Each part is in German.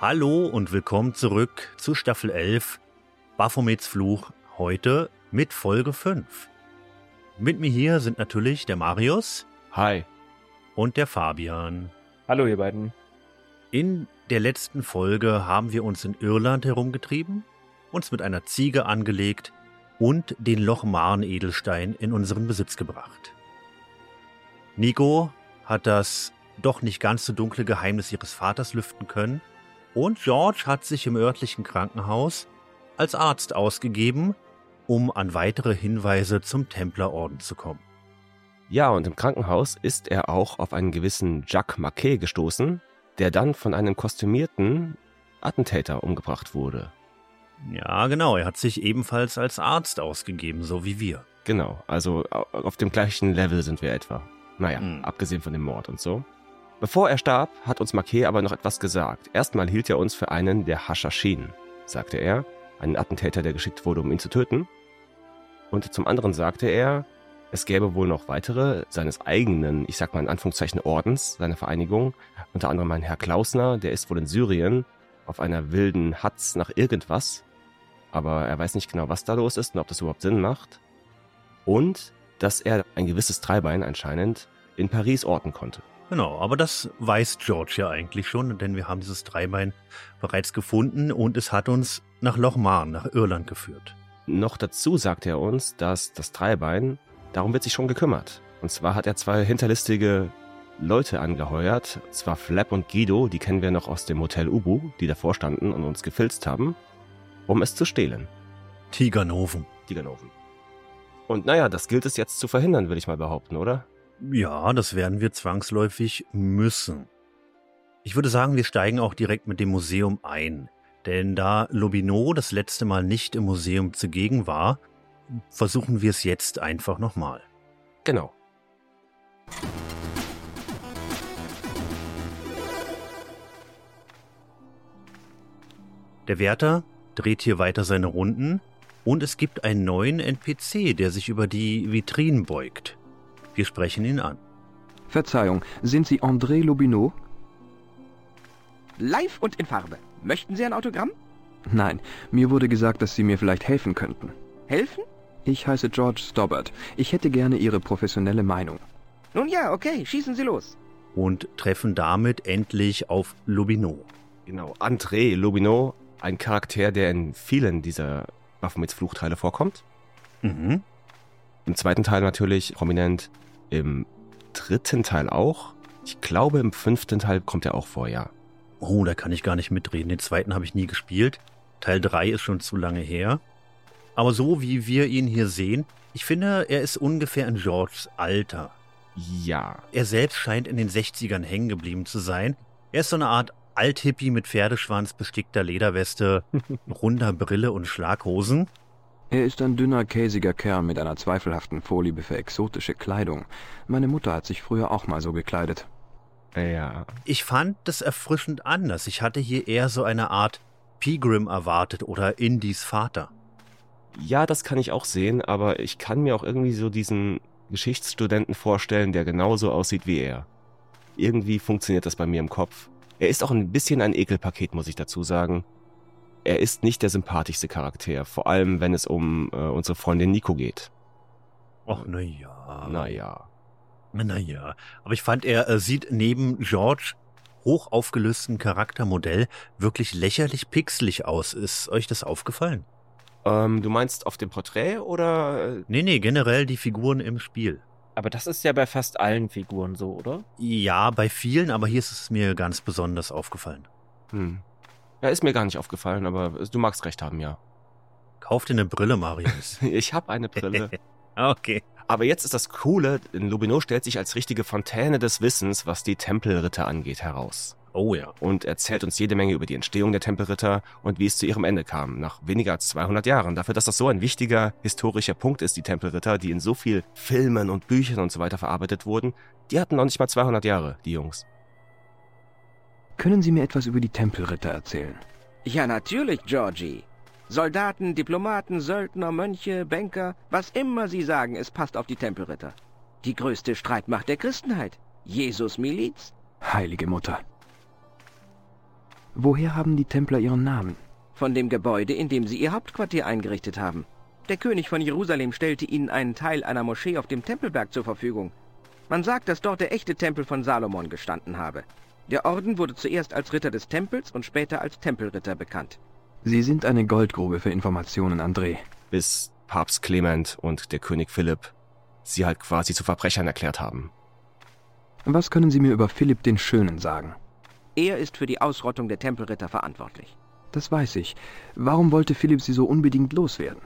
Hallo und willkommen zurück zu Staffel 11 Baphomets Fluch, heute mit Folge 5. Mit mir hier sind natürlich der Marius. Hi. Und der Fabian. Hallo ihr beiden. In der letzten Folge haben wir uns in Irland herumgetrieben, uns mit einer Ziege angelegt und den Lochmarn-Edelstein in unseren Besitz gebracht. Nico hat das doch nicht ganz so dunkle Geheimnis ihres Vaters lüften können und George hat sich im örtlichen Krankenhaus als Arzt ausgegeben, um an weitere Hinweise zum Templerorden zu kommen. Ja, und im Krankenhaus ist er auch auf einen gewissen Jacques Maquet gestoßen, der dann von einem kostümierten Attentäter umgebracht wurde. Ja, genau, er hat sich ebenfalls als Arzt ausgegeben, so wie wir. Genau, also auf dem gleichen Level sind wir etwa. Naja, mhm. abgesehen von dem Mord und so. Bevor er starb, hat uns Marquet aber noch etwas gesagt. Erstmal hielt er uns für einen der Haschaschin, sagte er, einen Attentäter, der geschickt wurde, um ihn zu töten. Und zum anderen sagte er, es gäbe wohl noch weitere seines eigenen, ich sag mal in Anführungszeichen Ordens, seiner Vereinigung, unter anderem ein Herr Klausner, der ist wohl in Syrien auf einer wilden Hatz nach irgendwas, aber er weiß nicht genau, was da los ist und ob das überhaupt Sinn macht. Und dass er ein gewisses Dreibein anscheinend in Paris orten konnte. Genau, aber das weiß George ja eigentlich schon, denn wir haben dieses Dreibein bereits gefunden und es hat uns nach Lochmarn, nach Irland geführt. Noch dazu sagt er uns, dass das Dreibein, darum wird sich schon gekümmert. Und zwar hat er zwei hinterlistige Leute angeheuert, zwar Flap und Guido, die kennen wir noch aus dem Hotel Ubu, die davor standen und uns gefilzt haben, um es zu stehlen. Tigernoven. Tigernoven. Und naja, das gilt es jetzt zu verhindern, würde ich mal behaupten, oder? Ja, das werden wir zwangsläufig müssen. Ich würde sagen, wir steigen auch direkt mit dem Museum ein. Denn da Lobino das letzte Mal nicht im Museum zugegen war, versuchen wir es jetzt einfach nochmal. Genau. Der Wärter dreht hier weiter seine Runden und es gibt einen neuen NPC, der sich über die Vitrinen beugt. Wir sprechen ihn an. Verzeihung, sind Sie André Lobineau? Live und in Farbe. Möchten Sie ein Autogramm? Nein, mir wurde gesagt, dass Sie mir vielleicht helfen könnten. Helfen? Ich heiße George Stobbart. Ich hätte gerne Ihre professionelle Meinung. Nun ja, okay, schießen Sie los. Und treffen damit endlich auf Lobineau. Genau, André Lobineau, ein Charakter, der in vielen dieser Waffenmits Fluchteile vorkommt. Mhm. Im zweiten Teil natürlich prominent, im dritten Teil auch. Ich glaube, im fünften Teil kommt er auch vor, ja. Oh, da kann ich gar nicht mitreden. Den zweiten habe ich nie gespielt. Teil 3 ist schon zu lange her. Aber so wie wir ihn hier sehen, ich finde, er ist ungefähr in Georges Alter. Ja. Er selbst scheint in den 60ern hängen geblieben zu sein. Er ist so eine Art Althippie mit Pferdeschwanz, bestickter Lederweste, runder Brille und Schlaghosen. Er ist ein dünner, käsiger Kerl mit einer zweifelhaften Vorliebe für exotische Kleidung. Meine Mutter hat sich früher auch mal so gekleidet. Ja. Ich fand das erfrischend anders. Ich hatte hier eher so eine Art Pilgrim erwartet oder Indies Vater. Ja, das kann ich auch sehen, aber ich kann mir auch irgendwie so diesen Geschichtsstudenten vorstellen, der genauso aussieht wie er. Irgendwie funktioniert das bei mir im Kopf. Er ist auch ein bisschen ein Ekelpaket, muss ich dazu sagen er ist nicht der sympathischste Charakter, vor allem wenn es um äh, unsere Freundin Nico geht. Ach, na ja. Naja. Naja. Aber ich fand, er äh, sieht neben George hoch aufgelösten Charaktermodell wirklich lächerlich pixelig aus. Ist euch das aufgefallen? Ähm, du meinst auf dem Porträt oder? Nee, nee, generell die Figuren im Spiel. Aber das ist ja bei fast allen Figuren so, oder? Ja, bei vielen, aber hier ist es mir ganz besonders aufgefallen. Hm. Ja, ist mir gar nicht aufgefallen, aber du magst recht haben, ja. Kauf dir eine Brille, Marius. ich habe eine Brille. okay. Aber jetzt ist das Coole, Lubino stellt sich als richtige Fontäne des Wissens, was die Tempelritter angeht, heraus. Oh ja. Und erzählt uns jede Menge über die Entstehung der Tempelritter und wie es zu ihrem Ende kam, nach weniger als 200 Jahren. Dafür, dass das so ein wichtiger historischer Punkt ist, die Tempelritter, die in so viel Filmen und Büchern und so weiter verarbeitet wurden, die hatten noch nicht mal 200 Jahre, die Jungs. Können Sie mir etwas über die Tempelritter erzählen? Ja, natürlich, Georgie. Soldaten, Diplomaten, Söldner, Mönche, Banker, was immer Sie sagen, es passt auf die Tempelritter. Die größte Streitmacht der Christenheit. Jesus Miliz. Heilige Mutter. Woher haben die Templer ihren Namen? Von dem Gebäude, in dem sie ihr Hauptquartier eingerichtet haben. Der König von Jerusalem stellte ihnen einen Teil einer Moschee auf dem Tempelberg zur Verfügung. Man sagt, dass dort der echte Tempel von Salomon gestanden habe. Der Orden wurde zuerst als Ritter des Tempels und später als Tempelritter bekannt. Sie sind eine Goldgrube für Informationen, André. Bis Papst Clement und der König Philipp sie halt quasi zu Verbrechern erklärt haben. Was können Sie mir über Philipp den Schönen sagen? Er ist für die Ausrottung der Tempelritter verantwortlich. Das weiß ich. Warum wollte Philipp sie so unbedingt loswerden?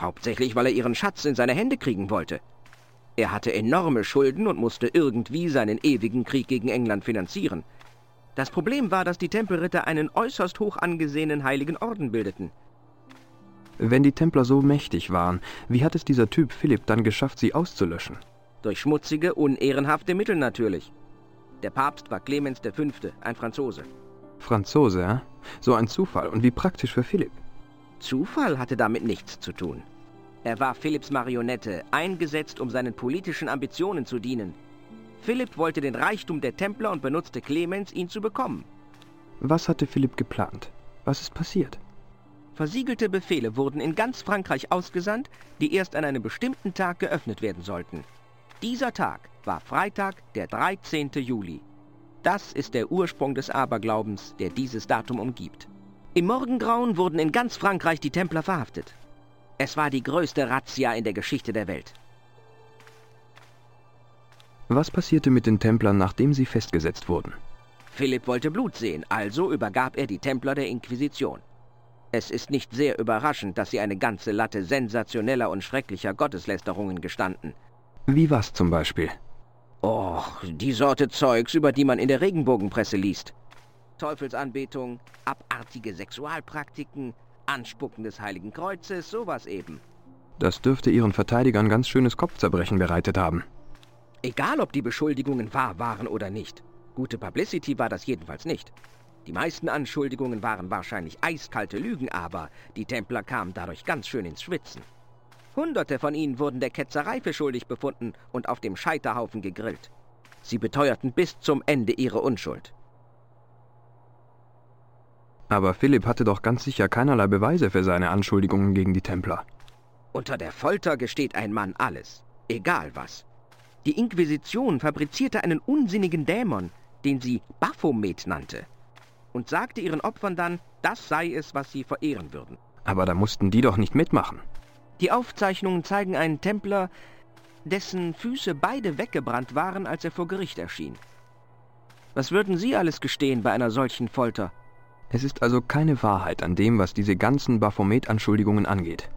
Hauptsächlich, weil er ihren Schatz in seine Hände kriegen wollte. Er hatte enorme Schulden und musste irgendwie seinen ewigen Krieg gegen England finanzieren. Das Problem war, dass die Tempelritter einen äußerst hoch angesehenen heiligen Orden bildeten. Wenn die Templer so mächtig waren, wie hat es dieser Typ Philipp dann geschafft, sie auszulöschen? Durch schmutzige, unehrenhafte Mittel natürlich. Der Papst war Clemens V., ein Franzose. Franzose, äh? So ein Zufall. Und wie praktisch für Philipp. Zufall hatte damit nichts zu tun. Er war Philipps Marionette, eingesetzt, um seinen politischen Ambitionen zu dienen. Philipp wollte den Reichtum der Templer und benutzte Clemens, ihn zu bekommen. Was hatte Philipp geplant? Was ist passiert? Versiegelte Befehle wurden in ganz Frankreich ausgesandt, die erst an einem bestimmten Tag geöffnet werden sollten. Dieser Tag war Freitag, der 13. Juli. Das ist der Ursprung des Aberglaubens, der dieses Datum umgibt. Im Morgengrauen wurden in ganz Frankreich die Templer verhaftet. Es war die größte Razzia in der Geschichte der Welt. Was passierte mit den Templern, nachdem sie festgesetzt wurden? Philipp wollte Blut sehen, also übergab er die Templer der Inquisition. Es ist nicht sehr überraschend, dass sie eine ganze Latte sensationeller und schrecklicher Gotteslästerungen gestanden. Wie was zum Beispiel? Och, die Sorte Zeugs, über die man in der Regenbogenpresse liest. Teufelsanbetung, abartige Sexualpraktiken, Anspucken des Heiligen Kreuzes, sowas eben. Das dürfte Ihren Verteidigern ganz schönes Kopfzerbrechen bereitet haben. Egal, ob die Beschuldigungen wahr waren oder nicht. Gute Publicity war das jedenfalls nicht. Die meisten Anschuldigungen waren wahrscheinlich eiskalte Lügen, aber die Templer kamen dadurch ganz schön ins Schwitzen. Hunderte von ihnen wurden der Ketzerei für schuldig befunden und auf dem Scheiterhaufen gegrillt. Sie beteuerten bis zum Ende ihre Unschuld. Aber Philipp hatte doch ganz sicher keinerlei Beweise für seine Anschuldigungen gegen die Templer. Unter der Folter gesteht ein Mann alles, egal was. Die Inquisition fabrizierte einen unsinnigen Dämon, den sie Baphomet nannte, und sagte ihren Opfern dann, das sei es, was sie verehren würden. Aber da mussten die doch nicht mitmachen. Die Aufzeichnungen zeigen einen Templer, dessen Füße beide weggebrannt waren, als er vor Gericht erschien. Was würden Sie alles gestehen bei einer solchen Folter? Es ist also keine Wahrheit an dem, was diese ganzen Baphomet-Anschuldigungen angeht.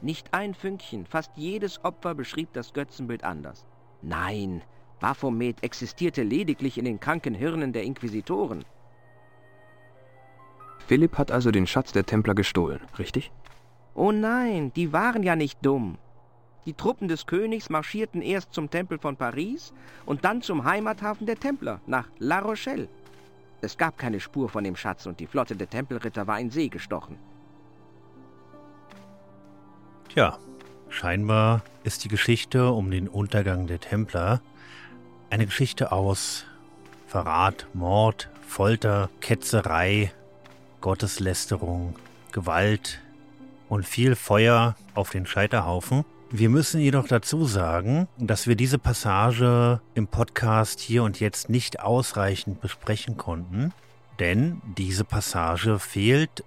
Nicht ein Fünkchen, fast jedes Opfer beschrieb das Götzenbild anders. Nein, Baphomet existierte lediglich in den kranken Hirnen der Inquisitoren. Philipp hat also den Schatz der Templer gestohlen, richtig? Oh nein, die waren ja nicht dumm. Die Truppen des Königs marschierten erst zum Tempel von Paris und dann zum Heimathafen der Templer, nach La Rochelle. Es gab keine Spur von dem Schatz und die Flotte der Tempelritter war in See gestochen. Tja, scheinbar ist die Geschichte um den Untergang der Templer eine Geschichte aus Verrat, Mord, Folter, Ketzerei, Gotteslästerung, Gewalt und viel Feuer auf den Scheiterhaufen. Wir müssen jedoch dazu sagen, dass wir diese Passage im Podcast hier und jetzt nicht ausreichend besprechen konnten, denn diese Passage fehlt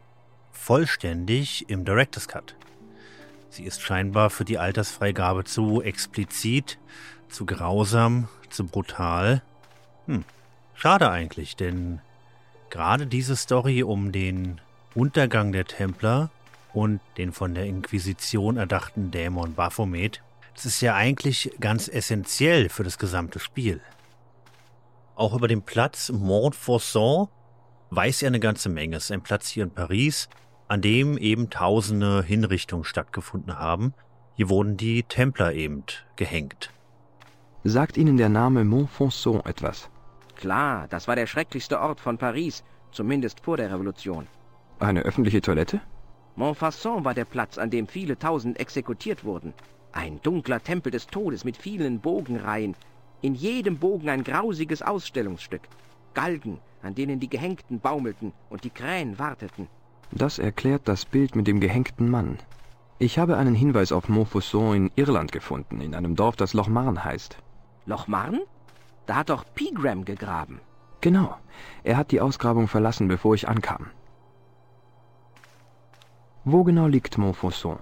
vollständig im Director's Cut. Sie ist scheinbar für die Altersfreigabe zu explizit, zu grausam, zu brutal. Hm, schade eigentlich, denn gerade diese Story um den Untergang der Templer und den von der Inquisition erdachten Dämon Baphomet, das ist ja eigentlich ganz essentiell für das gesamte Spiel. Auch über den Platz Montfaucon weiß er eine ganze Menge. Es ist ein Platz hier in Paris, an dem eben tausende Hinrichtungen stattgefunden haben. Hier wurden die Templer eben gehängt. Sagt Ihnen der Name Montfaucon etwas? Klar, das war der schrecklichste Ort von Paris, zumindest vor der Revolution. Eine öffentliche Toilette? Montfaucon war der Platz, an dem viele tausend exekutiert wurden. Ein dunkler Tempel des Todes mit vielen Bogenreihen. In jedem Bogen ein grausiges Ausstellungsstück. Galgen, an denen die Gehängten baumelten und die Krähen warteten. Das erklärt das Bild mit dem gehängten Mann. Ich habe einen Hinweis auf Montfaucon in Irland gefunden, in einem Dorf, das Loch Marne heißt. Loch Marne? Da hat doch Pegram gegraben. Genau. Er hat die Ausgrabung verlassen, bevor ich ankam. Wo genau liegt Montfaucon?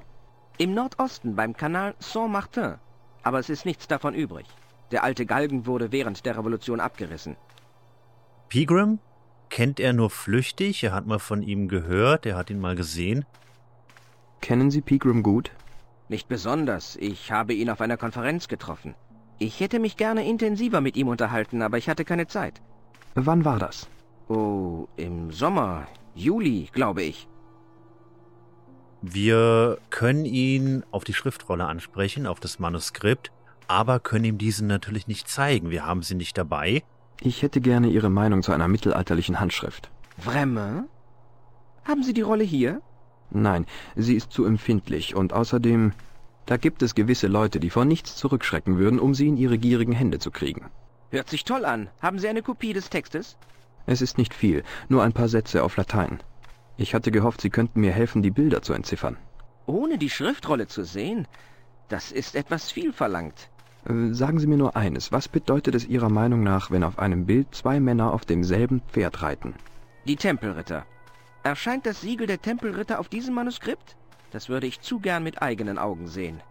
Im Nordosten beim Kanal Saint-Martin. Aber es ist nichts davon übrig. Der alte Galgen wurde während der Revolution abgerissen. Pegram kennt er nur flüchtig, er hat mal von ihm gehört, er hat ihn mal gesehen. Kennen Sie Pegram gut? Nicht besonders. Ich habe ihn auf einer Konferenz getroffen. Ich hätte mich gerne intensiver mit ihm unterhalten, aber ich hatte keine Zeit. Wann war das? Oh, im Sommer, Juli, glaube ich. Wir können ihn auf die Schriftrolle ansprechen, auf das Manuskript, aber können ihm diesen natürlich nicht zeigen. Wir haben sie nicht dabei. Ich hätte gerne Ihre Meinung zu einer mittelalterlichen Handschrift. Vraiment? Haben Sie die Rolle hier? Nein, sie ist zu empfindlich und außerdem, da gibt es gewisse Leute, die vor nichts zurückschrecken würden, um sie in ihre gierigen Hände zu kriegen. Hört sich toll an. Haben Sie eine Kopie des Textes? Es ist nicht viel, nur ein paar Sätze auf Latein. Ich hatte gehofft, Sie könnten mir helfen, die Bilder zu entziffern. Ohne die Schriftrolle zu sehen? Das ist etwas viel verlangt. Äh, sagen Sie mir nur eines, was bedeutet es Ihrer Meinung nach, wenn auf einem Bild zwei Männer auf demselben Pferd reiten? Die Tempelritter. Erscheint das Siegel der Tempelritter auf diesem Manuskript? Das würde ich zu gern mit eigenen Augen sehen.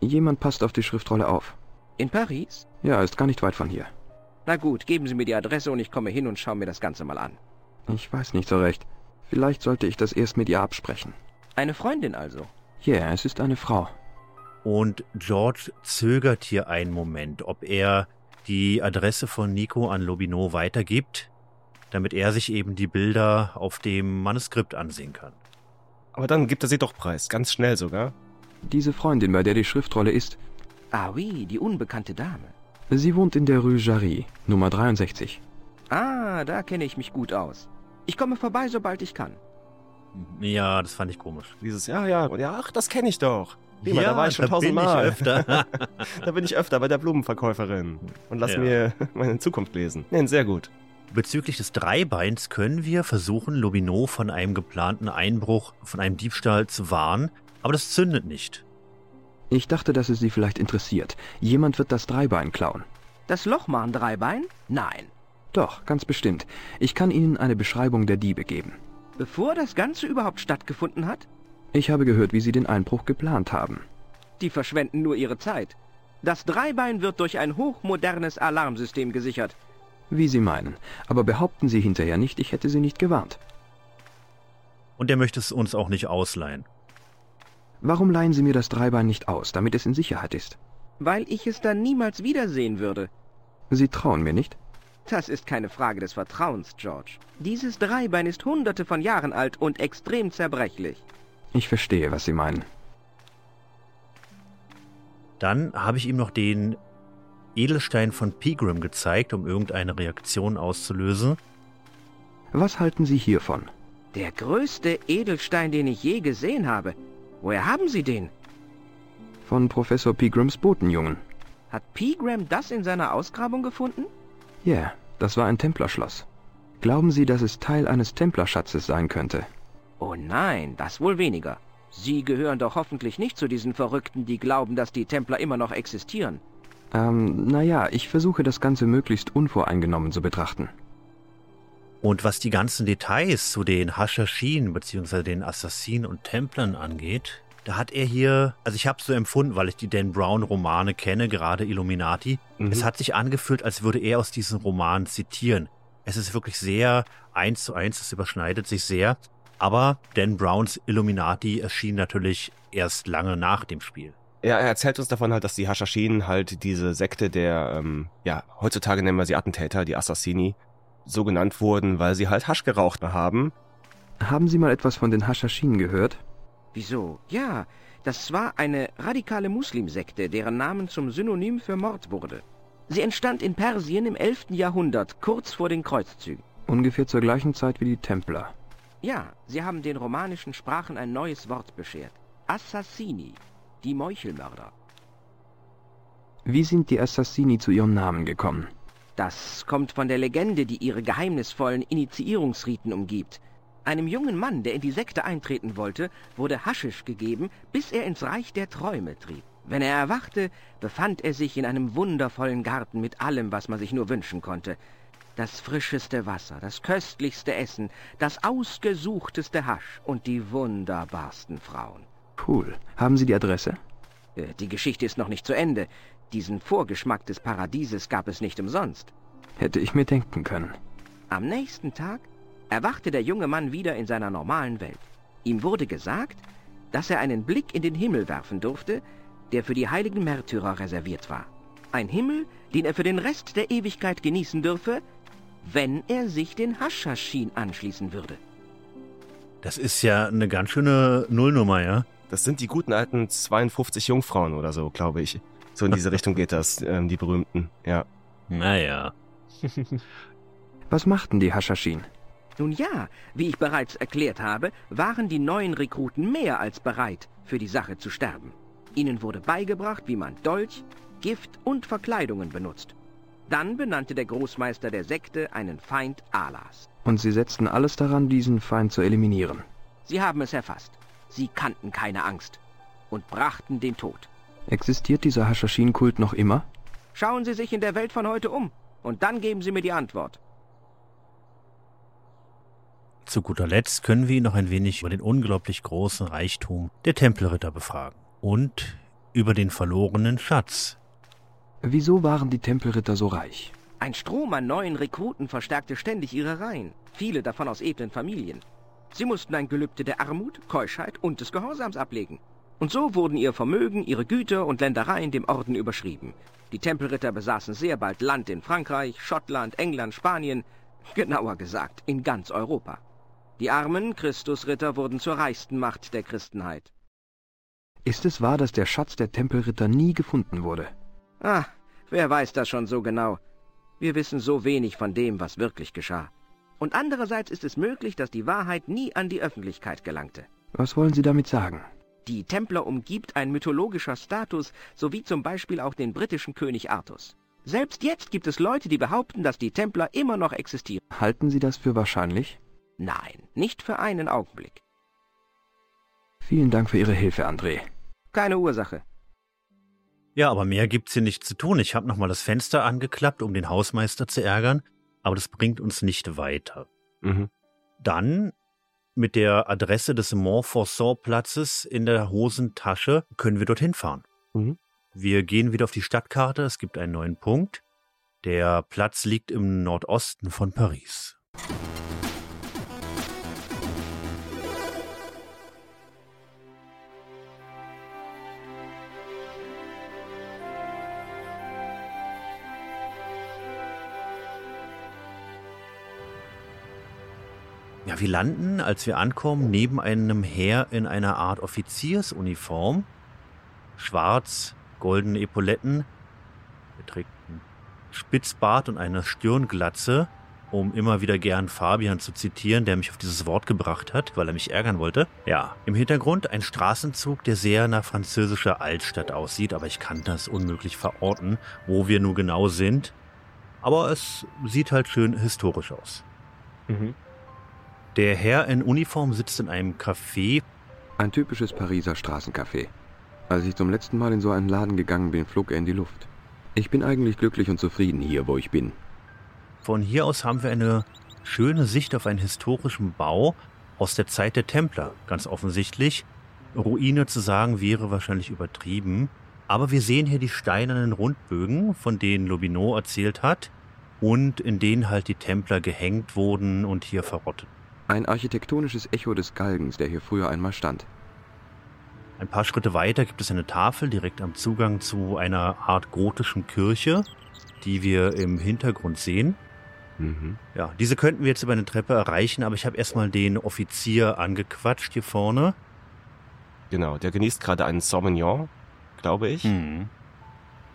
Jemand passt auf die Schriftrolle auf. In Paris? Ja, ist gar nicht weit von hier. Na gut, geben Sie mir die Adresse und ich komme hin und schaue mir das Ganze mal an. Ich weiß nicht so recht. Vielleicht sollte ich das erst mit ihr absprechen. Eine Freundin also? Ja, yeah, es ist eine Frau. Und George zögert hier einen Moment, ob er die Adresse von Nico an Lobino weitergibt, damit er sich eben die Bilder auf dem Manuskript ansehen kann. Aber dann gibt er sie doch preis, ganz schnell sogar. Diese Freundin, bei der die Schriftrolle ist. Ah oui, die unbekannte Dame. Sie wohnt in der Rue Jarry, Nummer 63. Ah, da kenne ich mich gut aus. Ich komme vorbei, sobald ich kann. Ja, das fand ich komisch. Dieses, ja, ja, ja, ach, das kenne ich doch. Prima, ja, da war ich schon tausendmal. Bin ich öfter. da bin ich öfter bei der Blumenverkäuferin und lass Ja. mir meine Zukunft lesen. Nein, sehr gut. Bezüglich des Dreibeins können wir versuchen, Lobino von einem geplanten Einbruch, von einem Diebstahl zu warnen, aber das zündet nicht. Ich dachte, dass es Sie vielleicht interessiert. Jemand wird das Dreibein klauen. Das Lochmarn-Dreibein? Nein. Doch, ganz bestimmt. Ich kann Ihnen eine Beschreibung der Diebe geben. Bevor das Ganze überhaupt stattgefunden hat? Ich habe gehört, wie Sie den Einbruch geplant haben. Die verschwenden nur ihre Zeit. Das Dreibein wird durch ein hochmodernes Alarmsystem gesichert. Wie Sie meinen. Aber behaupten Sie hinterher nicht, ich hätte Sie nicht gewarnt. Und er möchte es uns auch nicht ausleihen. Warum leihen Sie mir das Dreibein nicht aus, damit es in Sicherheit ist? Weil ich es dann niemals wiedersehen würde. Sie trauen mir nicht? Das ist keine Frage des Vertrauens, George. Dieses Dreibein ist hunderte von Jahren alt und extrem zerbrechlich. Ich verstehe, was Sie meinen. Dann habe ich ihm noch den Edelstein von Pegram gezeigt, um irgendeine Reaktion auszulösen. Was halten Sie hiervon? Der größte Edelstein, den ich je gesehen habe. Woher haben Sie den? Von Professor Pegrams Botenjungen. Hat Pegram das in seiner Ausgrabung gefunden? Ja, yeah, das war ein Templerschloss. Glauben Sie, dass es Teil eines Templerschatzes sein könnte? Oh nein, das wohl weniger. Sie gehören doch hoffentlich nicht zu diesen Verrückten, die glauben, dass die Templer immer noch existieren. Ähm, naja, ich versuche das Ganze möglichst unvoreingenommen zu betrachten. Und was die ganzen Details zu den Haschashin bzw. den Assassinen und Templern angeht, da hat er hier, also ich habe es so empfunden, weil ich die Dan Brown Romane kenne, gerade Illuminati. Mhm. Es hat sich angefühlt, als würde er aus diesen Romanen zitieren. Es ist wirklich sehr eins zu eins, es überschneidet sich sehr. Aber Dan Browns Illuminati erschien natürlich erst lange nach dem Spiel. Ja, er erzählt uns davon halt, dass die Hashashin halt diese Sekte der, ähm, ja, heutzutage nennen wir sie Attentäter, die Assassini, so genannt wurden, weil sie halt Hasch geraucht haben. Haben Sie mal etwas von den Haschashin gehört? Wieso? Ja, das war eine radikale Muslimsekte, deren Namen zum Synonym für Mord wurde. Sie entstand in Persien im 11. Jahrhundert, kurz vor den Kreuzzügen. Ungefähr zur gleichen Zeit wie die Templer. Ja, sie haben den romanischen Sprachen ein neues Wort beschert. Assassini, die Meuchelmörder. Wie sind die Assassini zu ihrem Namen gekommen? Das kommt von der Legende, die ihre geheimnisvollen Initiierungsriten umgibt. Einem jungen Mann, der in die Sekte eintreten wollte, wurde Haschisch gegeben, bis er ins Reich der Träume trieb. Wenn er erwachte, befand er sich in einem wundervollen Garten mit allem, was man sich nur wünschen konnte. Das frischeste Wasser, das köstlichste Essen, das ausgesuchteste Hasch und die wunderbarsten Frauen. Cool. Haben Sie die Adresse? Äh, Die Geschichte ist noch nicht zu Ende. Diesen Vorgeschmack des Paradieses gab es nicht umsonst. Hätte ich mir denken können. Am nächsten Tag erwachte der junge Mann wieder in seiner normalen Welt. Ihm wurde gesagt, dass er einen Blick in den Himmel werfen durfte, der für die heiligen Märtyrer reserviert war. Ein Himmel, den er für den Rest der Ewigkeit genießen dürfe, wenn er sich den Haschaschin anschließen würde. Das ist ja eine ganz schöne Nullnummer, ja? Das sind die guten alten 52 Jungfrauen oder so, glaube ich. So in diese Richtung geht das, ähm, die berühmten, ja. Naja. Was machten die Haschaschin? Nun ja, wie ich bereits erklärt habe, waren die neuen Rekruten mehr als bereit, für die Sache zu sterben. Ihnen wurde beigebracht, wie man Dolch, Gift und Verkleidungen benutzt. Dann benannte der Großmeister der Sekte einen Feind Alas. Und sie setzten alles daran, diesen Feind zu eliminieren. Sie haben es erfasst. Sie kannten keine Angst und brachten den Tod. Existiert dieser Haschaschin-Kult noch immer? Schauen Sie sich in der Welt von heute um und dann geben Sie mir die Antwort. Zu guter Letzt können wir ihn noch ein wenig über den unglaublich großen Reichtum der Tempelritter befragen und über den verlorenen Schatz. Wieso waren die Tempelritter so reich? Ein Strom an neuen Rekruten verstärkte ständig ihre Reihen, viele davon aus edlen Familien. Sie mussten ein Gelübde der Armut, Keuschheit und des Gehorsams ablegen. Und so wurden ihr Vermögen, ihre Güter und Ländereien dem Orden überschrieben. Die Tempelritter besaßen sehr bald Land in Frankreich, Schottland, England, Spanien, genauer gesagt in ganz Europa. Die armen Christusritter wurden zur reichsten Macht der Christenheit. Ist es wahr, dass der Schatz der Tempelritter nie gefunden wurde? Ah, wer weiß das schon so genau? Wir wissen so wenig von dem, was wirklich geschah. Und andererseits ist es möglich, dass die Wahrheit nie an die Öffentlichkeit gelangte. Was wollen Sie damit sagen? Die Templer umgibt ein mythologischer Status, sowie zum Beispiel auch den britischen König Artus. Selbst jetzt gibt es Leute, die behaupten, dass die Templer immer noch existieren. Halten Sie das für wahrscheinlich? Nein, nicht für einen Augenblick. Vielen Dank für Ihre Hilfe, André. Keine Ursache. Ja, aber mehr gibt's hier nicht zu tun. Ich habe nochmal das Fenster angeklappt, um den Hausmeister zu ärgern, aber das bringt uns nicht weiter. Mhm. Dann mit der Adresse des Montfaucon-Platzes in der Hosentasche können wir dorthin fahren. Mhm. Wir gehen wieder auf die Stadtkarte. Es gibt einen neuen Punkt. Der Platz liegt im Nordosten von Paris. Ja, wir landen, als wir ankommen, neben einem Heer in einer Art Offiziersuniform. Schwarz, goldene Epauletten. Er trägt einen Spitzbart und eine Stirnglatze, um immer wieder gern Fabian zu zitieren, der mich auf dieses Wort gebracht hat, weil er mich ärgern wollte. Ja, im Hintergrund ein Straßenzug, der sehr nach französischer Altstadt aussieht, aber ich kann das unmöglich verorten, wo wir nur genau sind. Aber es sieht halt schön historisch aus. Mhm. Der Herr in Uniform sitzt in einem Café. Ein typisches Pariser Straßencafé. Als ich zum letzten Mal in so einen Laden gegangen bin, flog er in die Luft. Ich bin eigentlich glücklich und zufrieden hier, wo ich bin. Von hier aus haben wir eine schöne Sicht auf einen historischen Bau aus der Zeit der Templer, ganz offensichtlich. Ruine zu sagen wäre wahrscheinlich übertrieben. Aber wir sehen hier die steinernen Rundbögen, von denen Lobineau erzählt hat und in denen halt die Templer gehängt wurden und hier verrottet. Ein architektonisches Echo des Galgens, der hier früher einmal stand. Ein paar Schritte weiter gibt es eine Tafel direkt am Zugang zu einer Art gotischen Kirche, die wir im Hintergrund sehen. Mhm. Ja, diese könnten wir jetzt über eine Treppe erreichen, aber ich habe erstmal den Offizier angequatscht hier vorne. Genau, der genießt gerade einen Sauvignon, glaube ich. Hm.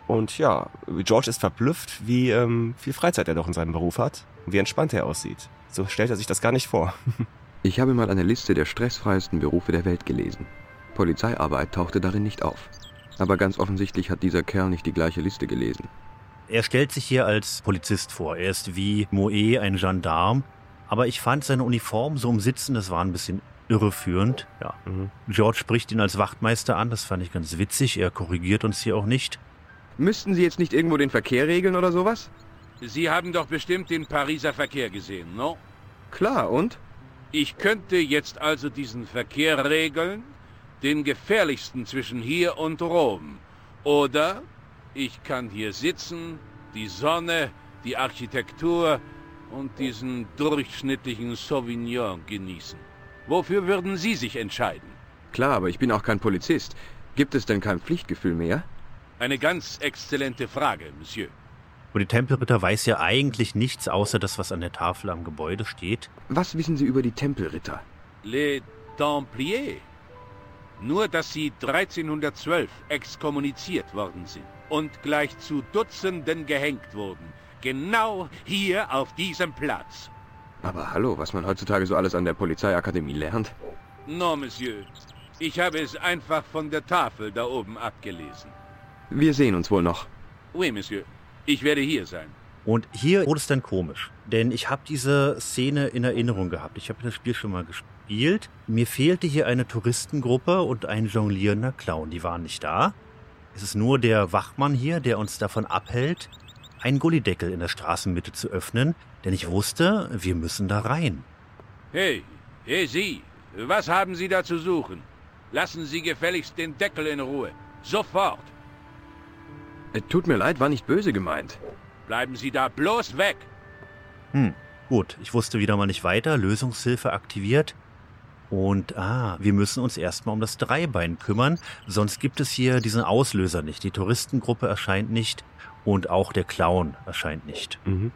Und ja, George ist verblüfft, wie ähm, viel Freizeit er doch in seinem Beruf hat und wie entspannt er aussieht. So stellt er sich das gar nicht vor. Ich habe mal eine Liste der stressfreiesten Berufe der Welt gelesen. Polizeiarbeit tauchte darin nicht auf. Aber ganz offensichtlich hat dieser Kerl nicht die gleiche Liste gelesen. Er stellt sich hier als Polizist vor. Er ist wie Moe ein Gendarm. Aber ich fand seine Uniform so im Sitzen, das war ein bisschen irreführend. Ja. Mhm. George spricht ihn als Wachtmeister an, das fand ich ganz witzig. Er korrigiert uns hier auch nicht. Müssten Sie jetzt nicht irgendwo den Verkehr regeln oder sowas? Sie haben doch bestimmt den Pariser Verkehr gesehen, no? Klar, und? Ich könnte jetzt also diesen Verkehr regeln, den gefährlichsten zwischen hier und Rom. Oder ich kann hier sitzen, die Sonne, die Architektur und diesen durchschnittlichen Sauvignon genießen. Wofür würden Sie sich entscheiden? Klar, aber ich bin auch kein Polizist. Gibt es denn kein Pflichtgefühl mehr? Eine ganz exzellente Frage, Monsieur. Und die Tempelritter weiß ja eigentlich nichts, außer das, was an der Tafel am Gebäude steht. Was wissen Sie über die Tempelritter? Les Templiers. Nur, dass sie 1312 exkommuniziert worden sind und gleich zu Dutzenden gehängt wurden. Genau hier auf diesem Platz. Aber hallo, was man heutzutage so alles an der Polizeiakademie lernt. Non, Monsieur. Ich habe es einfach von der Tafel da oben abgelesen. Wir sehen uns wohl noch. Oui, Monsieur. Ich werde hier sein. Und hier wurde es dann komisch, denn ich habe diese Szene in Erinnerung gehabt. Ich habe das Spiel schon mal gespielt. Mir fehlte hier eine Touristengruppe und ein jonglierender Clown. Die waren nicht da. Es ist nur der Wachmann hier, der uns davon abhält, einen Gullideckel in der Straßenmitte zu öffnen, denn ich wusste, wir müssen da rein. Hey, hey Sie, was haben Sie da zu suchen? Lassen Sie gefälligst den Deckel in Ruhe. Sofort. Äh, tut mir leid, war nicht böse gemeint. Bleiben Sie da bloß weg. Hm, gut, ich wusste wieder mal nicht weiter. Lösungshilfe aktiviert. Und ah, wir müssen uns erstmal um das Dreibein kümmern, sonst gibt es hier diesen Auslöser nicht. Die Touristengruppe erscheint nicht und auch der Clown erscheint nicht. Mhm.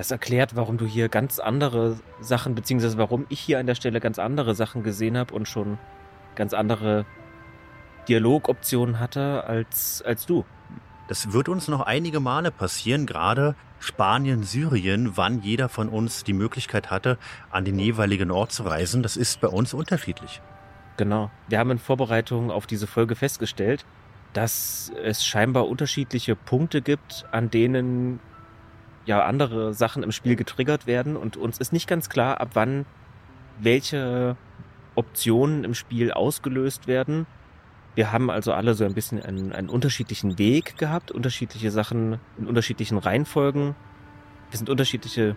Das erklärt, warum du hier ganz andere Sachen, beziehungsweise warum ich hier an der Stelle ganz andere Sachen gesehen habe und schon ganz andere Dialogoptionen hatte als, als du. Das wird uns noch einige Male passieren, gerade Spanien, Syrien, wann jeder von uns die Möglichkeit hatte, an den jeweiligen Ort zu reisen. Das ist bei uns unterschiedlich. Genau. Wir haben in Vorbereitung auf diese Folge festgestellt, dass es scheinbar unterschiedliche Punkte gibt, an denen ja andere Sachen im Spiel getriggert werden und uns ist nicht ganz klar, ab wann welche Optionen im Spiel ausgelöst werden. Wir haben also alle so ein bisschen einen, einen unterschiedlichen Weg gehabt, unterschiedliche Sachen in unterschiedlichen Reihenfolgen. Wir sind unterschiedliche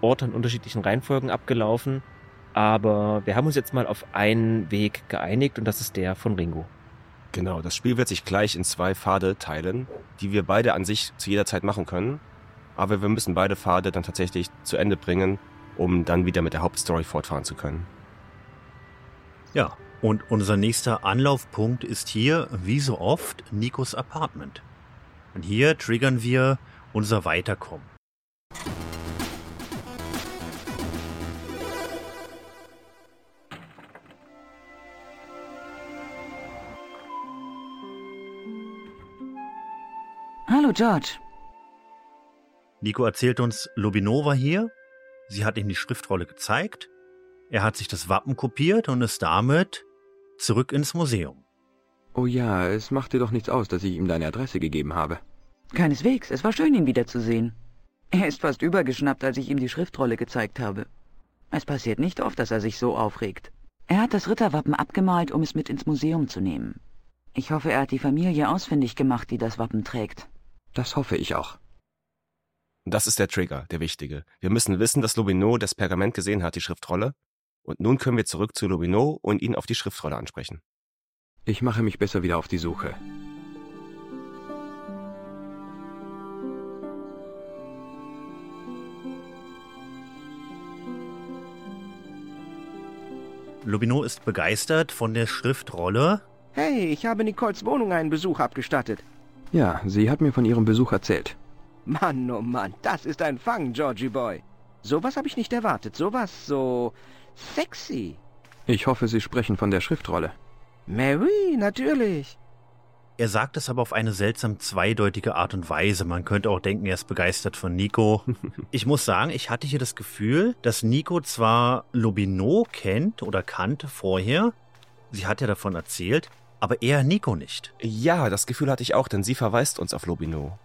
Orte in unterschiedlichen Reihenfolgen abgelaufen, aber wir haben uns jetzt mal auf einen Weg geeinigt und das ist der von Ringo. Genau, das Spiel wird sich gleich in zwei Pfade teilen, die wir beide an sich zu jeder Zeit machen können. Aber wir müssen beide Pfade dann tatsächlich zu Ende bringen, um dann wieder mit der Hauptstory fortfahren zu können. Ja, und unser nächster Anlaufpunkt ist hier, wie so oft, Nikos Apartment. Und hier triggern wir unser Weiterkommen. Hallo George. Nico erzählt uns, Lobinova hier. Sie hat ihm die Schriftrolle gezeigt. Er hat sich das Wappen kopiert und ist damit zurück ins Museum. Oh ja, es macht dir doch nichts aus, dass ich ihm deine Adresse gegeben habe. Keineswegs, es war schön, ihn wiederzusehen. Er ist fast übergeschnappt, als ich ihm die Schriftrolle gezeigt habe. Es passiert nicht oft, dass er sich so aufregt. Er hat das Ritterwappen abgemalt, um es mit ins Museum zu nehmen. Ich hoffe, er hat die Familie ausfindig gemacht, die das Wappen trägt. Das hoffe ich auch. Das ist der Trigger, der wichtige. Wir müssen wissen, dass Lobino das Pergament gesehen hat, die Schriftrolle. Und nun können wir zurück zu Lobino und ihn auf die Schriftrolle ansprechen. Ich mache mich besser wieder auf die Suche. Lobino ist begeistert von der Schriftrolle. Hey, ich habe Nicoles Wohnung einen Besuch abgestattet. Ja, sie hat mir von ihrem Besuch erzählt. Mann, oh Mann, das ist ein Fang, Georgie Boy. Sowas habe ich nicht erwartet. Sowas so sexy. Ich hoffe, Sie sprechen von der Schriftrolle. Mary, natürlich. Er sagt es aber auf eine seltsam zweideutige Art und Weise. Man könnte auch denken, er ist begeistert von Nico. Ich muss sagen, ich hatte hier das Gefühl, dass Nico zwar Lobino kennt oder kannte vorher, sie hat ja davon erzählt, aber er Nico nicht. Ja, das Gefühl hatte ich auch, denn sie verweist uns auf Lobino.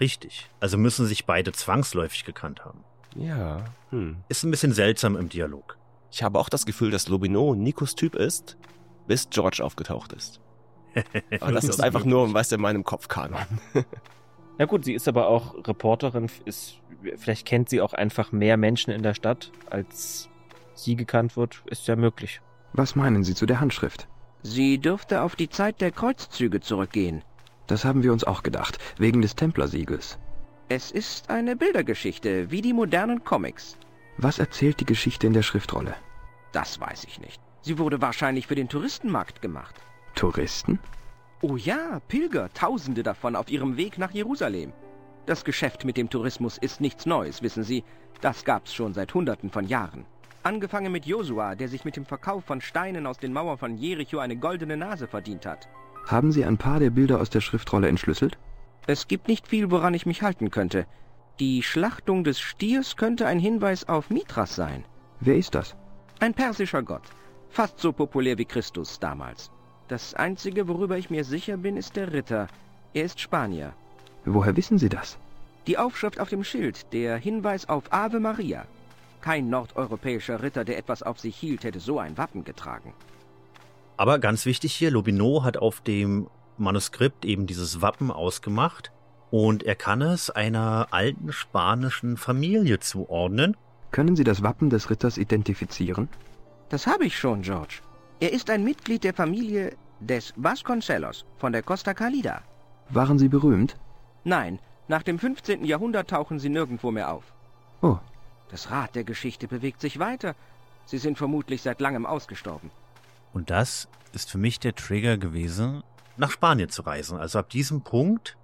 Richtig. Also müssen sich beide zwangsläufig gekannt haben. Ja, hm. Ist ein bisschen seltsam im Dialog. Ich habe auch das Gefühl, dass Lobino Nikos Typ ist, bis George aufgetaucht ist. Aber das ist einfach nur, weißt du, in meinem Kopf Kanon. Na gut, sie ist aber auch Reporterin, ist, vielleicht kennt sie auch einfach mehr Menschen in der Stadt, als sie gekannt wird, ist ja möglich. Was meinen Sie zu der Handschrift? Sie dürfte auf die Zeit der Kreuzzüge zurückgehen. Das haben wir uns auch gedacht, wegen des Templersiegels. Es ist eine Bildergeschichte, wie die modernen Comics. Was erzählt die Geschichte in der Schriftrolle? Das weiß ich nicht. Sie wurde wahrscheinlich für den Touristenmarkt gemacht. Touristen? Oh ja, Pilger, Tausende davon auf ihrem Weg nach Jerusalem. Das Geschäft mit dem Tourismus ist nichts Neues, wissen Sie. Das gab's schon seit Hunderten von Jahren. Angefangen mit Josua, der sich mit dem Verkauf von Steinen aus den Mauern von Jericho eine goldene Nase verdient hat. Haben Sie ein paar der Bilder aus der Schriftrolle entschlüsselt? Es gibt nicht viel, woran ich mich halten könnte. Die Schlachtung des Stiers könnte ein Hinweis auf Mithras sein. Wer ist das? Ein persischer Gott. Fast so populär wie Christus damals. Das Einzige, worüber ich mir sicher bin, ist der Ritter. Er ist Spanier. Woher wissen Sie das? Die Aufschrift auf dem Schild, der Hinweis auf Ave Maria. Kein nordeuropäischer Ritter, der etwas auf sich hielt, hätte so ein Wappen getragen. Aber ganz wichtig hier, Lobino hat auf dem Manuskript eben dieses Wappen ausgemacht und er kann es einer alten spanischen Familie zuordnen. Können Sie das Wappen des Ritters identifizieren? Das habe ich schon, George. Er ist ein Mitglied der Familie des Vasconcelos von der Costa Calida. Waren Sie berühmt? Nein, nach dem 15. Jahrhundert tauchen sie nirgendwo mehr auf. Oh, Das Rad der Geschichte bewegt sich weiter. Sie sind vermutlich seit langem ausgestorben. Und das ist für mich der Trigger gewesen, nach Spanien zu reisen. Also ab diesem Punkt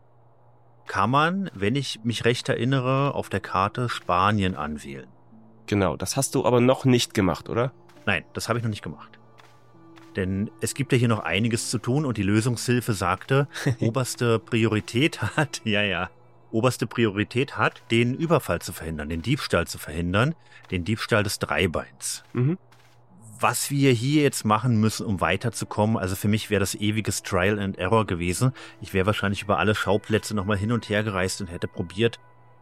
kann man, wenn ich mich recht erinnere, auf der Karte Spanien anwählen. Genau, das hast du aber noch nicht gemacht, oder? Nein, das habe ich noch nicht gemacht. Denn es gibt ja hier noch einiges zu tun und die Lösungshilfe sagte, oberste Priorität hat, ja, ja, oberste Priorität hat, den Überfall zu verhindern, den Diebstahl zu verhindern, den Diebstahl des Dreibeins. Mhm. Was wir hier jetzt machen müssen, um weiterzukommen, also für mich wäre das ewiges Trial and Error gewesen. Ich wäre wahrscheinlich über alle Schauplätze nochmal hin und her gereist und hätte probiert,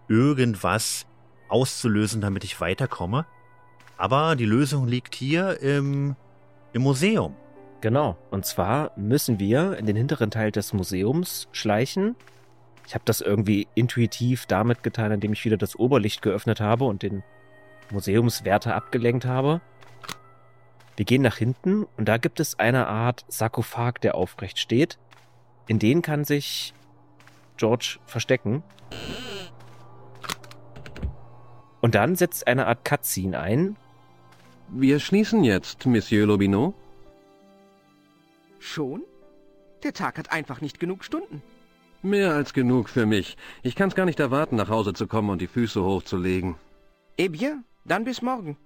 irgendwas auszulösen, damit ich weiterkomme. Aber die Lösung liegt hier im, im Museum. Genau. Und zwar müssen wir in den hinteren Teil des Museums schleichen. Ich habe das irgendwie intuitiv damit getan, indem ich wieder das Oberlicht geöffnet habe und den Museumswärter abgelenkt habe. Wir gehen nach hinten und da gibt es eine Art Sarkophag, der aufrecht steht. In den kann sich George verstecken. Und dann setzt eine Art Cutscene ein. Wir schließen jetzt, Monsieur Lobino. Schon? Der Tag hat einfach nicht genug Stunden. Mehr als genug für mich. Ich kann's gar nicht erwarten, nach Hause zu kommen und die Füße hochzulegen. Eh bien, dann bis morgen.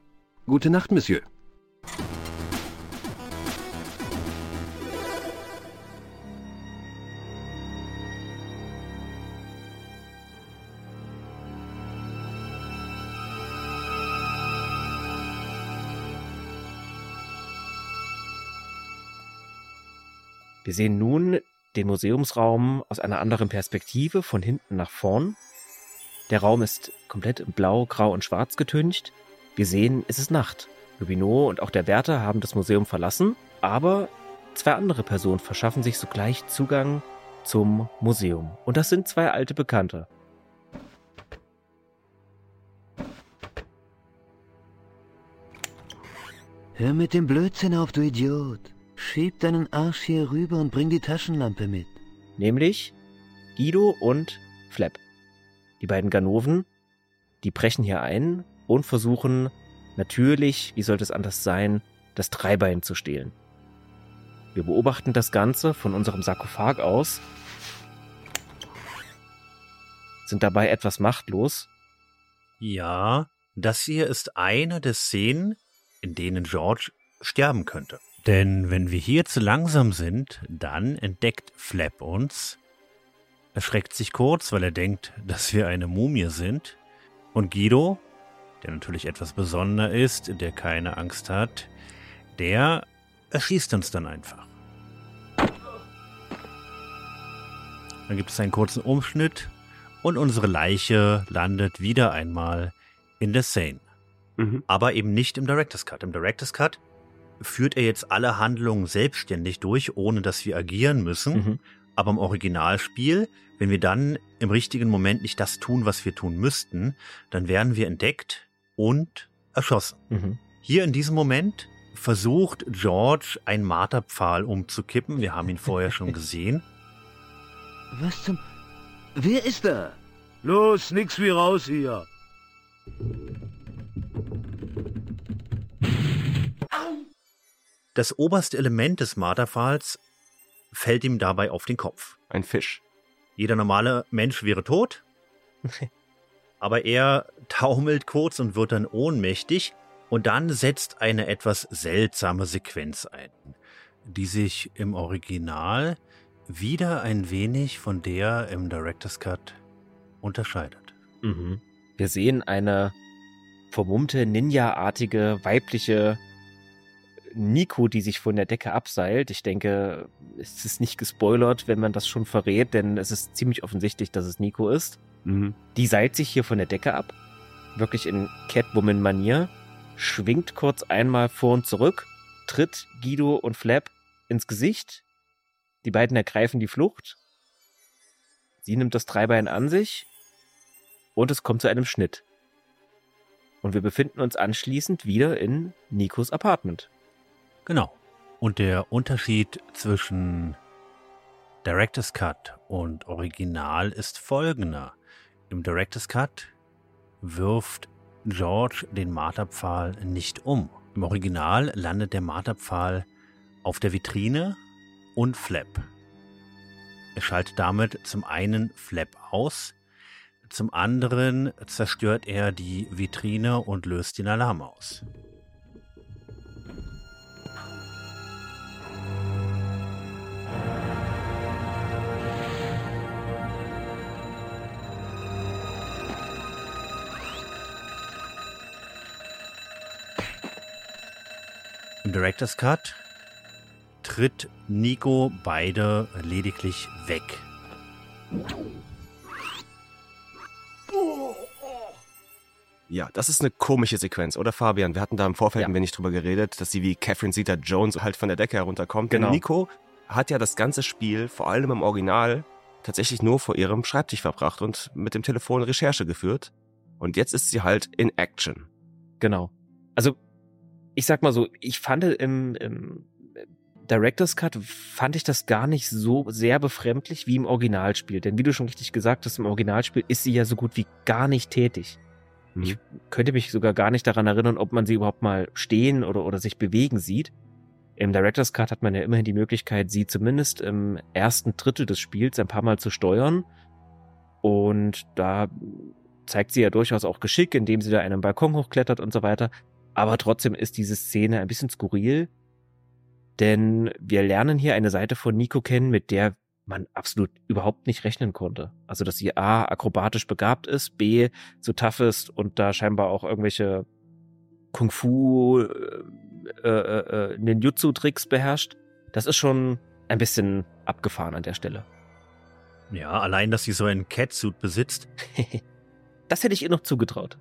Gute Nacht, Monsieur. Wir sehen nun den Museumsraum aus einer anderen Perspektive, von hinten nach vorn. Der Raum ist komplett in Blau, Grau und Schwarz getüncht. Wir sehen, es ist Nacht. Lubino und auch der Wärter haben das Museum verlassen, aber zwei andere Personen verschaffen sich sogleich Zugang zum Museum. Und das sind zwei alte Bekannte. Hör mit dem Blödsinn auf, du Idiot. Schieb deinen Arsch hier rüber und bring die Taschenlampe mit. Nämlich Guido und Flap. Die beiden Ganoven, die brechen hier ein und versuchen natürlich, wie sollte es anders sein, das Dreibein zu stehlen. Wir beobachten das Ganze von unserem Sarkophag aus, sind dabei etwas machtlos. Ja, das hier ist eine der Szenen, in denen George sterben könnte. Denn wenn wir hier zu langsam sind, dann entdeckt Flap uns, erschreckt sich kurz, weil er denkt, dass wir eine Mumie sind. Und Guido, der natürlich etwas besonderer ist, der keine Angst hat, der erschießt uns dann einfach. Dann gibt es einen kurzen Umschnitt und unsere Leiche landet wieder einmal in der Seine. Mhm. Aber eben nicht im Director's Cut. Im Director's Cut führt er jetzt alle Handlungen selbstständig durch, ohne dass wir agieren müssen. Mhm. Aber im Originalspiel, wenn wir dann im richtigen Moment nicht das tun, was wir tun müssten, dann werden wir entdeckt und erschossen. Mhm. Hier in diesem Moment versucht George einen Marterpfahl umzukippen. Wir haben ihn vorher schon gesehen. Was zum... Wer ist da? Los, nix wie raus hier. Das oberste Element des Marterpfahls fällt ihm dabei auf den Kopf. Ein Fisch. Jeder normale Mensch wäre tot, aber er taumelt kurz und wird dann ohnmächtig und dann setzt eine etwas seltsame Sequenz ein, die sich im Original wieder ein wenig von der im Director's Cut unterscheidet. Mhm. Wir sehen eine vermummte, Ninja-artige, weibliche Nico, die sich von der Decke abseilt. Ich denke, es ist nicht gespoilert, wenn man das schon verrät, denn es ist ziemlich offensichtlich, dass es Nico ist. Mhm. Die seilt sich hier von der Decke ab, wirklich in Catwoman-Manier, schwingt kurz einmal vor und zurück, tritt Guido und Flap ins Gesicht. Die beiden ergreifen die Flucht. Sie nimmt das Dreibein an sich und es kommt zu einem Schnitt. Und wir befinden uns anschließend wieder in Nikos Apartment. Genau. Und der Unterschied zwischen Director's Cut und Original ist folgender. Im Director's Cut wirft George den Marterpfahl nicht um. Im Original landet der Marterpfahl auf der Vitrine und Flap. Er schaltet damit zum einen Flap aus, zum anderen zerstört er die Vitrine und löst den Alarm aus. Director's Cut tritt Nico beide lediglich weg. Ja, das ist eine komische Sequenz, oder Fabian? Wir hatten da im Vorfeld Ja. ein wenig drüber geredet, dass sie wie Catherine Zeta-Jones halt von der Decke herunterkommt. Genau. Denn Nico hat ja das ganze Spiel, vor allem im Original, tatsächlich nur vor ihrem Schreibtisch verbracht und mit dem Telefon Recherche geführt. Und jetzt ist sie halt in Action. Genau. Also, ich sag mal so, ich fand im, im Director's Cut fand ich das gar nicht so sehr befremdlich wie im Originalspiel. Denn wie du schon richtig gesagt hast, im Originalspiel ist sie ja so gut wie gar nicht tätig. Ich könnte mich sogar gar nicht daran erinnern, ob man sie überhaupt mal stehen oder, oder sich bewegen sieht. Im Director's Cut hat man ja immerhin die Möglichkeit, sie zumindest im ersten Drittel des Spiels ein paar Mal zu steuern. Und da zeigt sie ja durchaus auch Geschick, indem sie da einen Balkon hochklettert und so weiter. Aber trotzdem ist diese Szene ein bisschen skurril, denn wir lernen hier eine Seite von Nico kennen, mit der man absolut überhaupt nicht rechnen konnte. Also, dass sie A, akrobatisch begabt ist, B, so tough ist und da scheinbar auch irgendwelche Kung-Fu, äh, äh, äh, Ninjutsu-Tricks beherrscht. Das ist schon ein bisschen abgefahren an der Stelle. Ja, allein, dass sie so einen Catsuit besitzt. das hätte ich ihr noch zugetraut.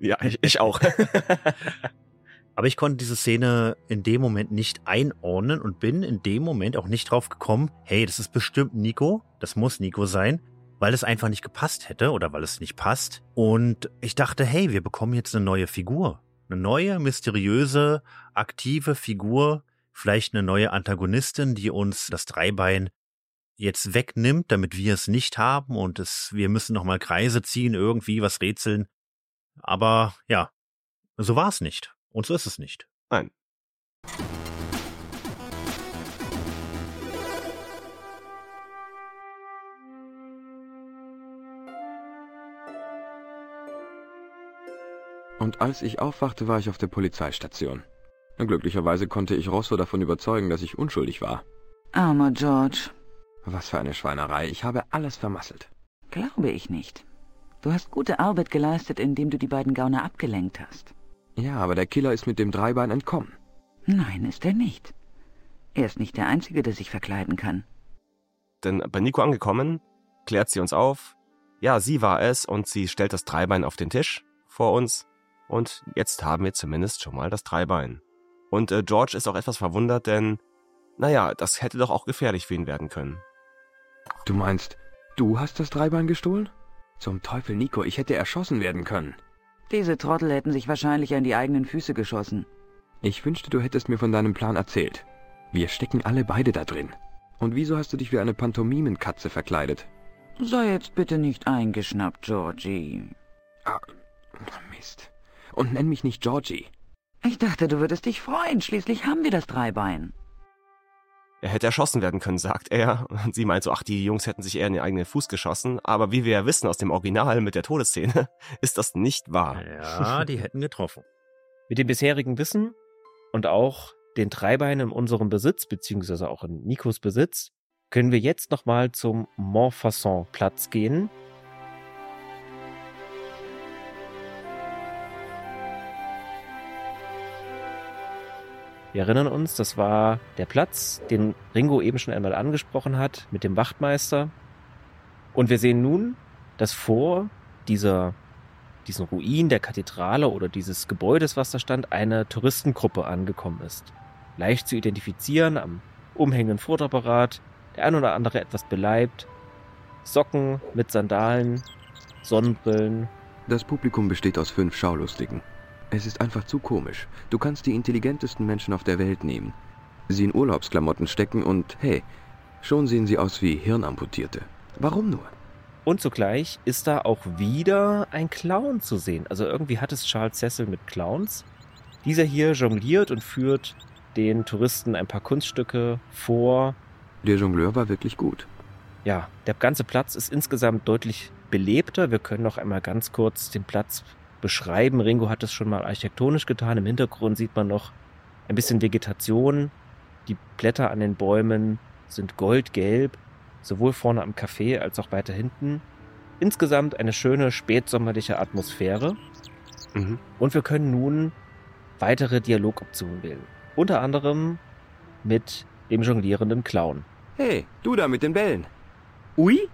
Ja, ich, ich auch. Aber ich konnte diese Szene in dem Moment nicht einordnen und bin in dem Moment auch nicht drauf gekommen, hey, das ist bestimmt Nico, das muss Nico sein, weil es einfach nicht gepasst hätte oder weil es nicht passt. Und ich dachte, hey, wir bekommen jetzt eine neue Figur. Eine neue, mysteriöse, aktive Figur, vielleicht eine neue Antagonistin, die uns das Dreibein jetzt wegnimmt, damit wir es nicht haben und es, wir müssen nochmal Kreise ziehen, irgendwie was rätseln. Aber ja, so war es nicht. Und so ist es nicht. Nein. Und als ich aufwachte, war ich auf der Polizeistation. Glücklicherweise konnte ich Rosso davon überzeugen, dass ich unschuldig war. Armer George. Was für eine Schweinerei. Ich habe alles vermasselt. Glaube ich nicht. Du hast gute Arbeit geleistet, indem du die beiden Gauner abgelenkt hast. Ja, aber der Killer ist mit dem Dreibein entkommen. Nein, ist er nicht. Er ist nicht der Einzige, der sich verkleiden kann. Denn bei Nico angekommen, klärt sie uns auf, ja, sie war es und sie stellt das Dreibein auf den Tisch vor uns. Und jetzt haben wir zumindest schon mal das Dreibein. Und äh, George ist auch etwas verwundert, denn, naja, das hätte doch auch gefährlich für ihn werden können. Du meinst, du hast das Dreibein gestohlen? Zum Teufel, Nico, ich hätte erschossen werden können. Diese Trottel hätten sich wahrscheinlich an die eigenen Füße geschossen. Ich wünschte, du hättest mir von deinem Plan erzählt. Wir stecken alle beide da drin. Und wieso hast du dich wie eine Pantomimenkatze verkleidet? Sei jetzt bitte nicht eingeschnappt, Georgie. Ah, Mist. Und nenn mich nicht Georgie. Ich dachte, du würdest dich freuen. Schließlich haben wir das Dreibein. Er hätte erschossen werden können, sagt er. Und sie meint so, ach, die Jungs hätten sich eher in den eigenen Fuß geschossen. Aber wie wir ja wissen aus dem Original mit der Todesszene, ist das nicht wahr. Ja, die hätten getroffen. Mit dem bisherigen Wissen und auch den Dreibeinen in unserem Besitz, beziehungsweise auch in Nikos Besitz, können wir jetzt nochmal zum Montfaucon-Platz gehen. Wir erinnern uns, das war der Platz, den Ringo eben schon einmal angesprochen hat, mit dem Wachtmeister. Und wir sehen nun, dass vor dieser, diesen Ruin der Kathedrale oder dieses Gebäudes, was da stand, eine Touristengruppe angekommen ist. Leicht zu identifizieren am umhängenden Fotoapparat, der ein oder andere etwas beleibt, Socken mit Sandalen, Sonnenbrillen. Das Publikum besteht aus fünf Schaulustigen. Es ist einfach zu komisch. Du kannst die intelligentesten Menschen auf der Welt nehmen, sie in Urlaubsklamotten stecken und hey, schon sehen sie aus wie Hirnamputierte. Warum nur? Und zugleich ist da auch wieder ein Clown zu sehen. Also irgendwie hat es Charles Cecil mit Clowns. Dieser hier jongliert und führt den Touristen ein paar Kunststücke vor. Der Jongleur war wirklich gut. Ja, der ganze Platz ist insgesamt deutlich belebter. Wir können noch einmal ganz kurz den Platz beschreiben. Ringo hat es schon mal architektonisch getan. Im Hintergrund sieht man noch ein bisschen Vegetation. Die Blätter an den Bäumen sind goldgelb, sowohl vorne am Café als auch weiter hinten. Insgesamt eine schöne spätsommerliche Atmosphäre. Mhm. Und wir können nun weitere Dialogoptionen wählen. Unter anderem mit dem jonglierenden Clown. Hey, du da mit den Bällen. Ui?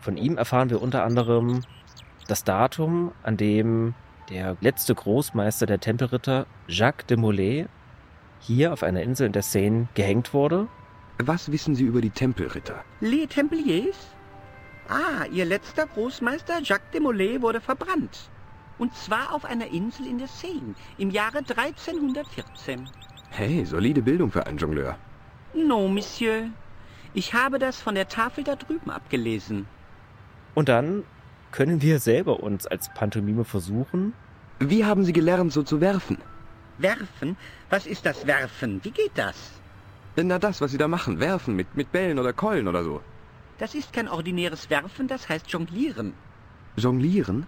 Von ihm erfahren wir unter anderem das Datum, an dem der letzte Großmeister der Tempelritter, Jacques de Molay, hier auf einer Insel in der Seine gehängt wurde. Was wissen Sie über die Tempelritter? Les Templiers? Ah, Ihr letzter Großmeister Jacques de Molay wurde verbrannt. Und zwar auf einer Insel in der Seine im Jahre 1314. Hey, solide Bildung für einen Jongleur. Non, Monsieur. Ich habe das von der Tafel da drüben abgelesen. Und dann können wir selber uns als Pantomime versuchen. Wie haben Sie gelernt, so zu werfen? Werfen? Was ist das Werfen? Wie geht das? Na, das, was Sie da machen. Werfen mit, mit Bällen oder Keulen oder so. Das ist kein ordinäres Werfen, das heißt Jonglieren. Jonglieren?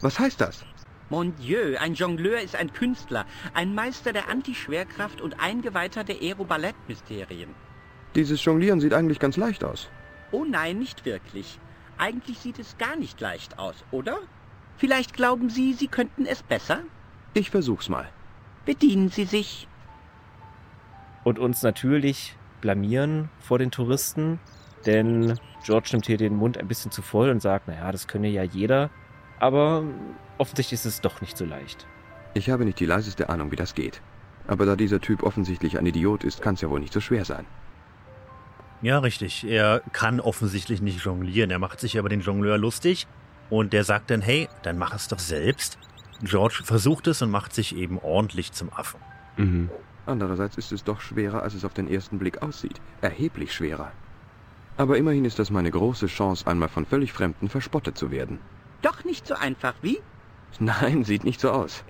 Was heißt das? Mon Dieu, ein Jongleur ist ein Künstler, ein Meister der Antischwerkraft und Eingeweihter der Aeroballettmysterien. Dieses Jonglieren sieht eigentlich ganz leicht aus. Oh nein, nicht wirklich. Eigentlich sieht es gar nicht leicht aus, oder? Vielleicht glauben Sie, Sie könnten es besser? Ich versuch's mal. Bedienen Sie sich. Und uns natürlich blamieren vor den Touristen, denn George nimmt hier den Mund ein bisschen zu voll und sagt, naja, das könne ja jeder. Aber offensichtlich ist es doch nicht so leicht. Ich habe nicht die leiseste Ahnung, wie das geht. Aber da dieser Typ offensichtlich ein Idiot ist, kann es ja wohl nicht so schwer sein. Ja, richtig. Er kann offensichtlich nicht jonglieren. Er macht sich über den Jongleur lustig und der sagt dann, hey, dann mach es doch selbst. George versucht es und macht sich eben ordentlich zum Affen. Mhm. Andererseits ist es doch schwerer, als es auf den ersten Blick aussieht. Erheblich schwerer. Aber immerhin ist das meine große Chance, einmal von völlig Fremden verspottet zu werden. Doch nicht so einfach, wie? Nein, sieht nicht so aus.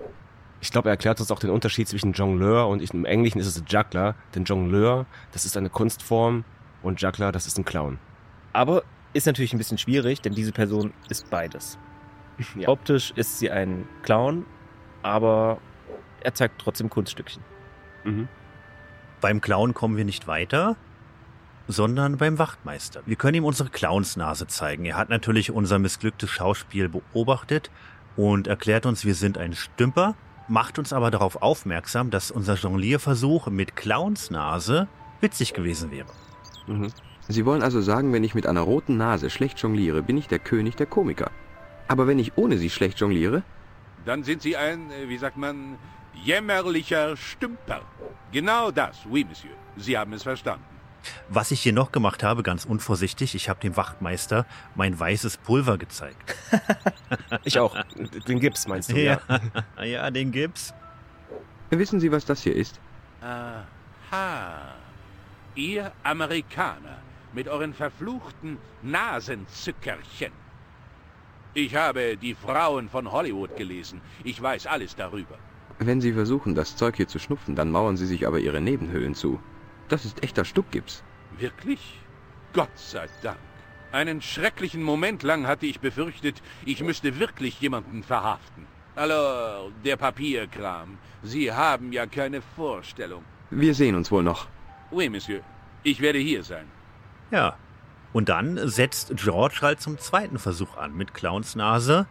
Ich glaube, er erklärt uns auch den Unterschied zwischen Jongleur und im Englischen ist es Juggler. Denn Jongleur, das ist eine Kunstform und Juggler, das ist ein Clown. Aber ist natürlich ein bisschen schwierig, denn diese Person ist beides. Ja. Optisch ist sie ein Clown, aber er zeigt trotzdem Kunststückchen. Mhm. Beim Clown kommen wir nicht weiter, sondern beim Wachtmeister. Wir können ihm unsere Clownsnase zeigen. Er hat natürlich unser missglücktes Schauspiel beobachtet und erklärt uns, wir sind ein Stümper, macht uns aber darauf aufmerksam, dass unser Jonglierversuch mit Clownsnase witzig gewesen wäre. Mhm. Sie wollen also sagen, wenn ich mit einer roten Nase schlecht jongliere, bin ich der König der Komiker. Aber wenn ich ohne sie schlecht jongliere? Dann sind Sie ein, äh, wie sagt man, jämmerlicher Stümper. Genau das, oui, Monsieur. Sie haben es verstanden. Was ich hier noch gemacht habe, ganz unvorsichtig, ich habe dem Wachtmeister mein weißes Pulver gezeigt. ich auch. Den Gips meinst du, ja? Ja, ja den Gips. Wissen Sie, was das hier ist? Aha. Ihr Amerikaner mit euren verfluchten Nasenzückerchen. Ich habe die Frauen von Hollywood gelesen. Ich weiß alles darüber. Wenn Sie versuchen, das Zeug hier zu schnupfen, dann mauern Sie sich aber Ihre Nebenhöhlen zu. Das ist echter Stuckgips. Wirklich? Gott sei Dank. Einen schrecklichen Moment lang hatte ich befürchtet, ich müsste wirklich jemanden verhaften. Hallo, der Papierkram. Sie haben ja keine Vorstellung. Wir sehen uns wohl noch. Oui, Monsieur. Ich werde hier sein. Ja. Und dann setzt George halt zum zweiten Versuch an mit Clowns Nase.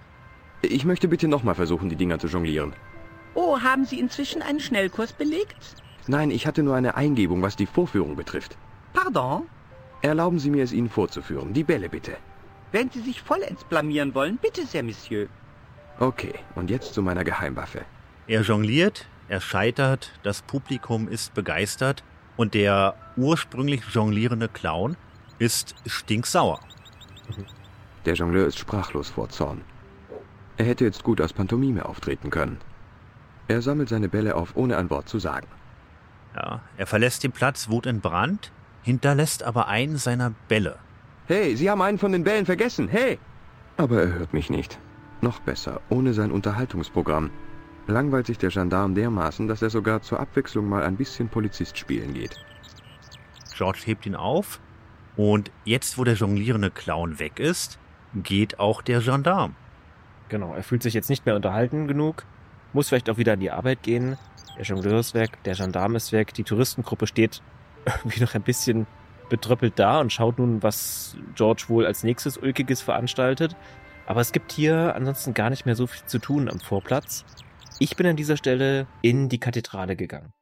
Ich möchte bitte nochmal versuchen, die Dinger zu jonglieren. Oh, haben Sie inzwischen einen Schnellkurs belegt? Nein, ich hatte nur eine Eingebung, was die Vorführung betrifft. Pardon? Erlauben Sie mir es Ihnen vorzuführen. Die Bälle bitte. Wenn Sie sich vollends blamieren wollen, bitte sehr, Monsieur. Okay, und jetzt zu meiner Geheimwaffe. Er jongliert, er scheitert, das Publikum ist begeistert und der ursprünglich jonglierende Clown ist stinksauer. Der Jongleur ist sprachlos vor Zorn. Er hätte jetzt gut als Pantomime auftreten können. Er sammelt seine Bälle auf, ohne ein Wort zu sagen. Ja, er verlässt den Platz wutentbrannt, hinterlässt aber einen seiner Bälle. Hey, Sie haben einen von den Bällen vergessen. Hey! Aber er hört mich nicht. Noch besser, ohne sein Unterhaltungsprogramm. Langweilt sich der Gendarm dermaßen, dass er sogar zur Abwechslung mal ein bisschen Polizist spielen geht. George hebt ihn auf und jetzt, wo der jonglierende Clown weg ist, geht auch der Gendarm. Genau, er fühlt sich jetzt nicht mehr unterhalten genug, muss vielleicht auch wieder an die Arbeit gehen. Der Jongleur ist weg, der Gendarm ist weg, die Touristengruppe steht irgendwie noch ein bisschen betröppelt da und schaut nun, was George wohl als nächstes Ulkiges veranstaltet. Aber es gibt hier ansonsten gar nicht mehr so viel zu tun am Vorplatz. Ich bin an dieser Stelle in die Kathedrale gegangen.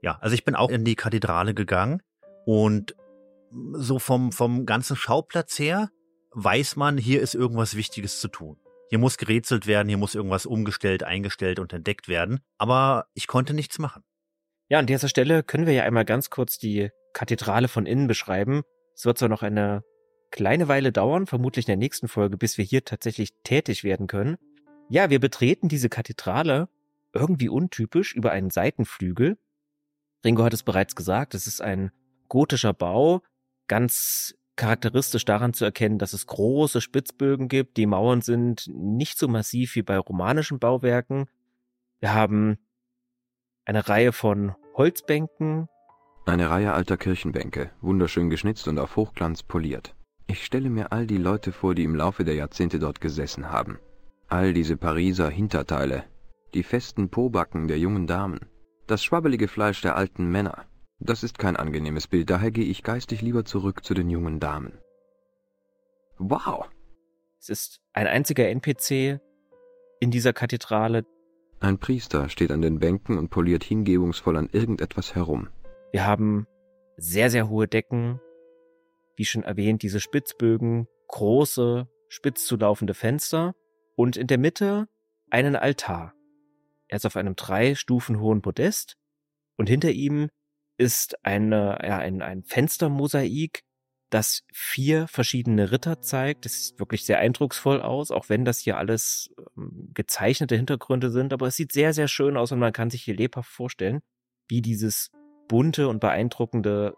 Ja, also ich bin auch in die Kathedrale gegangen und so vom, vom ganzen Schauplatz her weiß man, hier ist irgendwas Wichtiges zu tun. Hier muss gerätselt werden, hier muss irgendwas umgestellt, eingestellt und entdeckt werden. Aber ich konnte nichts machen. Ja, an dieser Stelle können wir ja einmal ganz kurz die Kathedrale von innen beschreiben. Es wird zwar noch eine kleine Weile dauern, vermutlich in der nächsten Folge, bis wir hier tatsächlich tätig werden können. Ja, wir betreten diese Kathedrale irgendwie untypisch über einen Seitenflügel. Ringo hat es bereits gesagt, es ist ein gotischer Bau, ganz charakteristisch daran zu erkennen, dass es große Spitzbögen gibt. Die Mauern sind nicht so massiv wie bei romanischen Bauwerken. Wir haben eine Reihe von Holzbänken. Eine Reihe alter Kirchenbänke, wunderschön geschnitzt und auf Hochglanz poliert. Ich stelle mir all die Leute vor, die im Laufe der Jahrzehnte dort gesessen haben. All diese Pariser Hinterteile, die festen Pobacken der jungen Damen, das schwabbelige Fleisch der alten Männer. Das ist kein angenehmes Bild, daher gehe ich geistig lieber zurück zu den jungen Damen. Wow! Es ist ein einziger NPC in dieser Kathedrale. Ein Priester steht an den Bänken und poliert hingebungsvoll an irgendetwas herum. Wir haben sehr, sehr hohe Decken. Wie schon erwähnt, diese Spitzbögen, große, spitz zulaufende Fenster und in der Mitte einen Altar. Er ist auf einem drei Stufen hohen Podest und hinter ihm ist eine, ja, ein, ein Fenstermosaik, das vier verschiedene Ritter zeigt. Das sieht wirklich sehr eindrucksvoll aus, auch wenn das hier alles ähm, gezeichnete Hintergründe sind. Aber es sieht sehr, sehr schön aus und man kann sich hier lebhaft vorstellen, wie dieses bunte und beeindruckende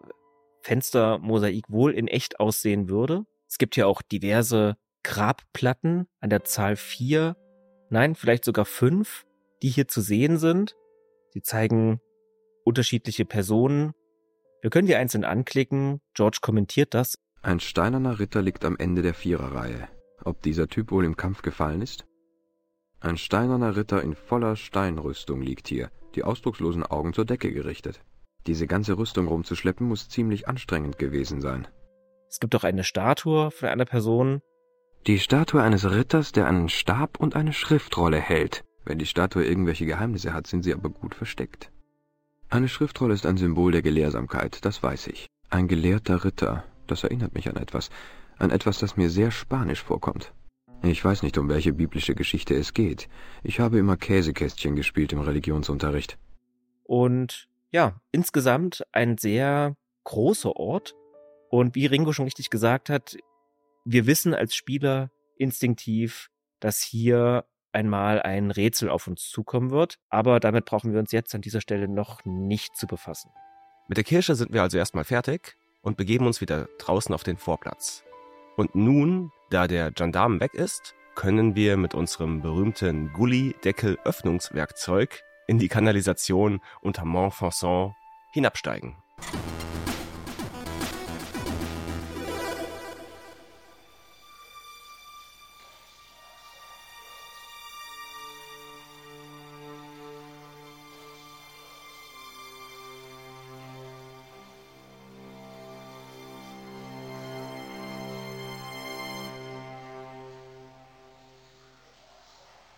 Fenstermosaik wohl in echt aussehen würde. Es gibt hier auch diverse Grabplatten an der Zahl vier, nein, vielleicht sogar fünf, die hier zu sehen sind. Sie zeigen unterschiedliche Personen. Wir können die einzeln anklicken. George kommentiert das. Ein steinerner Ritter liegt am Ende der Viererreihe. Ob dieser Typ wohl im Kampf gefallen ist? Ein steinerner Ritter in voller Steinrüstung liegt hier, die ausdruckslosen Augen zur Decke gerichtet. Diese ganze Rüstung rumzuschleppen muss ziemlich anstrengend gewesen sein. Es gibt auch eine Statue von einer Person. Die Statue eines Ritters, der einen Stab und eine Schriftrolle hält. Wenn die Statue irgendwelche Geheimnisse hat, sind sie aber gut versteckt. Eine Schriftrolle ist ein Symbol der Gelehrsamkeit, das weiß ich. Ein gelehrter Ritter, das erinnert mich an etwas. An etwas, das mir sehr spanisch vorkommt. Ich weiß nicht, um welche biblische Geschichte es geht. Ich habe immer Käsekästchen gespielt im Religionsunterricht. Und ja, insgesamt ein sehr großer Ort. Und wie Ringo schon richtig gesagt hat, wir wissen als Spieler instinktiv, dass hier einmal ein Rätsel auf uns zukommen wird. Aber damit brauchen wir uns jetzt an dieser Stelle noch nicht zu befassen. Mit der Kirche sind wir also erstmal fertig und begeben uns wieder draußen auf den Vorplatz. Und nun, da der Gendarm weg ist, können wir mit unserem berühmten Gully-Deckel-Öffnungswerkzeug in die Kanalisation unter Montfaucon hinabsteigen.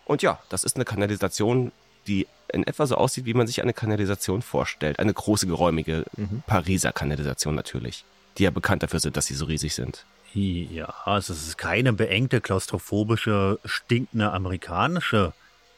Und ja, das ist eine Kanalisation, die in etwa so aussieht, wie man sich eine Kanalisation vorstellt. Eine große, geräumige mhm. Pariser Kanalisation natürlich, die ja bekannt dafür sind, dass sie so riesig sind. Ja, also es ist keine beengte, klaustrophobische, stinkende amerikanische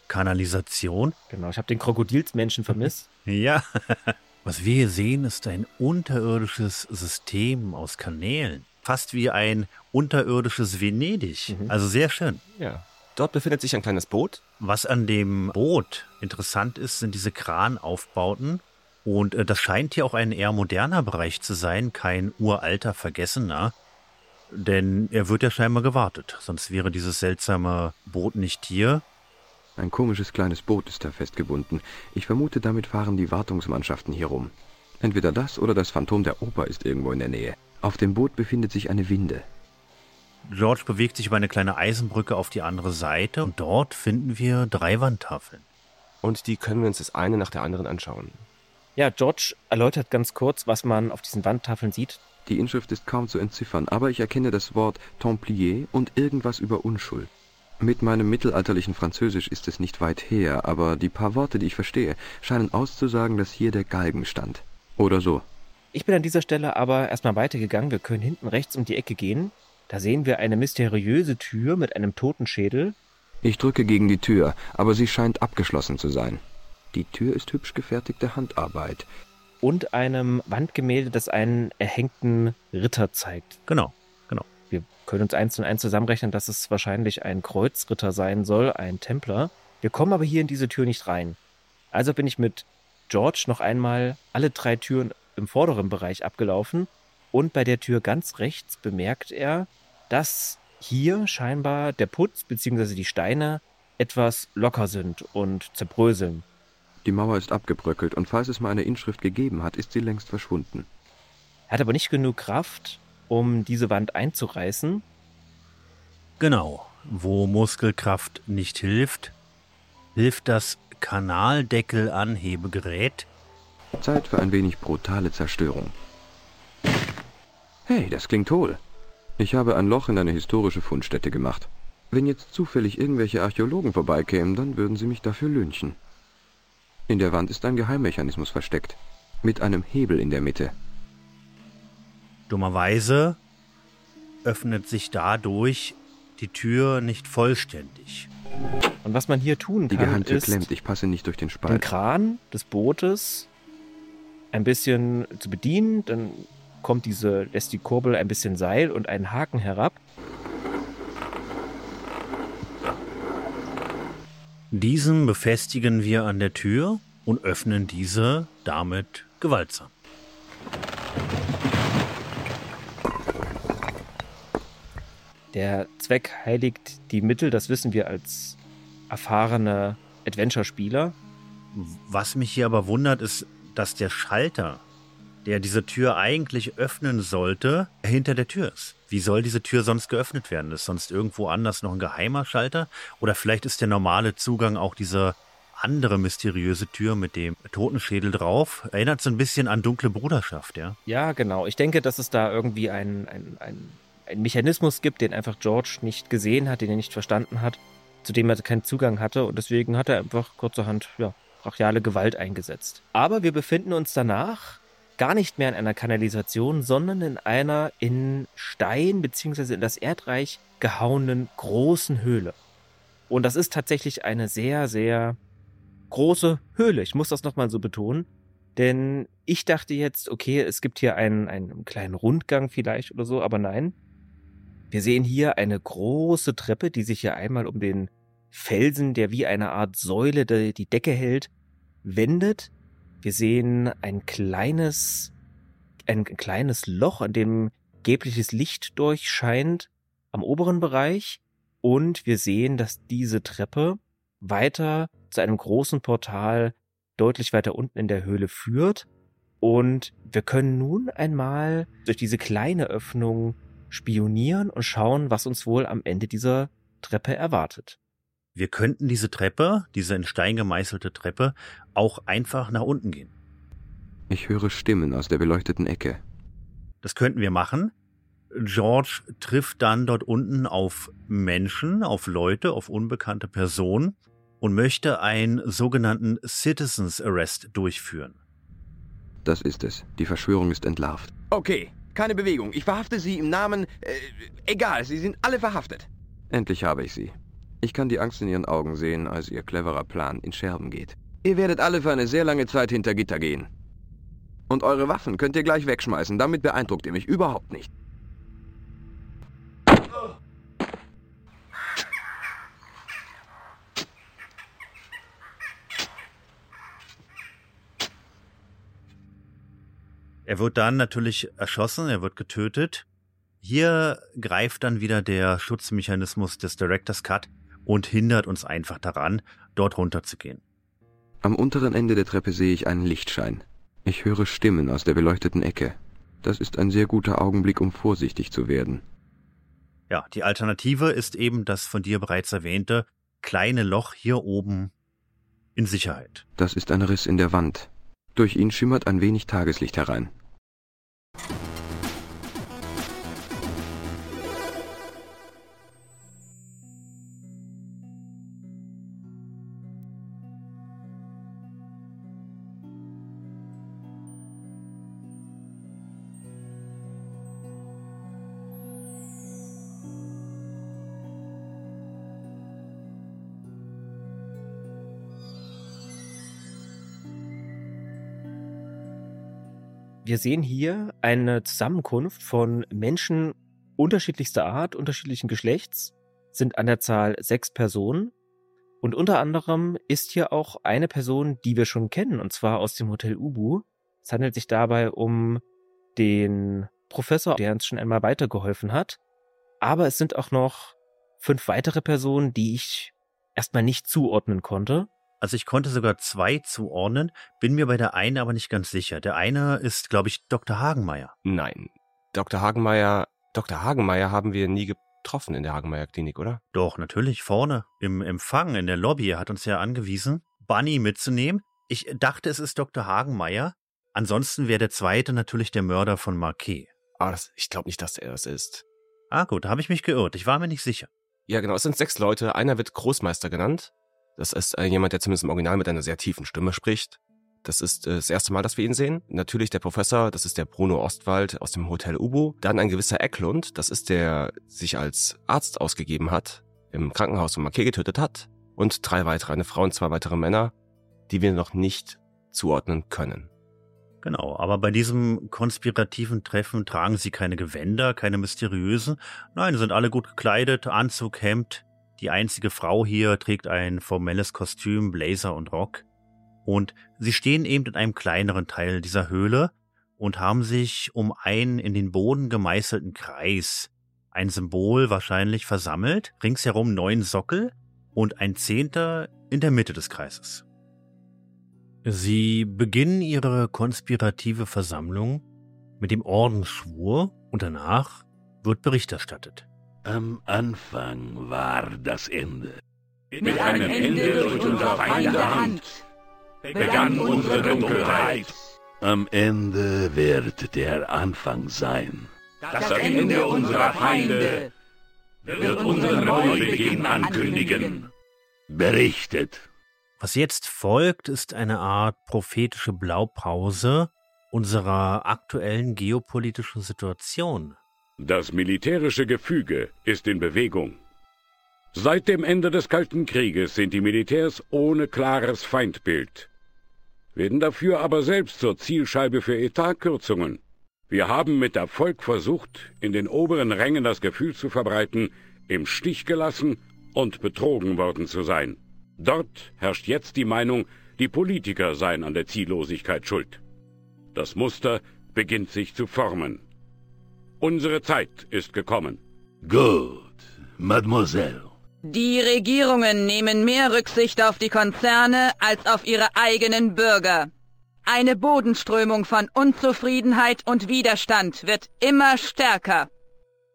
Kanalisation. Genau, ich habe den Krokodilsmenschen vermisst. ja. Was wir hier sehen, ist ein unterirdisches System aus Kanälen. Fast wie ein unterirdisches Venedig. Mhm. Also sehr schön. Ja. Dort befindet sich ein kleines Boot. Was an dem Boot interessant ist, sind diese Kranaufbauten. Und äh, das scheint hier auch ein eher moderner Bereich zu sein, kein uralter, vergessener. Denn er wird ja scheinbar gewartet, sonst wäre dieses seltsame Boot nicht hier. Ein komisches kleines Boot ist da festgebunden. Ich vermute, damit fahren die Wartungsmannschaften hier rum. Entweder das oder das Phantom der Oper ist irgendwo in der Nähe. Auf dem Boot befindet sich eine Winde. George bewegt sich über eine kleine Eisenbrücke auf die andere Seite und dort finden wir drei Wandtafeln. Und die können wir uns das eine nach der anderen anschauen. Ja, George erläutert ganz kurz, was man auf diesen Wandtafeln sieht. Die Inschrift ist kaum zu entziffern, aber ich erkenne das Wort Templier und irgendwas über Unschuld. Mit meinem mittelalterlichen Französisch ist es nicht weit her, aber die paar Worte, die ich verstehe, scheinen auszusagen, dass hier der Galgen stand. Oder so. Ich bin an dieser Stelle aber erstmal weitergegangen. Wir können hinten rechts um die Ecke gehen. Da sehen wir eine mysteriöse Tür mit einem Totenschädel. Ich drücke gegen die Tür, aber sie scheint abgeschlossen zu sein. Die Tür ist hübsch gefertigte Handarbeit. Und einem Wandgemälde, das einen erhängten Ritter zeigt. Genau, genau. Wir können uns eins und eins zusammenrechnen, dass es wahrscheinlich ein Kreuzritter sein soll, ein Templer. Wir kommen aber hier in diese Tür nicht rein. Also bin ich mit George noch einmal alle drei Türen im vorderen Bereich abgelaufen und bei der Tür ganz rechts bemerkt er, dass hier scheinbar der Putz bzw. die Steine etwas locker sind und zerbröseln. Die Mauer ist abgebröckelt und falls es mal eine Inschrift gegeben hat, ist sie längst verschwunden. Er hat aber nicht genug Kraft, um diese Wand einzureißen. Genau, wo Muskelkraft nicht hilft, hilft das Kanaldeckel-Anhebegerät. Zeit für ein wenig brutale Zerstörung. Hey, das klingt hohl. Ich habe ein Loch in eine historische Fundstätte gemacht. Wenn jetzt zufällig irgendwelche Archäologen vorbeikämen, dann würden sie mich dafür lynchen. In der Wand ist ein Geheimmechanismus versteckt. Mit einem Hebel in der Mitte. Dummerweise öffnet sich dadurch die Tür nicht vollständig. Und was man hier tun kann, die Geheimtür ist klemmt, ich passe nicht durch den Spalt. den Kran des Bootes ein bisschen zu bedienen, dann kommt diese, lässt die Kurbel ein bisschen Seil und einen Haken herab. Diesen befestigen wir an der Tür und öffnen diese damit gewaltsam. Der Zweck heiligt die Mittel, das wissen wir als erfahrene Adventure-Spieler. Was mich hier aber wundert, ist, dass der Schalter der diese Tür eigentlich öffnen sollte, hinter der Tür ist. Wie soll diese Tür sonst geöffnet werden? Ist sonst irgendwo anders noch ein geheimer Schalter? Oder vielleicht ist der normale Zugang auch diese andere mysteriöse Tür mit dem Totenschädel drauf. Erinnert so ein bisschen an dunkle Bruderschaft, ja? Ja, genau. Ich denke, dass es da irgendwie ein, ein, ein, einen Mechanismus gibt, den einfach George nicht gesehen hat, den er nicht verstanden hat, zu dem er keinen Zugang hatte und deswegen hat er einfach kurzerhand ja, brachiale Gewalt eingesetzt. Aber wir befinden uns danach gar nicht mehr in einer Kanalisation, sondern in einer in Stein bzw. in das Erdreich gehauenen großen Höhle. Und das ist tatsächlich eine sehr, sehr große Höhle. Ich muss das nochmal so betonen. Denn ich dachte jetzt, okay, es gibt hier einen, einen kleinen Rundgang vielleicht oder so, aber nein. Wir sehen hier eine große Treppe, die sich hier einmal um den Felsen, der wie eine Art Säule die Decke hält, wendet wir sehen ein kleines, ein kleines Loch, an dem gebliches Licht durchscheint am oberen Bereich. Und wir sehen, dass diese Treppe weiter zu einem großen Portal deutlich weiter unten in der Höhle führt. Und wir können nun einmal durch diese kleine Öffnung spionieren und schauen, was uns wohl am Ende dieser Treppe erwartet. Wir könnten diese Treppe, diese in Stein gemeißelte Treppe, auch einfach nach unten gehen. Ich höre Stimmen aus der beleuchteten Ecke. Das könnten wir machen. George trifft dann dort unten auf Menschen, auf Leute, auf unbekannte Personen und möchte einen sogenannten Citizens Arrest durchführen. Das ist es. Die Verschwörung ist entlarvt. Okay, keine Bewegung. Ich verhafte Sie im Namen... Äh, egal, Sie sind alle verhaftet. Endlich habe ich Sie. Ich kann die Angst in Ihren Augen sehen, als Ihr cleverer Plan in Scherben geht. Ihr werdet alle für eine sehr lange Zeit hinter Gitter gehen. Und eure Waffen könnt ihr gleich wegschmeißen, damit beeindruckt ihr mich überhaupt nicht. Er wird dann natürlich erschossen, er wird getötet. Hier greift dann wieder der Schutzmechanismus des Director's Cut und hindert uns einfach daran, dort runterzugehen. Am unteren Ende der Treppe sehe ich einen Lichtschein. Ich höre Stimmen aus der beleuchteten Ecke. Das ist ein sehr guter Augenblick, um vorsichtig zu werden. Ja, die Alternative ist eben das von dir bereits erwähnte kleine Loch hier oben in Sicherheit. Das ist ein Riss in der Wand. Durch ihn schimmert ein wenig Tageslicht herein. Wir sehen hier eine Zusammenkunft von Menschen unterschiedlichster Art, unterschiedlichen Geschlechts, sind an der Zahl sechs Personen. Und unter anderem ist hier auch eine Person, die wir schon kennen, und zwar aus dem Hotel Ubu. Es handelt sich dabei um den Professor, der uns schon einmal weitergeholfen hat. Aber es sind auch noch fünf weitere Personen, die ich erstmal nicht zuordnen konnte. Also ich konnte sogar zwei zuordnen, bin mir bei der einen aber nicht ganz sicher. Der eine ist, glaube ich, Dr. Hagenmeier. Nein. Dr. Hagenmeier, Dr. Hagenmeier haben wir nie getroffen in der Hagenmeier Klinik, oder? Doch, natürlich, vorne im Empfang in der Lobby. Er hat uns ja angewiesen, Bunny mitzunehmen. Ich dachte, es ist Dr. Hagenmeier. Ansonsten wäre der zweite natürlich der Mörder von Marquet. Ah, das, ich glaube nicht, dass er das ist. Ah, gut, da habe ich mich geirrt. Ich war mir nicht sicher. Ja, genau, es sind sechs Leute. Einer wird Großmeister genannt. Das ist äh, jemand, der zumindest im Original mit einer sehr tiefen Stimme spricht. Das ist äh, das erste Mal, dass wir ihn sehen. Natürlich der Professor, das ist der Bruno Ostwald aus dem Hotel Ubo. Dann ein gewisser Eklund, das ist der sich als Arzt ausgegeben hat, im Krankenhaus und Marquet getötet hat. Und drei weitere, eine Frau und zwei weitere Männer, die wir noch nicht zuordnen können. Genau, aber bei diesem konspirativen Treffen tragen sie keine Gewänder, keine mysteriösen. Nein, sind alle gut gekleidet, Anzug, Hemd, die einzige Frau hier trägt ein formelles Kostüm, Blazer und Rock. Und sie stehen eben in einem kleineren Teil dieser Höhle und haben sich um einen in den Boden gemeißelten Kreis, ein Symbol wahrscheinlich versammelt, ringsherum neun Sockel und ein Zehnter in der Mitte des Kreises. Sie beginnen ihre konspirative Versammlung mit dem Ordensschwur und danach wird Bericht erstattet. Am Anfang war das Ende. Mit einem Ende durch unser Feinde Hand begann unsere Dunkelheit. Am Ende wird der Anfang sein. Das Ende unserer Feinde wird unseren Neubeginn ankündigen. Berichtet. Was jetzt folgt, ist eine Art prophetische Blaupause unserer aktuellen geopolitischen Situation. Das militärische Gefüge ist in Bewegung. Seit dem Ende des Kalten Krieges sind die Militärs ohne klares Feindbild, werden dafür aber selbst zur Zielscheibe für Etatkürzungen. Wir haben mit Erfolg versucht, in den oberen Rängen das Gefühl zu verbreiten, im Stich gelassen und betrogen worden zu sein. Dort herrscht jetzt die Meinung, die Politiker seien an der Ziellosigkeit schuld. Das Muster beginnt sich zu formen. Unsere Zeit ist gekommen. Gut, Mademoiselle. Die Regierungen nehmen mehr Rücksicht auf die Konzerne als auf ihre eigenen Bürger. Eine Bodenströmung von Unzufriedenheit und Widerstand wird immer stärker.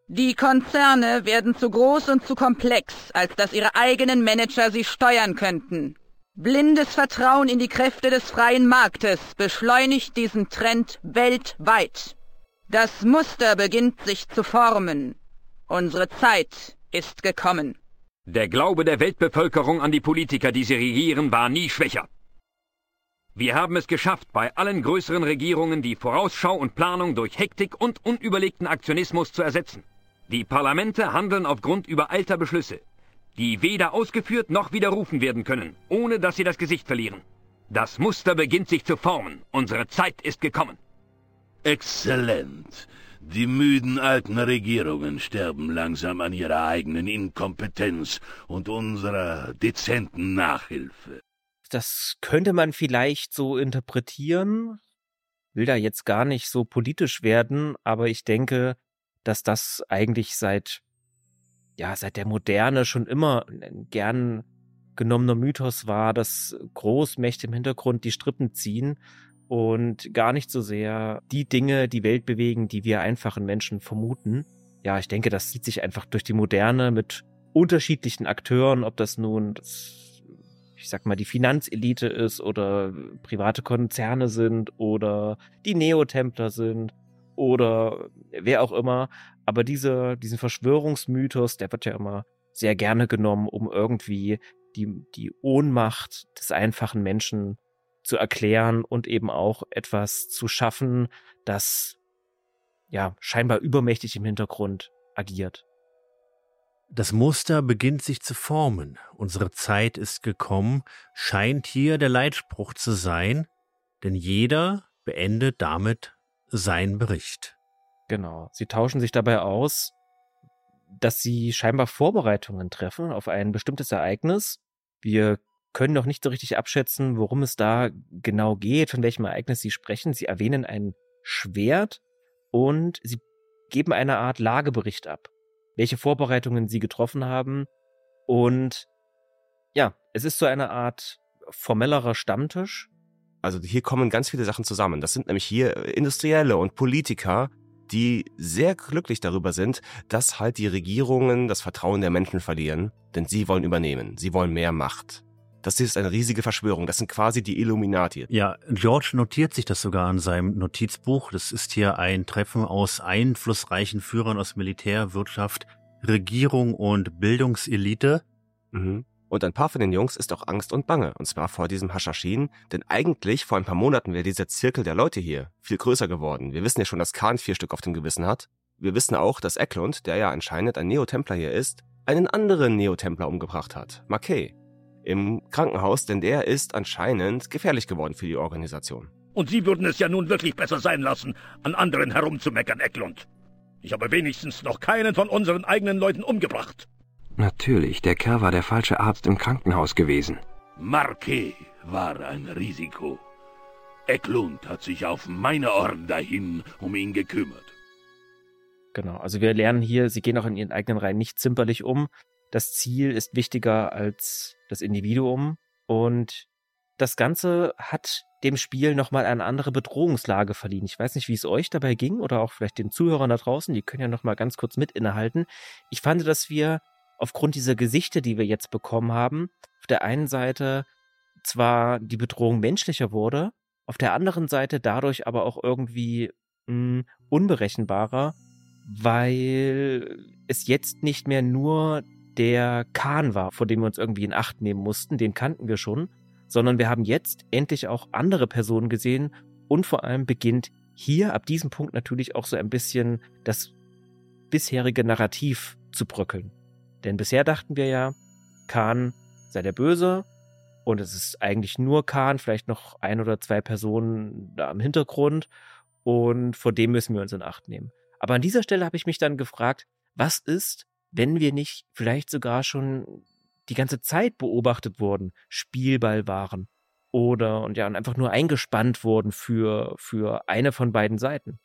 Die Konzerne werden zu groß und zu komplex, als dass ihre eigenen Manager sie steuern könnten. Blindes Vertrauen in die Kräfte des freien Marktes beschleunigt diesen Trend weltweit. Das Muster beginnt sich zu formen. Unsere Zeit ist gekommen. Der Glaube der Weltbevölkerung an die Politiker, die sie regieren, war nie schwächer. Wir haben es geschafft, bei allen größeren Regierungen die Vorausschau und Planung durch Hektik und unüberlegten Aktionismus zu ersetzen. Die Parlamente handeln aufgrund übereilter Beschlüsse, die weder ausgeführt noch widerrufen werden können, ohne dass sie das Gesicht verlieren. Das Muster beginnt sich zu formen. Unsere Zeit ist gekommen. Exzellent. Die müden alten Regierungen sterben langsam an ihrer eigenen Inkompetenz und unserer dezenten Nachhilfe. Das könnte man vielleicht so interpretieren. Will da jetzt gar nicht so politisch werden, aber ich denke, dass das eigentlich seit ja, seit der Moderne schon immer ein gern genommener Mythos war, dass Großmächte im Hintergrund die Strippen ziehen und gar nicht so sehr die Dinge, die Welt bewegen, die wir einfachen Menschen vermuten. Ja, ich denke, das zieht sich einfach durch die Moderne mit unterschiedlichen Akteuren, ob das nun ich sag mal, die Finanzelite ist oder private Konzerne sind oder die Neotempler sind oder wer auch immer. Aber diese, diesen Verschwörungsmythos, der wird ja immer sehr gerne genommen, um irgendwie die, die Ohnmacht des einfachen Menschen zu erklären und eben auch etwas zu schaffen, das ja scheinbar übermächtig im Hintergrund agiert. Das Muster beginnt sich zu formen. Unsere Zeit ist gekommen, scheint hier der Leitspruch zu sein, denn jeder beendet damit seinen Bericht. Genau. Sie tauschen sich dabei aus, dass sie scheinbar Vorbereitungen treffen auf ein bestimmtes Ereignis. Wir können noch nicht so richtig abschätzen, worum es da genau geht, von welchem Ereignis Sie sprechen. Sie erwähnen ein Schwert und Sie geben eine Art Lagebericht ab, welche Vorbereitungen Sie getroffen haben. Und ja, es ist so eine Art formellerer Stammtisch. Also hier kommen ganz viele Sachen zusammen. Das sind nämlich hier Industrielle und Politiker, die sehr glücklich darüber sind, dass halt die Regierungen das Vertrauen der Menschen verlieren, denn sie wollen übernehmen, sie wollen mehr Macht. Das ist eine riesige Verschwörung. Das sind quasi die Illuminati. Ja, George notiert sich das sogar in seinem Notizbuch. Das ist hier ein Treffen aus einflussreichen Führern aus Militär, Wirtschaft, Regierung und Bildungselite. Mhm. Und ein paar von den Jungs ist auch Angst und Bange, und zwar vor diesem Haschashin, denn eigentlich vor ein paar Monaten wäre dieser Zirkel der Leute hier viel größer geworden. Wir wissen ja schon, dass Khan vier Stück auf dem Gewissen hat. Wir wissen auch, dass Eklund, der ja anscheinend ein Neotempler hier ist, einen anderen Neotempler umgebracht hat, Marquet im Krankenhaus, denn der ist anscheinend gefährlich geworden für die Organisation. Und Sie würden es ja nun wirklich besser sein lassen, an anderen herumzumeckern, Eklund. Ich habe wenigstens noch keinen von unseren eigenen Leuten umgebracht. Natürlich, der Kerl war der falsche Arzt im Krankenhaus gewesen. Marquet war ein Risiko. Eklund hat sich auf meine Orden dahin um ihn gekümmert. Genau, also wir lernen hier, sie gehen auch in ihren eigenen Reihen nicht zimperlich um, das Ziel ist wichtiger als das Individuum und das Ganze hat dem Spiel nochmal eine andere Bedrohungslage verliehen. Ich weiß nicht, wie es euch dabei ging oder auch vielleicht den Zuhörern da draußen, die können ja nochmal ganz kurz mit innehalten. Ich fand, dass wir aufgrund dieser Gesichter, die wir jetzt bekommen haben, auf der einen Seite zwar die Bedrohung menschlicher wurde, auf der anderen Seite dadurch aber auch irgendwie mh, hm, unberechenbarer, weil es jetzt nicht mehr nur der Kahn war, vor dem wir uns irgendwie in Acht nehmen mussten, den kannten wir schon, sondern wir haben jetzt endlich auch andere Personen gesehen und vor allem beginnt hier ab diesem Punkt natürlich auch so ein bisschen das bisherige Narrativ zu bröckeln. Denn bisher dachten wir ja, Kahn sei der Böse und es ist eigentlich nur Kahn, vielleicht noch ein oder zwei Personen da im Hintergrund und vor dem müssen wir uns in Acht nehmen. Aber an dieser Stelle habe ich mich dann gefragt, was ist, wenn wir nicht vielleicht sogar schon die ganze Zeit beobachtet wurden, Spielball waren oder und ja und einfach nur eingespannt wurden für für eine von beiden Seiten.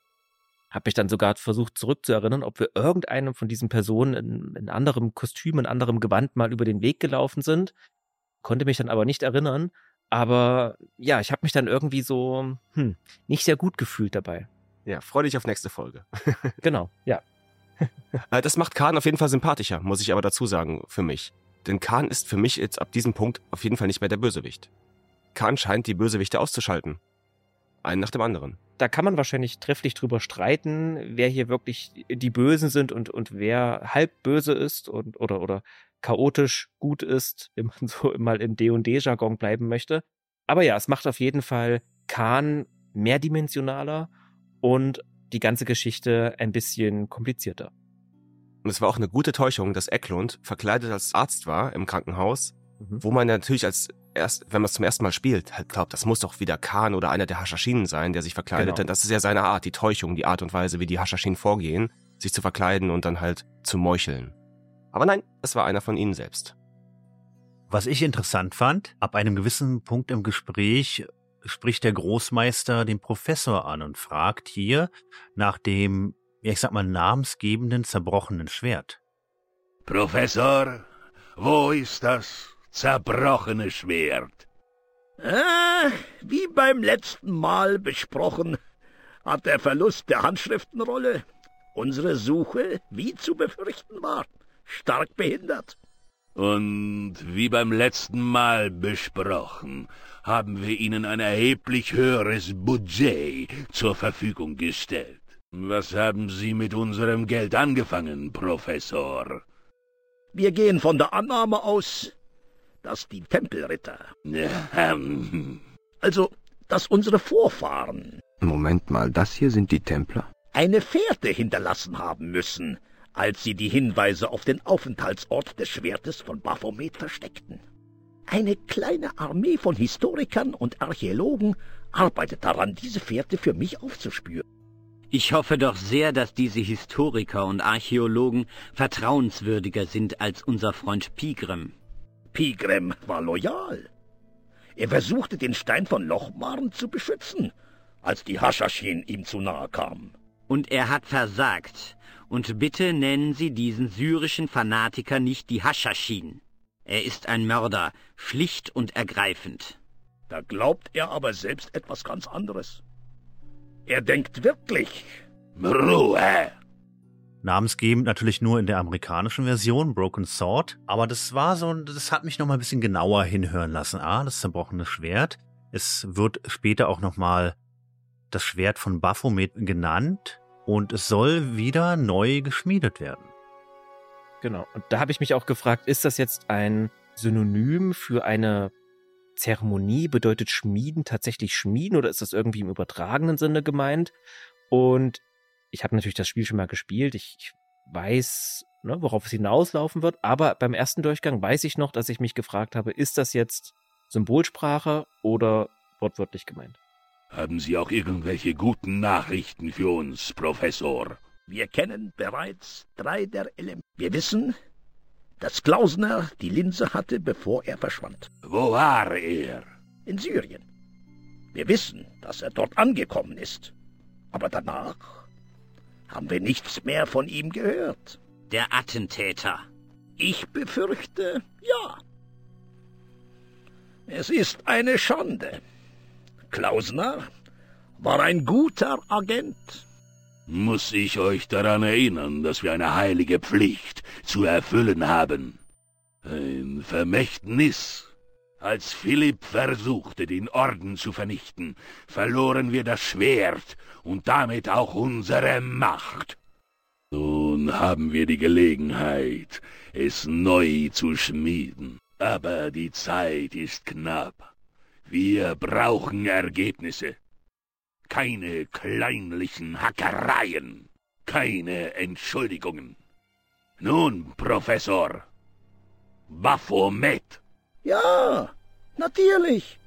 Habe mich dann sogar versucht zurückzuerinnern, ob wir irgendeinem von diesen Personen in, in anderem Kostüm, in anderem Gewand mal über den Weg gelaufen sind. Konnte mich dann aber nicht erinnern. Aber ja, ich habe mich dann irgendwie so hm, nicht sehr gut gefühlt dabei. Ja, freu dich auf nächste Folge. genau, ja. Äh, das macht Khan auf jeden Fall sympathischer, muss ich aber dazu sagen, für mich. Denn Khan ist für mich jetzt ab diesem Punkt auf jeden Fall nicht mehr der Bösewicht. Khan scheint die Bösewichte auszuschalten. Einen nach dem anderen. Da kann man wahrscheinlich trefflich drüber streiten, wer hier wirklich die Bösen sind und, und wer halb böse ist und, oder, oder chaotisch gut ist, wenn man so mal im D&D-Jargon bleiben möchte. Aber ja, es macht auf jeden Fall Khan mehrdimensionaler und die ganze Geschichte ein bisschen komplizierter. Und es war auch eine gute Täuschung, dass Eklund verkleidet als Arzt war im Krankenhaus, mhm. wo man natürlich als erst, wenn man es zum ersten Mal spielt, halt glaubt, das muss doch wieder Khan oder einer der Haschashinen sein, der sich verkleidet. Genau. Denn das ist ja seine Art, die Täuschung, die Art und Weise, wie die Haschaschinen vorgehen, sich zu verkleiden und dann halt zu meucheln. Aber nein, es war einer von ihnen selbst. Was ich interessant fand, ab einem gewissen Punkt im Gespräch spricht der Großmeister den Professor an und fragt hier nach dem, ich sag mal, namensgebenden zerbrochenen Schwert. Professor, wo ist das zerbrochene Schwert? Äh, wie beim letzten Mal besprochen, hat der Verlust der Handschriftenrolle unsere Suche, wie zu befürchten war, stark behindert. Und wie beim letzten Mal besprochen, haben wir Ihnen ein erheblich höheres Budget zur Verfügung gestellt. Was haben Sie mit unserem Geld angefangen, Professor? Wir gehen von der Annahme aus, dass die Tempelritter. Ähm. Also, dass unsere Vorfahren. Moment mal, das hier sind die Templer? Eine Fährte hinterlassen haben müssen, als sie die Hinweise auf den Aufenthaltsort des Schwertes von Baphomet versteckten. Eine kleine Armee von Historikern und Archäologen arbeitet daran, diese Fährte für mich aufzuspüren. Ich hoffe doch sehr, dass diese Historiker und Archäologen vertrauenswürdiger sind als unser Freund Pigrem. Pigrem war loyal. Er versuchte, den Stein von Lochmaren zu beschützen, als die Haschaschin ihm zu nahe kamen. Und er hat versagt, und bitte nennen Sie diesen syrischen Fanatiker nicht die Haschaschin. Er ist ein Mörder, schlicht und ergreifend. Da glaubt er aber selbst etwas ganz anderes. Er denkt wirklich. Ruhe! Namensgebend natürlich nur in der amerikanischen Version, Broken Sword. Aber das war so, das hat mich noch mal ein bisschen genauer hinhören lassen. Ah, das zerbrochene Schwert. Es wird später auch noch mal das Schwert von Baphomet genannt und es soll wieder neu geschmiedet werden. Genau. Und da habe ich mich auch gefragt, ist das jetzt ein Synonym für eine Zeremonie? Bedeutet Schmieden tatsächlich Schmieden oder ist das irgendwie im übertragenen Sinne gemeint? Und ich habe natürlich das Spiel schon mal gespielt. Ich, ich weiß, ne, worauf es hinauslaufen wird. Aber beim ersten Durchgang weiß ich noch, dass ich mich gefragt habe, ist das jetzt Symbolsprache oder wortwörtlich gemeint? Haben Sie auch irgendwelche guten Nachrichten für uns, Professor? Wir kennen bereits drei der Elemente. Wir wissen, dass Klausner die Linse hatte, bevor er verschwand. Wo war er? In Syrien. Wir wissen, dass er dort angekommen ist. Aber danach haben wir nichts mehr von ihm gehört. Der Attentäter. Ich befürchte, ja. Es ist eine Schande. Klausner war ein guter Agent. Muss ich euch daran erinnern, dass wir eine heilige Pflicht zu erfüllen haben? Ein Vermächtnis. Als Philipp versuchte, den Orden zu vernichten, verloren wir das Schwert und damit auch unsere Macht. Nun haben wir die Gelegenheit, es neu zu schmieden. Aber die Zeit ist knapp. Wir brauchen Ergebnisse. Keine kleinlichen Hackereien. Keine Entschuldigungen. Nun, Professor. Baphomet. Ja, natürlich.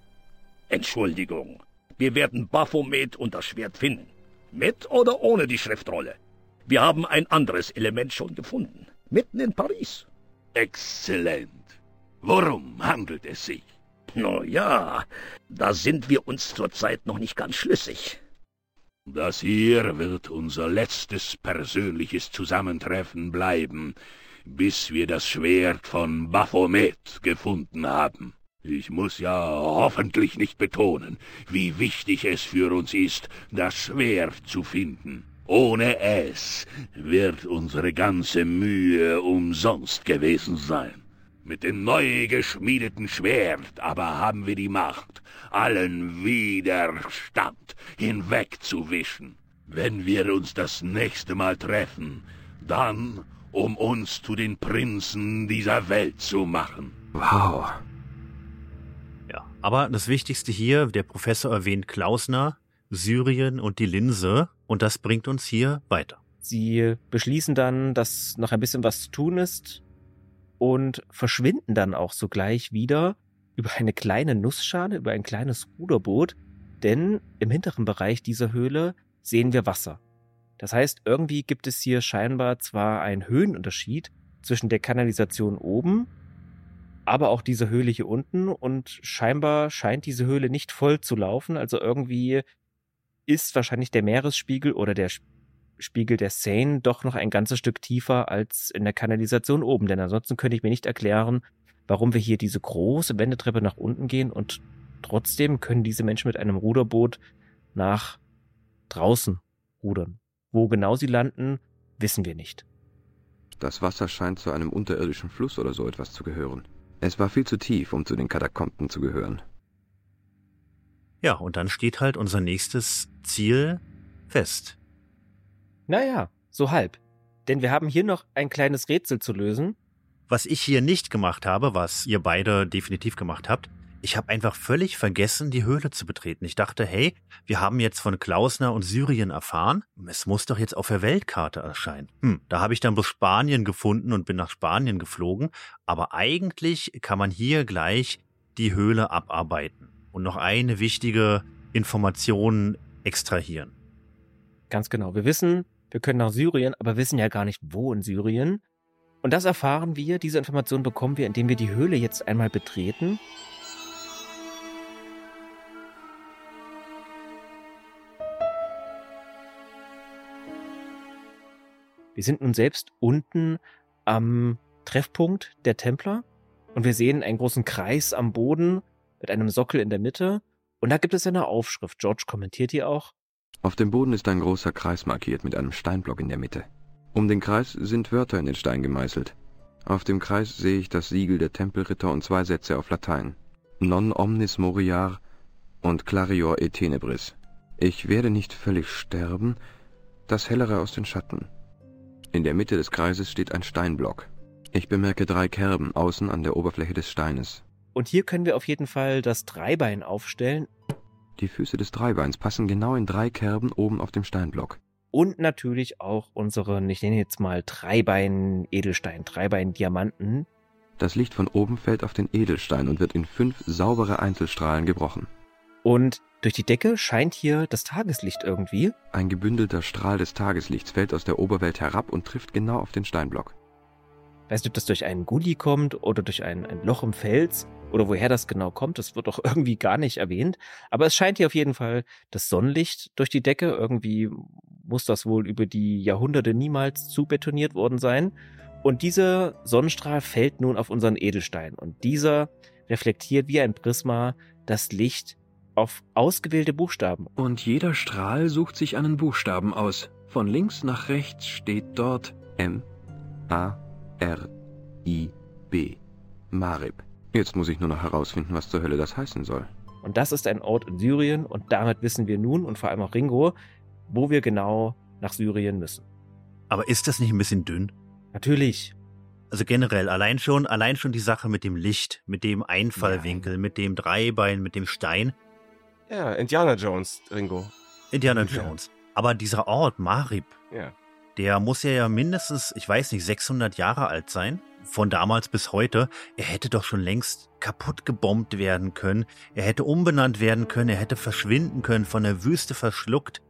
Entschuldigung. Wir werden Baphomet und das Schwert finden. Mit oder ohne die Schriftrolle. Wir haben ein anderes Element schon gefunden. Mitten in Paris. Exzellent. Worum handelt es sich? Na ja, da sind wir uns zurzeit noch nicht ganz schlüssig. Das hier wird unser letztes persönliches Zusammentreffen bleiben, bis wir das Schwert von Baphomet gefunden haben. Ich muss ja hoffentlich nicht betonen, wie wichtig es für uns ist, das Schwert zu finden. Ohne es wird unsere ganze Mühe umsonst gewesen sein. Mit dem neu geschmiedeten Schwert aber haben wir die Macht, allen Widerstand hinwegzuwischen. Wenn wir uns das nächste Mal treffen, dann, um uns zu den Prinzen dieser Welt zu machen. Wow. Ja, aber das Wichtigste hier, der Professor erwähnt Klausner, Syrien und die Linse, und das bringt uns hier weiter. Sie beschließen dann, dass noch ein bisschen was zu tun ist und verschwinden dann auch sogleich wieder über eine kleine Nussschale, über ein kleines Ruderboot, denn im hinteren Bereich dieser Höhle sehen wir Wasser. Das heißt, irgendwie gibt es hier scheinbar zwar einen Höhenunterschied zwischen der Kanalisation oben, aber auch diese Höhle hier unten. Und scheinbar scheint diese Höhle nicht voll zu laufen, also irgendwie ist wahrscheinlich der Meeresspiegel oder der Spiegel der Seine doch noch ein ganzes Stück tiefer als in der Kanalisation oben. Denn ansonsten könnte ich mir nicht erklären, warum wir hier diese große Wendeltreppe nach unten gehen und trotzdem können diese Menschen mit einem Ruderboot nach draußen rudern. Wo genau sie landen, wissen wir nicht. Das Wasser scheint zu einem unterirdischen Fluss oder so etwas zu gehören. Es war viel zu tief, um zu den Katakomben zu gehören. Ja, und dann steht halt unser nächstes Ziel fest. Naja, so halb. Denn wir haben hier noch ein kleines Rätsel zu lösen. Was ich hier nicht gemacht habe, was ihr beide definitiv gemacht habt, ich habe einfach völlig vergessen, die Höhle zu betreten. Ich dachte, hey, wir haben jetzt von Klausner und Syrien erfahren. Es muss doch jetzt auf der Weltkarte erscheinen. Hm, da habe ich dann bloß Spanien gefunden und bin nach Spanien geflogen. Aber eigentlich kann man hier gleich die Höhle abarbeiten und noch eine wichtige Information extrahieren. Ganz genau. Wir wissen, wir können nach Syrien, aber wissen ja gar nicht, wo in Syrien. Und das erfahren wir, diese Information bekommen wir, indem wir die Höhle jetzt einmal betreten. Wir sind nun selbst unten am Treffpunkt der Templer und wir sehen einen großen Kreis am Boden mit einem Sockel in der Mitte. Und da gibt es eine Aufschrift. George kommentiert hier auch. Auf dem Boden ist ein großer Kreis markiert mit einem Steinblock in der Mitte. Um den Kreis sind Wörter in den Stein gemeißelt. Auf dem Kreis sehe ich das Siegel der Tempelritter und zwei Sätze auf Latein. Non omnis moriar und clarior et tenebris. Ich werde nicht völlig sterben, das Hellere aus den Schatten. In der Mitte des Kreises steht ein Steinblock. Ich bemerke drei Kerben außen an der Oberfläche des Steines. Und hier können wir auf jeden Fall das Dreibein aufstellen. Die Füße des Dreibeins passen genau in drei Kerben oben auf dem Steinblock. Und natürlich auch unseren, ich nenne jetzt mal Dreibein-Edelstein, Dreibein-Diamanten. Das Licht von oben fällt auf den Edelstein und wird in fünf saubere Einzelstrahlen gebrochen. Und durch die Decke scheint hier das Tageslicht irgendwie. Ein gebündelter Strahl des Tageslichts fällt aus der Oberwelt herab und trifft genau auf den Steinblock. Weiß nicht, ob das durch einen Gully kommt oder durch ein, ein Loch im Fels oder woher das genau kommt. Das wird doch irgendwie gar nicht erwähnt. Aber es scheint hier auf jeden Fall das Sonnenlicht durch die Decke. Irgendwie muss das wohl über die Jahrhunderte niemals zubetoniert worden sein. Und dieser Sonnenstrahl fällt nun auf unseren Edelstein. Und dieser reflektiert wie ein Prisma das Licht auf ausgewählte Buchstaben. Und jeder Strahl sucht sich einen Buchstaben aus. Von links nach rechts steht dort M A R-I-B. Marib. Jetzt muss ich nur noch herausfinden, was zur Hölle das heißen soll. Und das ist ein Ort in Syrien und damit wissen wir nun und vor allem auch Ringo, wo wir genau nach Syrien müssen. Aber ist das nicht ein bisschen dünn? Natürlich. Also generell, allein schon, allein schon die Sache mit dem Licht, mit dem Einfallwinkel, ja. mit dem Dreibein, mit dem Stein. Ja, Indiana Jones, Ringo. Indiana Jones. Ja. Aber dieser Ort, Marib, ja. Der muss ja, ja mindestens, ich weiß nicht, 600 Jahre alt sein. Von damals bis heute. Er hätte doch schon längst kaputt gebombt werden können. Er hätte umbenannt werden können. Er hätte verschwinden können, von der Wüste verschluckt.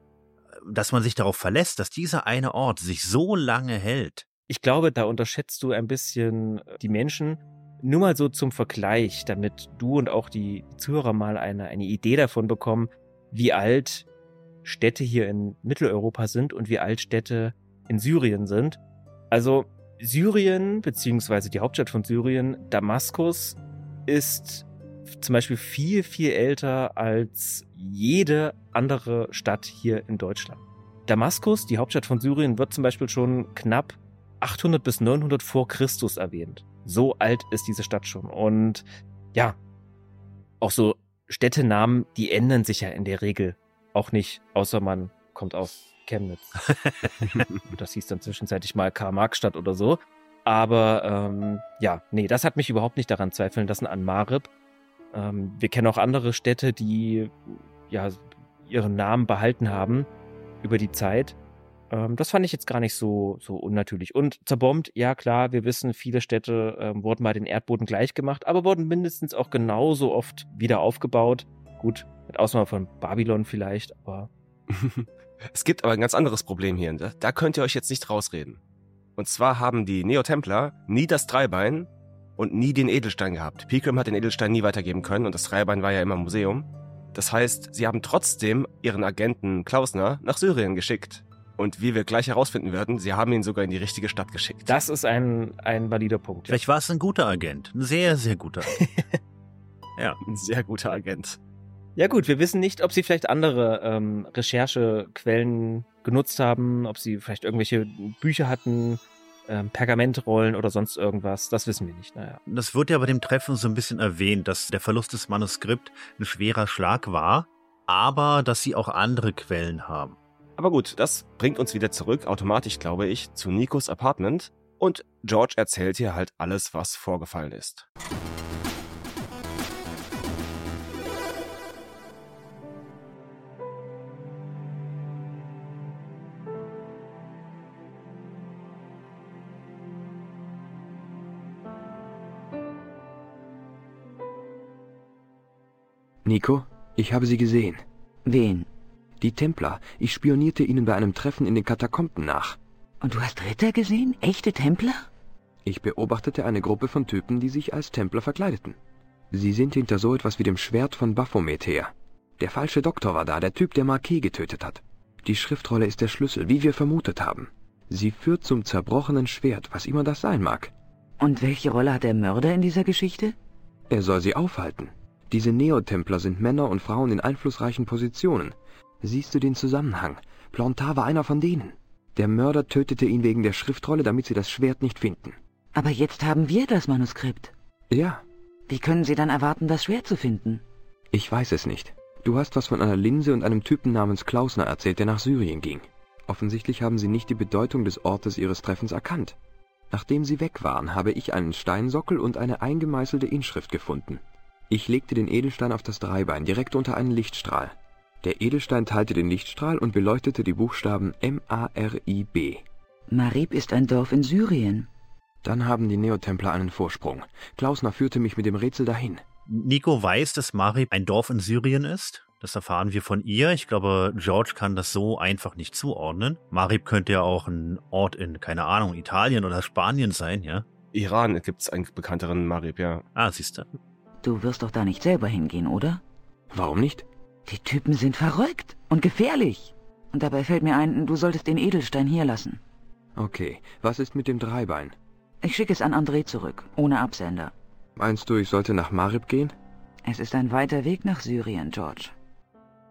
Dass man sich darauf verlässt, dass dieser eine Ort sich so lange hält. Ich glaube, da unterschätzt du ein bisschen die Menschen. Nur mal so zum Vergleich, damit du und auch die Zuhörer mal eine, eine Idee davon bekommen, wie alt Städte hier in Mitteleuropa sind und wie alt Städte in Syrien sind. Also Syrien, beziehungsweise die Hauptstadt von Syrien, Damaskus, ist zum Beispiel viel, viel älter als jede andere Stadt hier in Deutschland. Damaskus, die Hauptstadt von Syrien, wird zum Beispiel schon knapp 800 bis 900 vor Christus erwähnt. So alt ist diese Stadt schon. Und ja, auch so Städtenamen, die ändern sich ja in der Regel auch nicht, außer man kommt aus Chemnitz. das hieß dann zwischenzeitlich mal Karl-Marx-Stadt oder so. Aber ähm, ja, nee, das hat mich überhaupt nicht daran zweifeln lassen an Marib. Ähm, wir kennen auch andere Städte, die ja ihren Namen behalten haben über die Zeit. Ähm, das fand ich jetzt gar nicht so, so unnatürlich. Und zerbombt, ja klar, wir wissen, viele Städte ähm, wurden mal den Erdboden gleich gemacht, aber wurden mindestens auch genauso oft wieder aufgebaut. Gut, mit Ausnahme von Babylon vielleicht, aber. es gibt aber ein ganz anderes Problem hier. Da könnt ihr euch jetzt nicht rausreden. Und zwar haben die Neotempler nie das Dreibein und nie den Edelstein gehabt. Pilgrim hat den Edelstein nie weitergeben können und das Dreibein war ja immer im Museum. Das heißt, sie haben trotzdem ihren Agenten Klausner nach Syrien geschickt. Und wie wir gleich herausfinden werden, sie haben ihn sogar in die richtige Stadt geschickt. Das ist ein, ein valider Punkt. Vielleicht war es ein guter Agent. Ein sehr, sehr guter Agent. ja, ein sehr guter Agent. Ja gut, wir wissen nicht, ob sie vielleicht andere ähm, Recherchequellen genutzt haben, ob sie vielleicht irgendwelche Bücher hatten, ähm, Pergamentrollen oder sonst irgendwas. Das wissen wir nicht. Naja. Das wird ja bei dem Treffen so ein bisschen erwähnt, dass der Verlust des Manuskripts ein schwerer Schlag war, aber dass sie auch andere Quellen haben. Aber gut, das bringt uns wieder zurück, automatisch glaube ich, zu Nikos Apartment und George erzählt hier halt alles, was vorgefallen ist. Nico, ich habe sie gesehen. Wen? Die Templer. Ich spionierte ihnen bei einem Treffen in den Katakomben nach. Und du hast Ritter gesehen? Echte Templer? Ich beobachtete eine Gruppe von Typen, die sich als Templer verkleideten. Sie sind hinter so etwas wie dem Schwert von Baphomet her. Der falsche Doktor war da, der Typ, der Marquis getötet hat. Die Schriftrolle ist der Schlüssel, wie wir vermutet haben. Sie führt zum zerbrochenen Schwert, was immer das sein mag. Und welche Rolle hat der Mörder in dieser Geschichte? Er soll sie aufhalten. Diese Neotempler sind Männer und Frauen in einflussreichen Positionen. Siehst du den Zusammenhang? Plontar war einer von denen. Der Mörder tötete ihn wegen der Schriftrolle, damit sie das Schwert nicht finden. Aber jetzt haben wir das Manuskript. Ja. Wie können Sie dann erwarten, das Schwert zu finden? Ich weiß es nicht. Du hast was von einer Linse und einem Typen namens Klausner erzählt, der nach Syrien ging. Offensichtlich haben Sie nicht die Bedeutung des Ortes Ihres Treffens erkannt. Nachdem Sie weg waren, habe ich einen Steinsockel und eine eingemeißelte Inschrift gefunden. Ich legte den Edelstein auf das Dreibein, direkt unter einen Lichtstrahl. Der Edelstein teilte den Lichtstrahl und beleuchtete die Buchstaben M-A-R-I-B. Marib ist ein Dorf in Syrien. Dann haben die Neotempler einen Vorsprung. Klausner führte mich mit dem Rätsel dahin. Nico weiß, dass Marib ein Dorf in Syrien ist. Das erfahren wir von ihr. Ich glaube, George kann das so einfach nicht zuordnen. Marib könnte ja auch ein Ort in, keine Ahnung, Italien oder Spanien sein, ja? Iran gibt's einen bekannteren Marib, ja. Ah, siehst du. Du wirst doch da nicht selber hingehen, oder? Warum nicht? Die Typen sind verrückt und gefährlich. Und dabei fällt mir ein, du solltest den Edelstein hier lassen. Okay, was ist mit dem Dreibein? Ich schicke es an André zurück, ohne Absender. Meinst du, ich sollte nach Marib gehen? Es ist ein weiter Weg nach Syrien, George.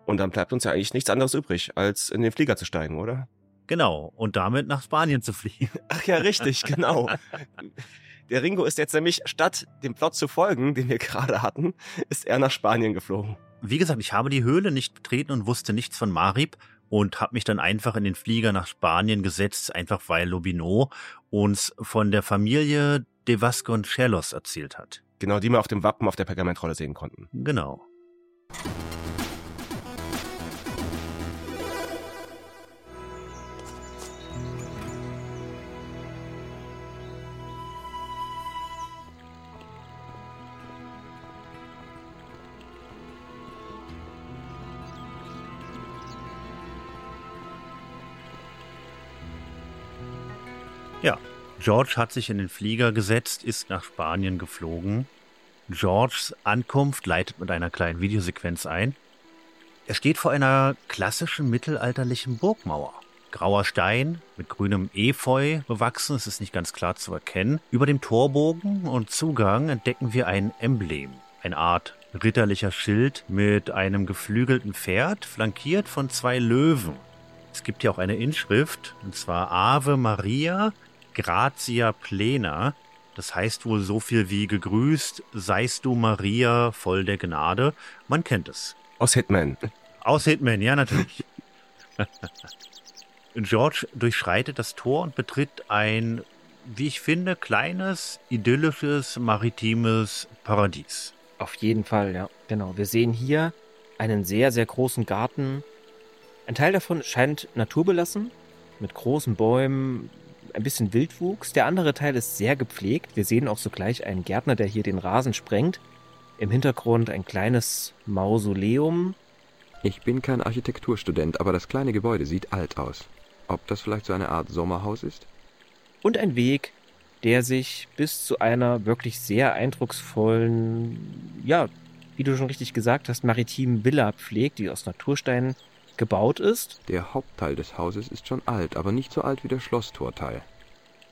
Und dann bleibt uns ja eigentlich nichts anderes übrig, als in den Flieger zu steigen, oder? Genau, und damit nach Spanien zu fliegen. Ach ja, richtig, genau. Der Ringo ist jetzt nämlich, statt dem Plot zu folgen, den wir gerade hatten, ist er nach Spanien geflogen. Wie gesagt, ich habe die Höhle nicht betreten und wusste nichts von Marib. und habe mich dann einfach in den Flieger nach Spanien gesetzt, einfach weil Lobino uns von der Familie de Vasconcelos erzählt hat. Genau, die wir auf dem Wappen auf der Pergamentrolle sehen konnten. Genau. Ja, George hat sich in den Flieger gesetzt, ist nach Spanien geflogen. Georges Ankunft leitet mit einer kleinen Videosequenz ein. Er steht vor einer klassischen mittelalterlichen Burgmauer. Grauer Stein mit grünem Efeu bewachsen, es ist nicht ganz klar zu erkennen. Über dem Torbogen und Zugang entdecken wir ein Emblem, eine Art ritterlicher Schild mit einem geflügelten Pferd, flankiert von zwei Löwen. Es gibt hier auch eine Inschrift, und zwar Ave Maria Gratia Plena. Das heißt wohl so viel wie gegrüßt, seist du Maria voll der Gnade. Man kennt es. Aus Hitman. Aus Hitman, ja natürlich. George durchschreitet das Tor und betritt ein, wie ich finde, kleines, idyllisches, maritimes Paradies. Auf jeden Fall, ja. Genau. Wir sehen hier einen sehr, sehr großen Garten. Ein Teil davon scheint naturbelassen, mit großen Bäumen, ein bisschen Wildwuchs. Der andere Teil ist sehr gepflegt. Wir sehen auch sogleich einen Gärtner, der hier den Rasen sprengt. Im Hintergrund ein kleines Mausoleum. Ich bin kein Architekturstudent, aber das kleine Gebäude sieht alt aus. Ob das vielleicht so eine Art Sommerhaus ist? Und ein Weg, der sich bis zu einer wirklich sehr eindrucksvollen, ja, wie du schon richtig gesagt hast, maritimen Villa pflegt, die aus Natursteinen gebaut ist. Der Hauptteil des Hauses ist schon alt, aber nicht so alt wie der Schlosstorteil.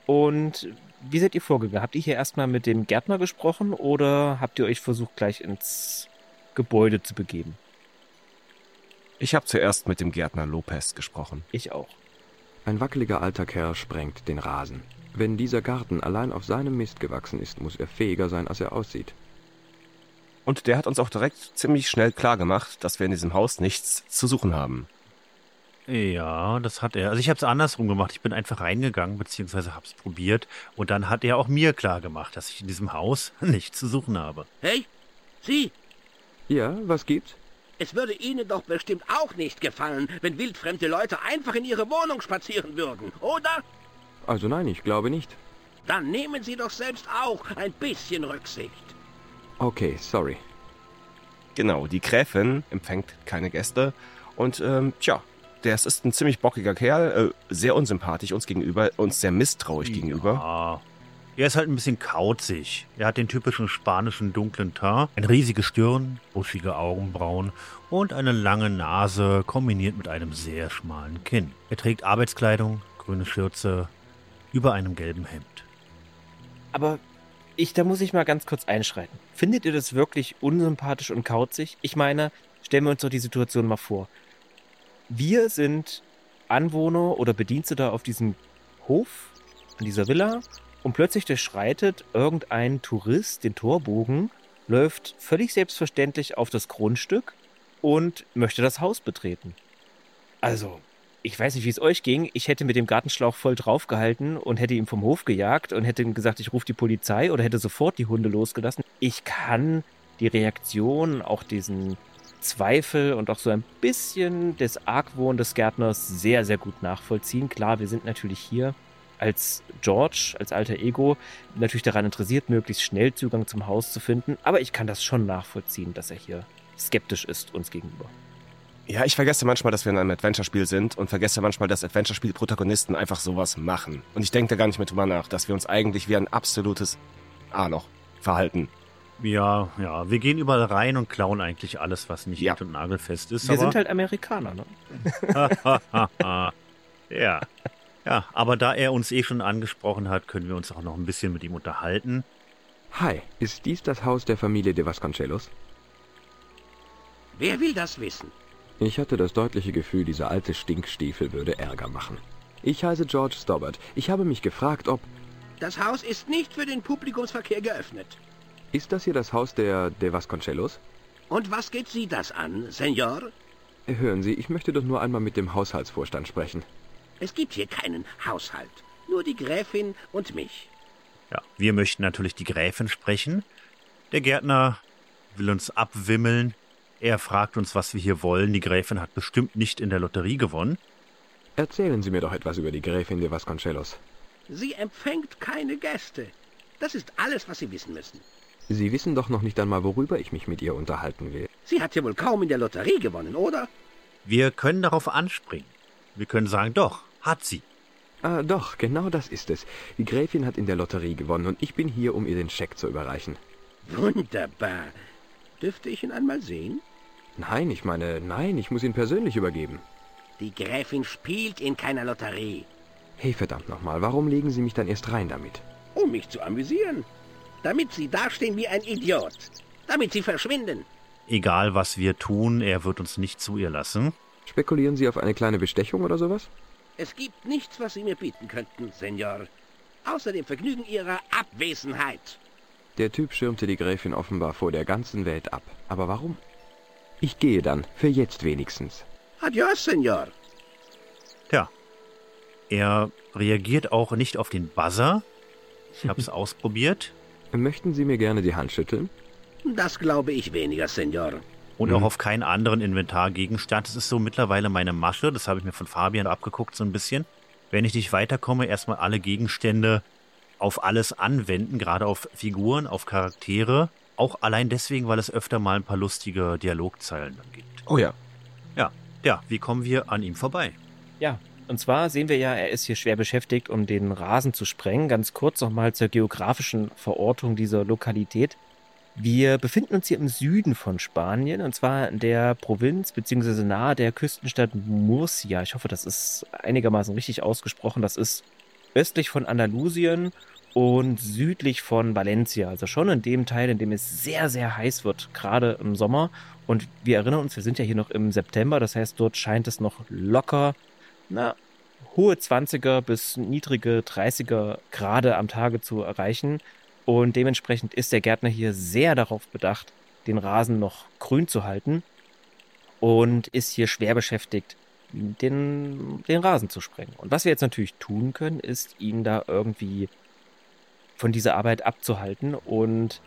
Und wie seid ihr vorgegangen? Habt ihr hier erstmal mit dem Gärtner gesprochen oder habt ihr euch versucht, gleich ins Gebäude zu begeben? Ich habe zuerst mit dem Gärtner Lopez gesprochen. Ich auch. Ein wackeliger alter Kerl sprengt den Rasen. Wenn dieser Garten allein auf seinem Mist gewachsen ist, muss er fähiger sein, als er aussieht. Und der hat uns auch direkt ziemlich schnell klar gemacht, dass wir in diesem Haus nichts zu suchen haben. Ja, das hat er. Also ich habe es andersrum gemacht. Ich bin einfach reingegangen, beziehungsweise habe es probiert. Und dann hat er auch mir klar gemacht, dass ich in diesem Haus nichts zu suchen habe. Hey, Sie! Ja, was gibt's? Es würde Ihnen doch bestimmt auch nicht gefallen, wenn wildfremde Leute einfach in Ihre Wohnung spazieren würden, oder? Also nein, ich glaube nicht. Dann nehmen Sie doch selbst auch ein bisschen Rücksicht. Okay, sorry. Genau, die Gräfin empfängt keine Gäste und ähm, tja, der ist ein ziemlich bockiger Kerl, äh, sehr unsympathisch uns gegenüber, uns sehr misstrauisch ja. gegenüber. Er ist halt ein bisschen kauzig. Er hat den typischen spanischen dunklen Teint, eine riesige Stirn, buschige Augenbrauen und eine lange Nase kombiniert mit einem sehr schmalen Kinn. Er trägt Arbeitskleidung, grüne Schürze, über einem gelben Hemd. Aber ich, da muss ich mal ganz kurz einschreiten. Findet ihr das wirklich unsympathisch und kauzig? Ich meine, stellen wir uns doch die Situation mal vor. Wir sind Anwohner oder Bedienstete auf diesem Hof, an dieser Villa, und plötzlich durchschreitet irgendein Tourist den Torbogen, läuft völlig selbstverständlich auf das Grundstück und möchte das Haus betreten. Also, ich weiß nicht, wie es euch ging. Ich hätte mit dem Gartenschlauch voll draufgehalten und hätte ihn vom Hof gejagt und hätte ihm gesagt, ich rufe die Polizei oder hätte sofort die Hunde losgelassen. Ich kann die Reaktion, auch diesen Zweifel und auch so ein bisschen des Argwohn des Gärtners sehr, sehr gut nachvollziehen. Klar, wir sind natürlich hier als George, als alter Ego, natürlich daran interessiert, möglichst schnell Zugang zum Haus zu finden. Aber ich kann das schon nachvollziehen, dass er hier skeptisch ist uns gegenüber. Ja, ich vergesse manchmal, dass wir in einem Adventure-Spiel sind und vergesse manchmal, dass Adventure-Spiel-Protagonisten einfach sowas machen. Und ich denke da gar nicht mehr drüber nach, dass wir uns eigentlich wie ein absolutes A noch verhalten. Ja, ja, wir gehen überall rein und klauen eigentlich alles, was nicht ja. und nagelfest ist. Wir sind halt Amerikaner, ne? ja. Ja, aber da er uns eh schon angesprochen hat, können wir uns auch noch ein bisschen mit ihm unterhalten. Hi, ist dies das Haus der Familie de Vasconcelos? Wer will das wissen? Ich hatte das deutliche Gefühl, dieser alte Stinkstiefel würde Ärger machen. Ich heiße George Stobbart. Ich habe mich gefragt, ob... Das Haus ist nicht für den Publikumsverkehr geöffnet. Ist das hier das Haus der de Vasconcelos? Und was geht Sie das an, Senor? Hören Sie, ich möchte doch nur einmal mit dem Haushaltsvorstand sprechen. Es gibt hier keinen Haushalt. Nur die Gräfin und mich. Ja, wir möchten natürlich die Gräfin sprechen. Der Gärtner will uns abwimmeln. Er fragt uns, was wir hier wollen. Die Gräfin hat bestimmt nicht in der Lotterie gewonnen. Erzählen Sie mir doch etwas über die Gräfin de Vasconcelos. Sie empfängt keine Gäste. Das ist alles, was Sie wissen müssen. Sie wissen doch noch nicht einmal, worüber ich mich mit ihr unterhalten will. Sie hat ja wohl kaum in der Lotterie gewonnen, oder? Wir können darauf anspringen. Wir können sagen, doch, hat sie. Ah, doch, genau das ist es. Die Gräfin hat in der Lotterie gewonnen und ich bin hier, um ihr den Scheck zu überreichen. Wunderbar. Dürfte ich ihn einmal sehen? Nein, ich meine, nein, ich muss ihn persönlich übergeben. Die Gräfin spielt in keiner Lotterie. Hey, verdammt nochmal, warum legen Sie mich dann erst rein damit? Um mich zu amüsieren. Damit Sie dastehen wie ein Idiot. Damit Sie verschwinden. Egal, was wir tun, er wird uns nicht zu ihr lassen. Spekulieren Sie auf eine kleine Bestechung oder sowas? Es gibt nichts, was Sie mir bieten könnten, Senor. Außer dem Vergnügen Ihrer Abwesenheit. Der Typ schirmte die Gräfin offenbar vor der ganzen Welt ab. Aber warum? Ich gehe dann, für jetzt wenigstens. Adios, Senor. Tja, er reagiert auch nicht auf den Buzzer. Ich habe es ausprobiert. Möchten Sie mir gerne die Hand schütteln? Das glaube ich weniger, Senor. Und Mhm. auch auf keinen anderen Inventargegenstand. Das ist so mittlerweile meine Masche. Das habe ich mir von Fabian abgeguckt so ein bisschen. Wenn ich nicht weiterkomme, erstmal alle Gegenstände auf alles anwenden, gerade auf Figuren, auf Charaktere. Auch allein deswegen, weil es öfter mal ein paar lustige Dialogzeilen dann gibt. Oh ja. Ja, ja, wie kommen wir an ihm vorbei? Ja, und zwar sehen wir ja, er ist hier schwer beschäftigt, um den Rasen zu sprengen. Ganz kurz nochmal zur geografischen Verortung dieser Lokalität. Wir befinden uns hier im Süden von Spanien, und zwar in der Provinz beziehungsweise nahe der Küstenstadt Murcia. Ich hoffe, das ist einigermaßen richtig ausgesprochen. Das ist östlich von Andalusien und südlich von Valencia. Also schon in dem Teil, in dem es sehr, sehr heiß wird, gerade im Sommer. Und wir erinnern uns, wir sind ja hier noch im September, das heißt, dort scheint es noch locker, na, hohe 20er bis niedrige 30er Grade am Tage zu erreichen. Und dementsprechend ist der Gärtner hier sehr darauf bedacht, den Rasen noch grün zu halten und ist hier schwer beschäftigt, den, den Rasen zu sprengen. Und was wir jetzt natürlich tun können, ist, ihn da irgendwie von dieser Arbeit abzuhalten. Und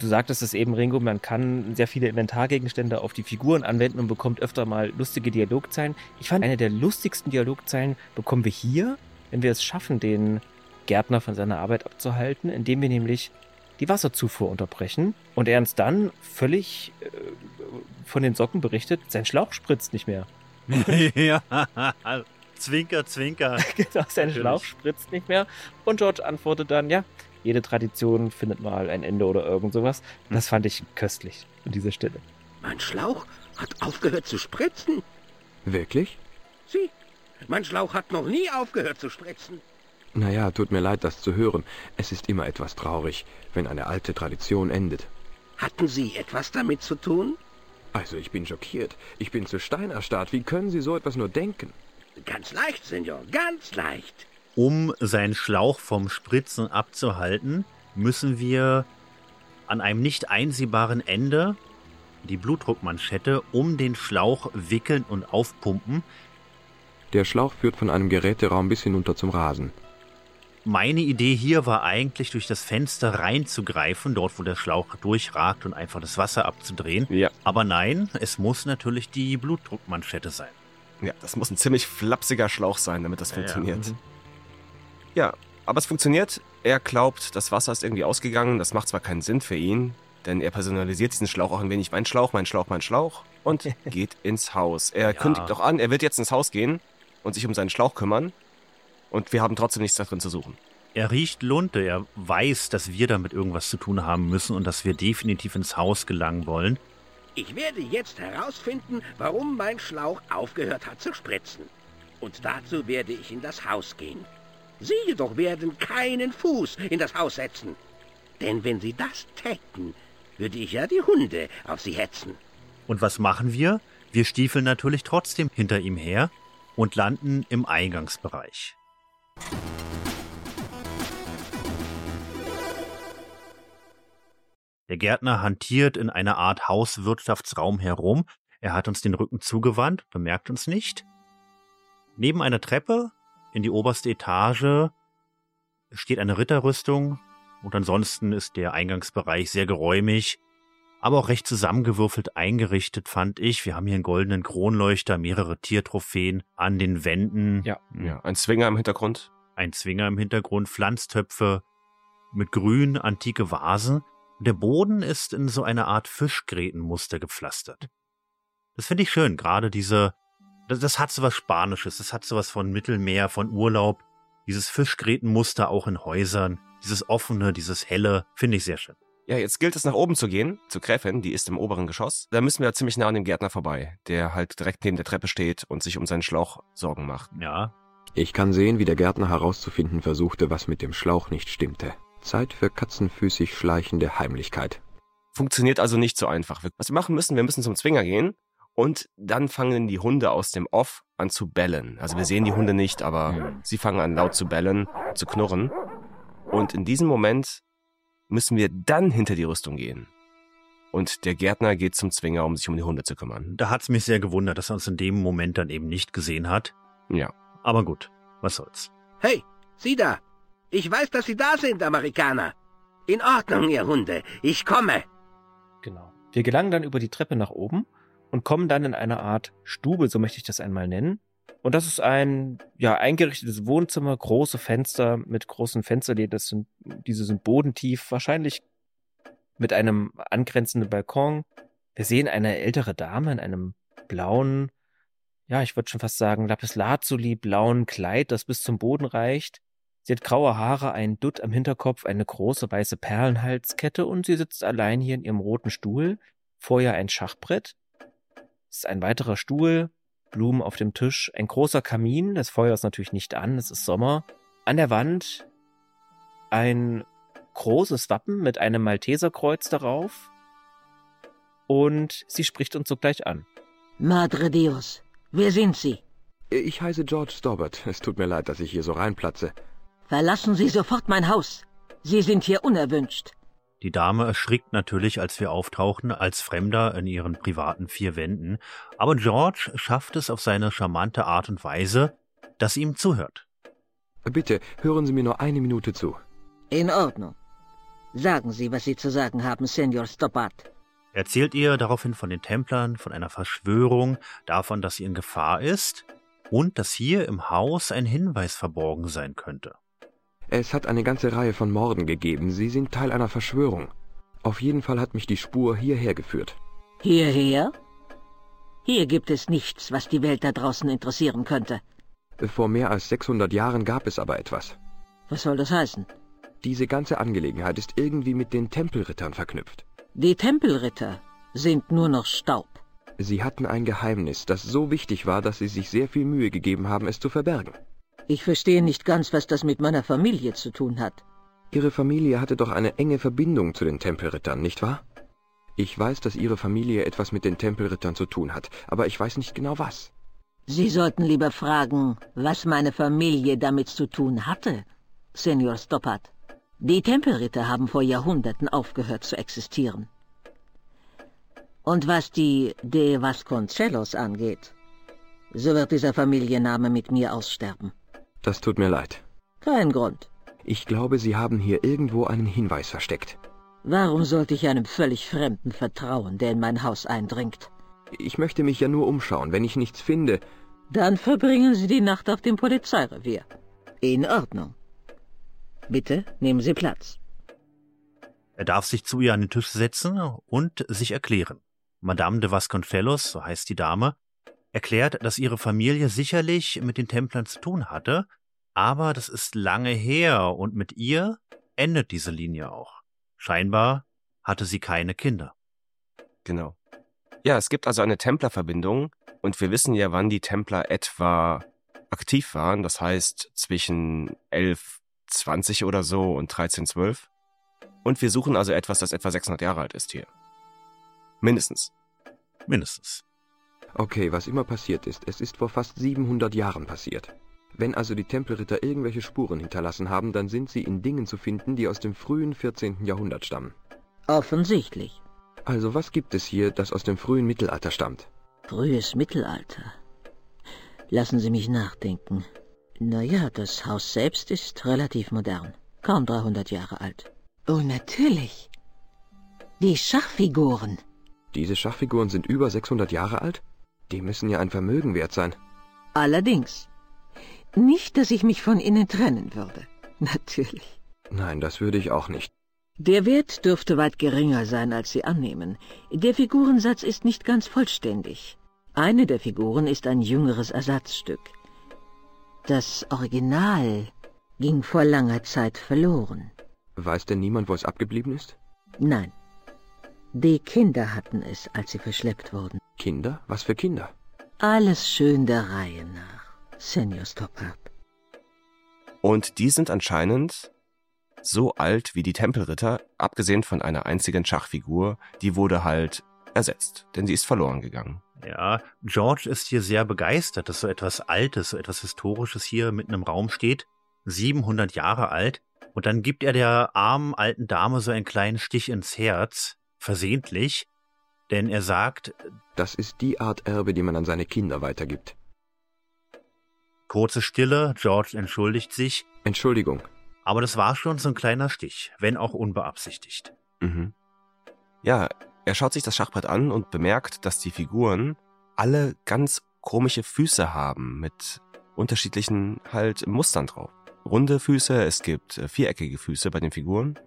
du sagtest es eben, Ringo, man kann sehr viele Inventargegenstände auf die Figuren anwenden und bekommt öfter mal lustige Dialogzeilen. Ich fand, eine der lustigsten Dialogzeilen bekommen wir hier, wenn wir es schaffen, den Gärtner von seiner Arbeit abzuhalten, indem wir nämlich die Wasserzufuhr unterbrechen und er uns dann völlig äh, von den Socken berichtet, sein Schlauch spritzt nicht mehr. ja, zwinker, zwinker. genau, sein Natürlich. Schlauch spritzt nicht mehr. Und George antwortet dann, ja, jede Tradition findet mal ein Ende oder irgend sowas. Das fand ich köstlich an dieser Stelle. Mein Schlauch hat aufgehört zu spritzen. Wirklich? Sie, mein Schlauch hat noch nie aufgehört zu spritzen. Naja, tut mir leid, das zu hören. Es ist immer etwas traurig, wenn eine alte Tradition endet. Hatten Sie etwas damit zu tun? Also, ich bin schockiert. Ich bin zu Stein erstarrt. Wie können Sie so etwas nur denken? Ganz leicht, Senor, ganz leicht. Um seinen Schlauch vom Spritzen abzuhalten, müssen wir an einem nicht einsehbaren Ende die Blutdruckmanschette um den Schlauch wickeln und aufpumpen. Der Schlauch führt von einem Geräteraum bis hinunter zum Rasen. Meine Idee hier war eigentlich, durch das Fenster reinzugreifen, dort wo der Schlauch durchragt und einfach das Wasser abzudrehen. Ja. Aber nein, es muss natürlich die Blutdruckmanschette sein. Ja, das muss ein ziemlich flapsiger Schlauch sein, damit das Ja, funktioniert. ja. Ja, aber es funktioniert. Er glaubt, das Wasser ist irgendwie ausgegangen. Das macht zwar keinen Sinn für ihn, denn er personalisiert diesen Schlauch auch ein wenig. Mein Schlauch, mein Schlauch, mein Schlauch. Und geht ins Haus. Er kündigt auch an, er wird jetzt ins Haus gehen und sich um seinen Schlauch kümmern. Und wir haben trotzdem nichts darin zu suchen. Er riecht Lunte, er weiß, dass wir damit irgendwas zu tun haben müssen und dass wir definitiv ins Haus gelangen wollen. Ich werde jetzt herausfinden, warum mein Schlauch aufgehört hat zu spritzen. Und dazu werde ich in das Haus gehen. Sie jedoch werden keinen Fuß in das Haus setzen. Denn wenn Sie das täten, würde ich ja die Hunde auf Sie hetzen. Und was machen wir? Wir stiefeln natürlich trotzdem hinter ihm her und landen im Eingangsbereich. Der Gärtner hantiert in einer Art Hauswirtschaftsraum herum. Er hat uns den Rücken zugewandt, bemerkt uns nicht. Neben einer Treppe in die oberste Etage steht eine Ritterrüstung und ansonsten ist der Eingangsbereich sehr geräumig, aber auch recht zusammengewürfelt eingerichtet, fand ich. Wir haben hier einen goldenen Kronleuchter, mehrere Tiertrophäen an den Wänden. Ja, ja, ein Zwinger im Hintergrund. Ein Zwinger im Hintergrund, Pflanztöpfe mit grün, antike Vasen. Der Boden ist in so eine Art Fischgrätenmuster gepflastert. Das finde ich schön, gerade diese, das, das hat so was Spanisches, das hat so was von Mittelmeer, von Urlaub, dieses Fischgrätenmuster auch in Häusern, dieses offene, dieses helle, finde ich sehr schön. Ja, jetzt gilt es nach oben zu gehen, zu Gräfin, die ist im oberen Geschoss. Da müssen wir ziemlich nah an dem Gärtner vorbei, der halt direkt neben der Treppe steht und sich um seinen Schlauch Sorgen macht. Ja. Ich kann sehen, wie der Gärtner herauszufinden versuchte, was mit dem Schlauch nicht stimmte. Zeit für katzenfüßig schleichende Heimlichkeit. Funktioniert also nicht so einfach. Was wir machen müssen, wir müssen zum Zwinger gehen und dann fangen die Hunde aus dem Off an zu bellen. Also wir sehen die Hunde nicht, aber sie fangen an laut zu bellen, zu knurren. Und in diesem Moment müssen wir dann hinter die Rüstung gehen. Und der Gärtner geht zum Zwinger, um sich um die Hunde zu kümmern. Da hat's mich sehr gewundert, dass er uns in dem Moment dann eben nicht gesehen hat. Ja. Aber gut, was soll's. Hey, Sie da! Ich weiß, dass Sie da sind, Amerikaner. In Ordnung, ihr Hunde. Ich komme. Genau. Wir gelangen dann über die Treppe nach oben und kommen dann in eine Art Stube, so möchte ich das einmal nennen. Und das ist ein ja eingerichtetes Wohnzimmer, große Fenster mit großen Fensterläden. Das sind diese sind bodentief, wahrscheinlich mit einem angrenzenden Balkon. Wir sehen eine ältere Dame in einem blauen, ja, ich würde schon fast sagen Lapislazuli blauen Kleid, das bis zum Boden reicht. Sie hat graue Haare, einen Dutt am Hinterkopf, eine große weiße Perlenhalskette und sie sitzt allein hier in ihrem roten Stuhl. Vor ihr ein Schachbrett. Es ist ein weiterer Stuhl, Blumen auf dem Tisch, ein großer Kamin, das Feuer ist natürlich nicht an, es ist Sommer. An der Wand ein großes Wappen mit einem Malteserkreuz darauf. Und sie spricht uns sogleich an. Madre Dios, wer sind Sie? Ich heiße George Stobbart. Es tut mir leid, dass ich hier so reinplatze. Verlassen Sie sofort mein Haus. Sie sind hier unerwünscht. Die Dame erschrickt natürlich, als wir auftauchen, als Fremder in ihren privaten vier Wänden, aber George schafft es auf seine charmante Art und Weise, dass sie ihm zuhört. Bitte, hören Sie mir nur eine Minute zu. In Ordnung. Sagen Sie, was Sie zu sagen haben, Senor Stoppard. Erzählt ihr daraufhin von den Templern, von einer Verschwörung, davon, dass sie in Gefahr ist und dass hier im Haus ein Hinweis verborgen sein könnte. Es hat eine ganze Reihe von Morden gegeben. Sie sind Teil einer Verschwörung. Auf jeden Fall hat mich die Spur hierher geführt. Hierher? Hier gibt es nichts, was die Welt da draußen interessieren könnte. Vor mehr als 600 Jahren gab es aber etwas. Was soll das heißen? Diese ganze Angelegenheit ist irgendwie mit den Tempelrittern verknüpft. Die Tempelritter sind nur noch Staub. Sie hatten ein Geheimnis, das so wichtig war, dass sie sich sehr viel Mühe gegeben haben, es zu verbergen. Ich verstehe nicht ganz, was das mit meiner Familie zu tun hat. Ihre Familie hatte doch eine enge Verbindung zu den Tempelrittern, nicht wahr? Ich weiß, dass Ihre Familie etwas mit den Tempelrittern zu tun hat, aber ich weiß nicht genau was. Sie sollten lieber fragen, was meine Familie damit zu tun hatte, Senor Stoppard. Die Tempelritter haben vor Jahrhunderten aufgehört zu existieren. Und was die De Vasconcelos angeht, so wird dieser Familienname mit mir aussterben. Das tut mir leid. Kein Grund. Ich glaube, Sie haben hier irgendwo einen Hinweis versteckt. Warum sollte ich einem völlig Fremden vertrauen, der in mein Haus eindringt? Ich möchte mich ja nur umschauen. Wenn ich nichts finde... Dann verbringen Sie die Nacht auf dem Polizeirevier. In Ordnung. Bitte nehmen Sie Platz. Er darf sich zu ihr an den Tisch setzen und sich erklären. Madame de Vasconcelos, so heißt die Dame, erklärt, dass ihre Familie sicherlich mit den Templern zu tun hatte, aber das ist lange her und mit ihr endet diese Linie auch. Scheinbar hatte sie keine Kinder. Genau. Ja, es gibt also eine Templerverbindung und wir wissen ja, wann die Templer etwa aktiv waren, das heißt zwischen 1120 oder so und 1312. Und wir suchen also etwas, das etwa 600 Jahre alt ist hier. Mindestens. Mindestens. Okay, was immer passiert ist, es ist vor fast 700 Jahren passiert. Wenn also die Tempelritter irgendwelche Spuren hinterlassen haben, dann sind sie in Dingen zu finden, die aus dem frühen 14. Jahrhundert stammen. Offensichtlich. Also was gibt es hier, das aus dem frühen Mittelalter stammt? Frühes Mittelalter. Lassen Sie mich nachdenken. Naja, das Haus selbst ist relativ modern. Kaum 300 Jahre alt. Oh, natürlich. Die Schachfiguren. Diese Schachfiguren sind über 600 Jahre alt? Die müssen ja ein Vermögen wert sein. Allerdings. Nicht, dass ich mich von ihnen trennen würde. Natürlich. Nein, das würde ich auch nicht. Der Wert dürfte weit geringer sein, als Sie annehmen. Der Figurensatz ist nicht ganz vollständig. Eine der Figuren ist ein jüngeres Ersatzstück. Das Original ging vor langer Zeit verloren. Weiß denn niemand, wo es abgeblieben ist? Nein. Die Kinder hatten es, als sie verschleppt wurden. Kinder? Was für Kinder? Alles schön der Reihe nach, Senior Stoppard. Und die sind anscheinend so alt wie die Tempelritter, abgesehen von einer einzigen Schachfigur, die wurde halt ersetzt, denn sie ist verloren gegangen. Ja, George ist hier sehr begeistert, dass so etwas Altes, so etwas Historisches hier mitten im Raum steht. 700 Jahre alt. Und dann gibt er der armen alten Dame so einen kleinen Stich ins Herz, versehentlich, denn er sagt, das ist die Art Erbe, die man an seine Kinder weitergibt. Kurze Stille, George entschuldigt sich. Entschuldigung. Aber das war schon so ein kleiner Stich, wenn auch unbeabsichtigt. Mhm. Ja, er schaut sich das Schachbrett an und bemerkt, dass die Figuren alle ganz komische Füße haben mit unterschiedlichen halt Mustern drauf. Runde Füße, es gibt äh, viereckige Füße bei den Figuren.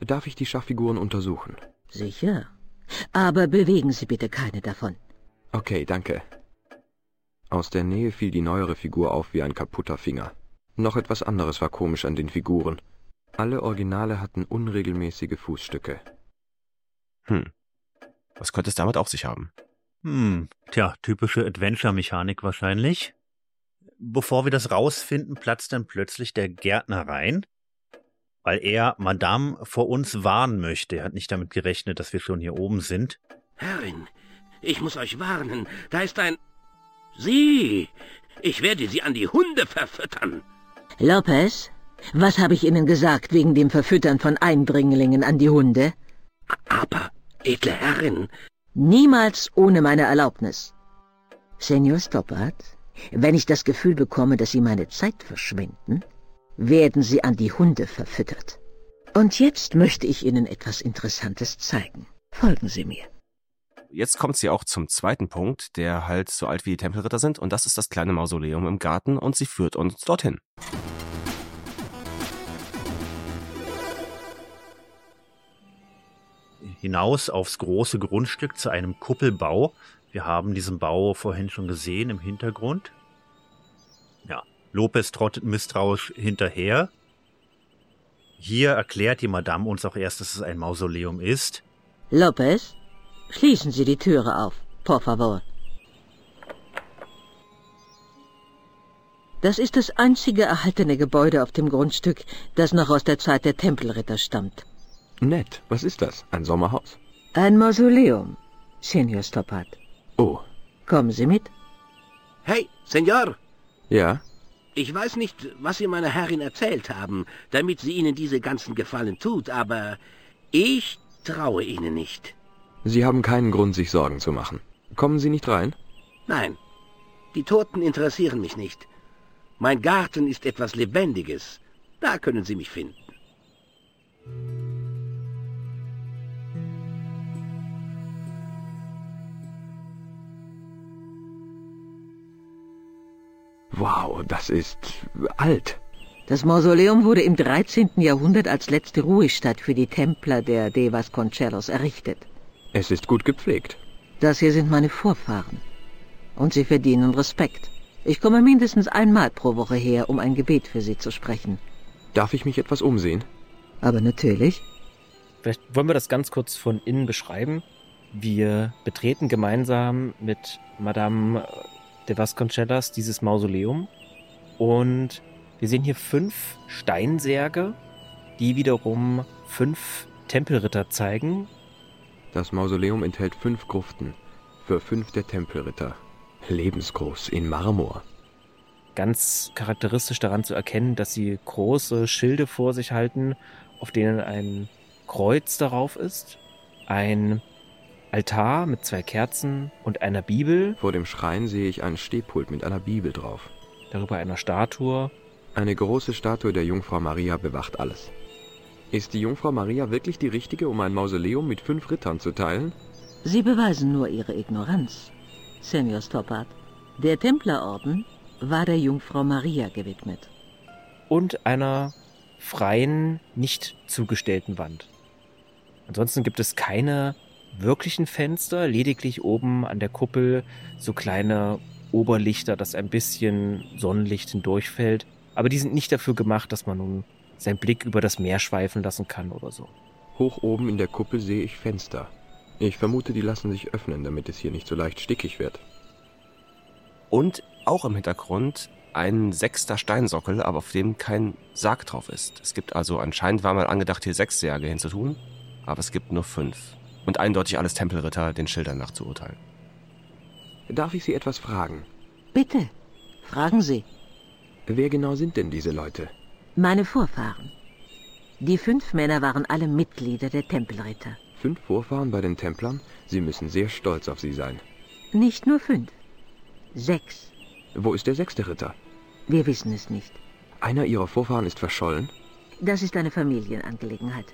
Darf ich die Schachfiguren untersuchen? Sicher. Aber bewegen Sie bitte keine davon. Okay, danke. Aus der Nähe fiel die neuere Figur auf wie ein kaputter Finger. Noch etwas anderes war komisch an den Figuren. Alle Originale hatten unregelmäßige Fußstücke. Hm. Was könnte es damit auf sich haben? Hm, tja, typische Adventure-Mechanik wahrscheinlich. Bevor wir das rausfinden, platzt dann plötzlich der Gärtner rein, weil er Madame vor uns warnen möchte. Er hat nicht damit gerechnet, dass wir schon hier oben sind. Herrin, ich muss euch warnen. Da ist ein... Sie! Ich werde sie an die Hunde verfüttern. Lopez, was habe ich Ihnen gesagt wegen dem Verfüttern von Eindringlingen an die Hunde? Aber, edle Herrin... Niemals ohne meine Erlaubnis. Senior Stoppard, wenn ich das Gefühl bekomme, dass Sie meine Zeit verschwenden, werden Sie an die Hunde verfüttert. Und jetzt möchte ich Ihnen etwas Interessantes zeigen. Folgen Sie mir. Jetzt kommt sie auch zum zweiten Punkt, der halt so alt wie die Tempelritter sind, und das ist das kleine Mausoleum im Garten, und sie führt uns dorthin. Hinaus aufs große Grundstück zu einem Kuppelbau. Wir haben diesen Bau vorhin schon gesehen im Hintergrund. Lopez trottet misstrauisch hinterher. Hier erklärt die Madame uns auch erst, dass es ein Mausoleum ist. Lopez, schließen Sie die Türe auf, por favor. Das ist das einzige erhaltene Gebäude auf dem Grundstück, das noch aus der Zeit der Tempelritter stammt. Nett. Was ist das? Ein Sommerhaus? Ein Mausoleum, Senior Stoppard. Oh. Kommen Sie mit. Hey, Senor! Ja? Ich weiß nicht, was Sie meiner Herrin erzählt haben, damit sie Ihnen diese ganzen Gefallen tut, aber ich traue Ihnen nicht. Sie haben keinen Grund, sich Sorgen zu machen. Kommen Sie nicht rein? Nein, die Toten interessieren mich nicht. Mein Garten ist etwas Lebendiges. Da können Sie mich finden. Wow, das ist alt. Das Mausoleum wurde im 13. Jahrhundert als letzte Ruhestadt für die Templer der De Vasconcelos errichtet. Es ist gut gepflegt. Das hier sind meine Vorfahren. Und sie verdienen Respekt. Ich komme mindestens einmal pro Woche her, um ein Gebet für sie zu sprechen. Darf ich mich etwas umsehen? Aber natürlich. Vielleicht wollen wir das ganz kurz von innen beschreiben. Wir betreten gemeinsam mit Madame de Vasconcelos dieses Mausoleum und wir sehen hier fünf Steinsärge, die wiederum fünf Tempelritter zeigen. Das Mausoleum enthält fünf Gruften für fünf der Tempelritter. Lebensgroß in Marmor. Ganz charakteristisch daran zu erkennen, dass sie große Schilde vor sich halten, auf denen ein Kreuz darauf ist, ein Altar mit zwei Kerzen und einer Bibel. Vor dem Schrein sehe ich einen Stehpult mit einer Bibel drauf. Darüber einer Statue. Eine große Statue der Jungfrau Maria bewacht alles. Ist die Jungfrau Maria wirklich die richtige, um ein Mausoleum mit fünf Rittern zu teilen? Sie beweisen nur ihre Ignoranz, Senior Stoppard. Der Templerorden war der Jungfrau Maria gewidmet. Und einer freien, nicht zugestellten Wand. Ansonsten gibt es keine wirklichen Fenster, lediglich oben an der Kuppel so kleine Oberlichter, dass ein bisschen Sonnenlicht hindurchfällt. Aber die sind nicht dafür gemacht, dass man nun seinen Blick über das Meer schweifen lassen kann oder so. Hoch oben in der Kuppel sehe ich Fenster. Ich vermute, die lassen sich öffnen, damit es hier nicht so leicht stickig wird. Und auch im Hintergrund ein sechster Steinsockel, aber auf dem kein Sarg drauf ist. Es gibt also anscheinend war mal angedacht, hier sechs Särge hinzutun, aber es gibt nur fünf. Und eindeutig alles Tempelritter den Schildern nach zu urteilen. Darf ich Sie etwas fragen? Bitte, fragen Sie. Wer genau sind denn diese Leute? Meine Vorfahren. Die fünf Männer waren alle Mitglieder der Tempelritter. Fünf Vorfahren bei den Templern? Sie müssen sehr stolz auf sie sein. Nicht nur fünf. Sechs. Wo ist der sechste Ritter? Wir wissen es nicht. Einer ihrer Vorfahren ist verschollen? Das ist eine Familienangelegenheit.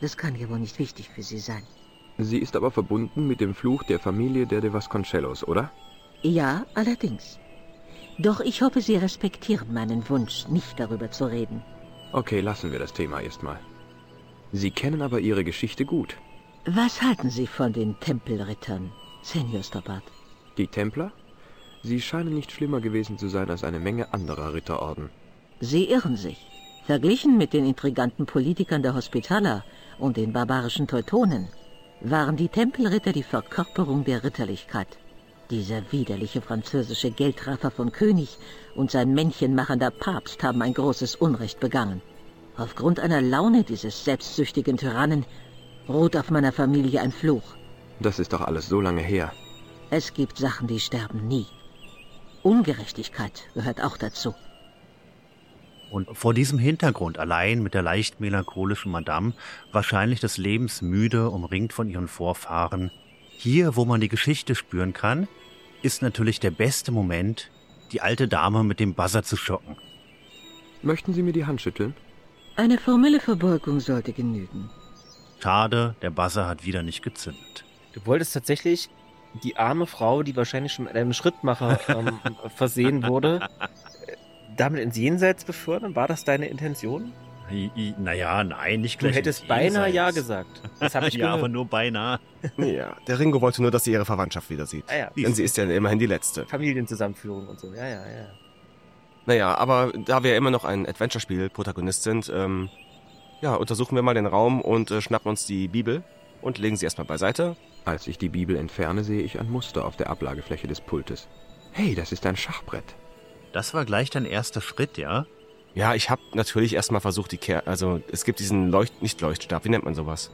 Das kann ja wohl nicht wichtig für Sie sein. Sie ist aber verbunden mit dem Fluch der Familie der de Vasconcelos, oder? Ja, allerdings. Doch ich hoffe, Sie respektieren meinen Wunsch, nicht darüber zu reden. Okay, lassen wir das Thema erstmal. Sie kennen aber Ihre Geschichte gut. Was halten Sie von den Tempelrittern, Senior Stoppard? Die Templer? Sie scheinen nicht schlimmer gewesen zu sein als eine Menge anderer Ritterorden. Sie irren sich. Verglichen mit den intriganten Politikern der Hospitaler und den barbarischen Teutonen waren die Tempelritter die Verkörperung der Ritterlichkeit. Dieser widerliche französische Geldraffer von König und sein männchenmachender Papst haben ein großes Unrecht begangen. Aufgrund einer Laune dieses selbstsüchtigen Tyrannen ruht auf meiner Familie ein Fluch. Das ist doch alles so lange her. Es gibt Sachen, die sterben nie. Ungerechtigkeit gehört auch dazu. Und vor diesem Hintergrund allein mit der leicht melancholischen Madame, wahrscheinlich des Lebens müde, umringt von ihren Vorfahren, hier, wo man die Geschichte spüren kann, ist natürlich der beste Moment, die alte Dame mit dem Buzzer zu schocken. Möchten Sie mir die Hand schütteln? Eine formelle Verbeugung sollte genügen. Schade, der Buzzer hat wieder nicht gezündet. Du wolltest tatsächlich die arme Frau, die wahrscheinlich schon mit einem Schrittmacher ähm, versehen wurde, damit ins Jenseits befördern? War das deine Intention? Naja, nein, nicht gleich. Du hättest beinahe Ja gesagt. Das habe ich ja, gehört. aber nur beinahe. Ja, der Ringo wollte nur, dass sie ihre Verwandtschaft wieder sieht. Ah, ja. Denn sie ist ja immerhin die letzte. Familienzusammenführung und so. Ja, ja, ja. Naja, aber da wir ja immer noch ein Adventure-Spiel-Protagonist sind, ähm, ja, untersuchen wir mal den Raum und äh, schnappen uns die Bibel und legen sie erstmal beiseite. Als ich die Bibel entferne, sehe ich ein Muster auf der Ablagefläche des Pultes. Hey, das ist ein Schachbrett. Das war gleich dein erster Schritt, ja? Ja, ich habe natürlich erstmal versucht, die Ker also es gibt diesen Leucht nicht Leuchtstab, wie nennt man sowas?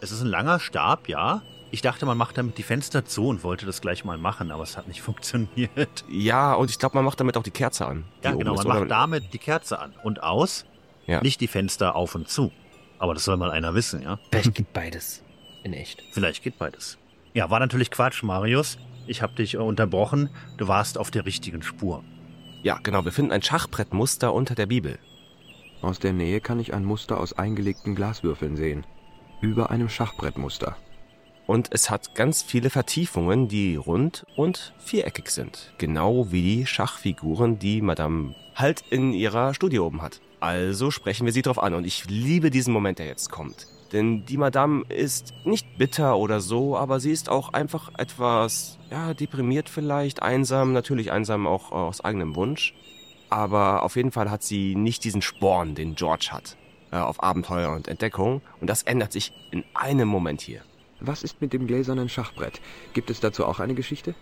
Es ist ein langer Stab, ja. Ich dachte, man macht damit die Fenster zu und wollte das gleich mal machen, aber es hat nicht funktioniert. Ja, und ich glaube, man macht damit auch die Kerze an. die Ja, genau, man macht damit die Kerze an und aus, Ja. nicht die Fenster auf und zu. Aber das soll mal einer wissen, ja? Vielleicht geht beides. In echt. Vielleicht geht beides. Ja, war natürlich Quatsch, Marius. Ich habe dich äh, unterbrochen. Du warst auf der richtigen Spur. Ja, genau, wir finden ein Schachbrettmuster unter der Bibel. Aus der Nähe kann ich ein Muster aus eingelegten Glaswürfeln sehen. Über einem Schachbrettmuster. Und es hat ganz viele Vertiefungen, die rund und viereckig sind. Genau wie die Schachfiguren, die Madame halt in ihrer Studie oben hat. Also sprechen wir sie drauf an und ich liebe diesen Moment, der jetzt kommt. Denn die Madame ist nicht bitter oder so, aber sie ist auch einfach etwas, ja, deprimiert vielleicht, einsam, natürlich einsam auch aus eigenem Wunsch. Aber auf jeden Fall hat sie nicht diesen Sporn, den George hat, äh, auf Abenteuer und Entdeckung. Und das ändert sich in einem Moment hier. Was ist mit dem gläsernen Schachbrett? Gibt es dazu auch eine Geschichte?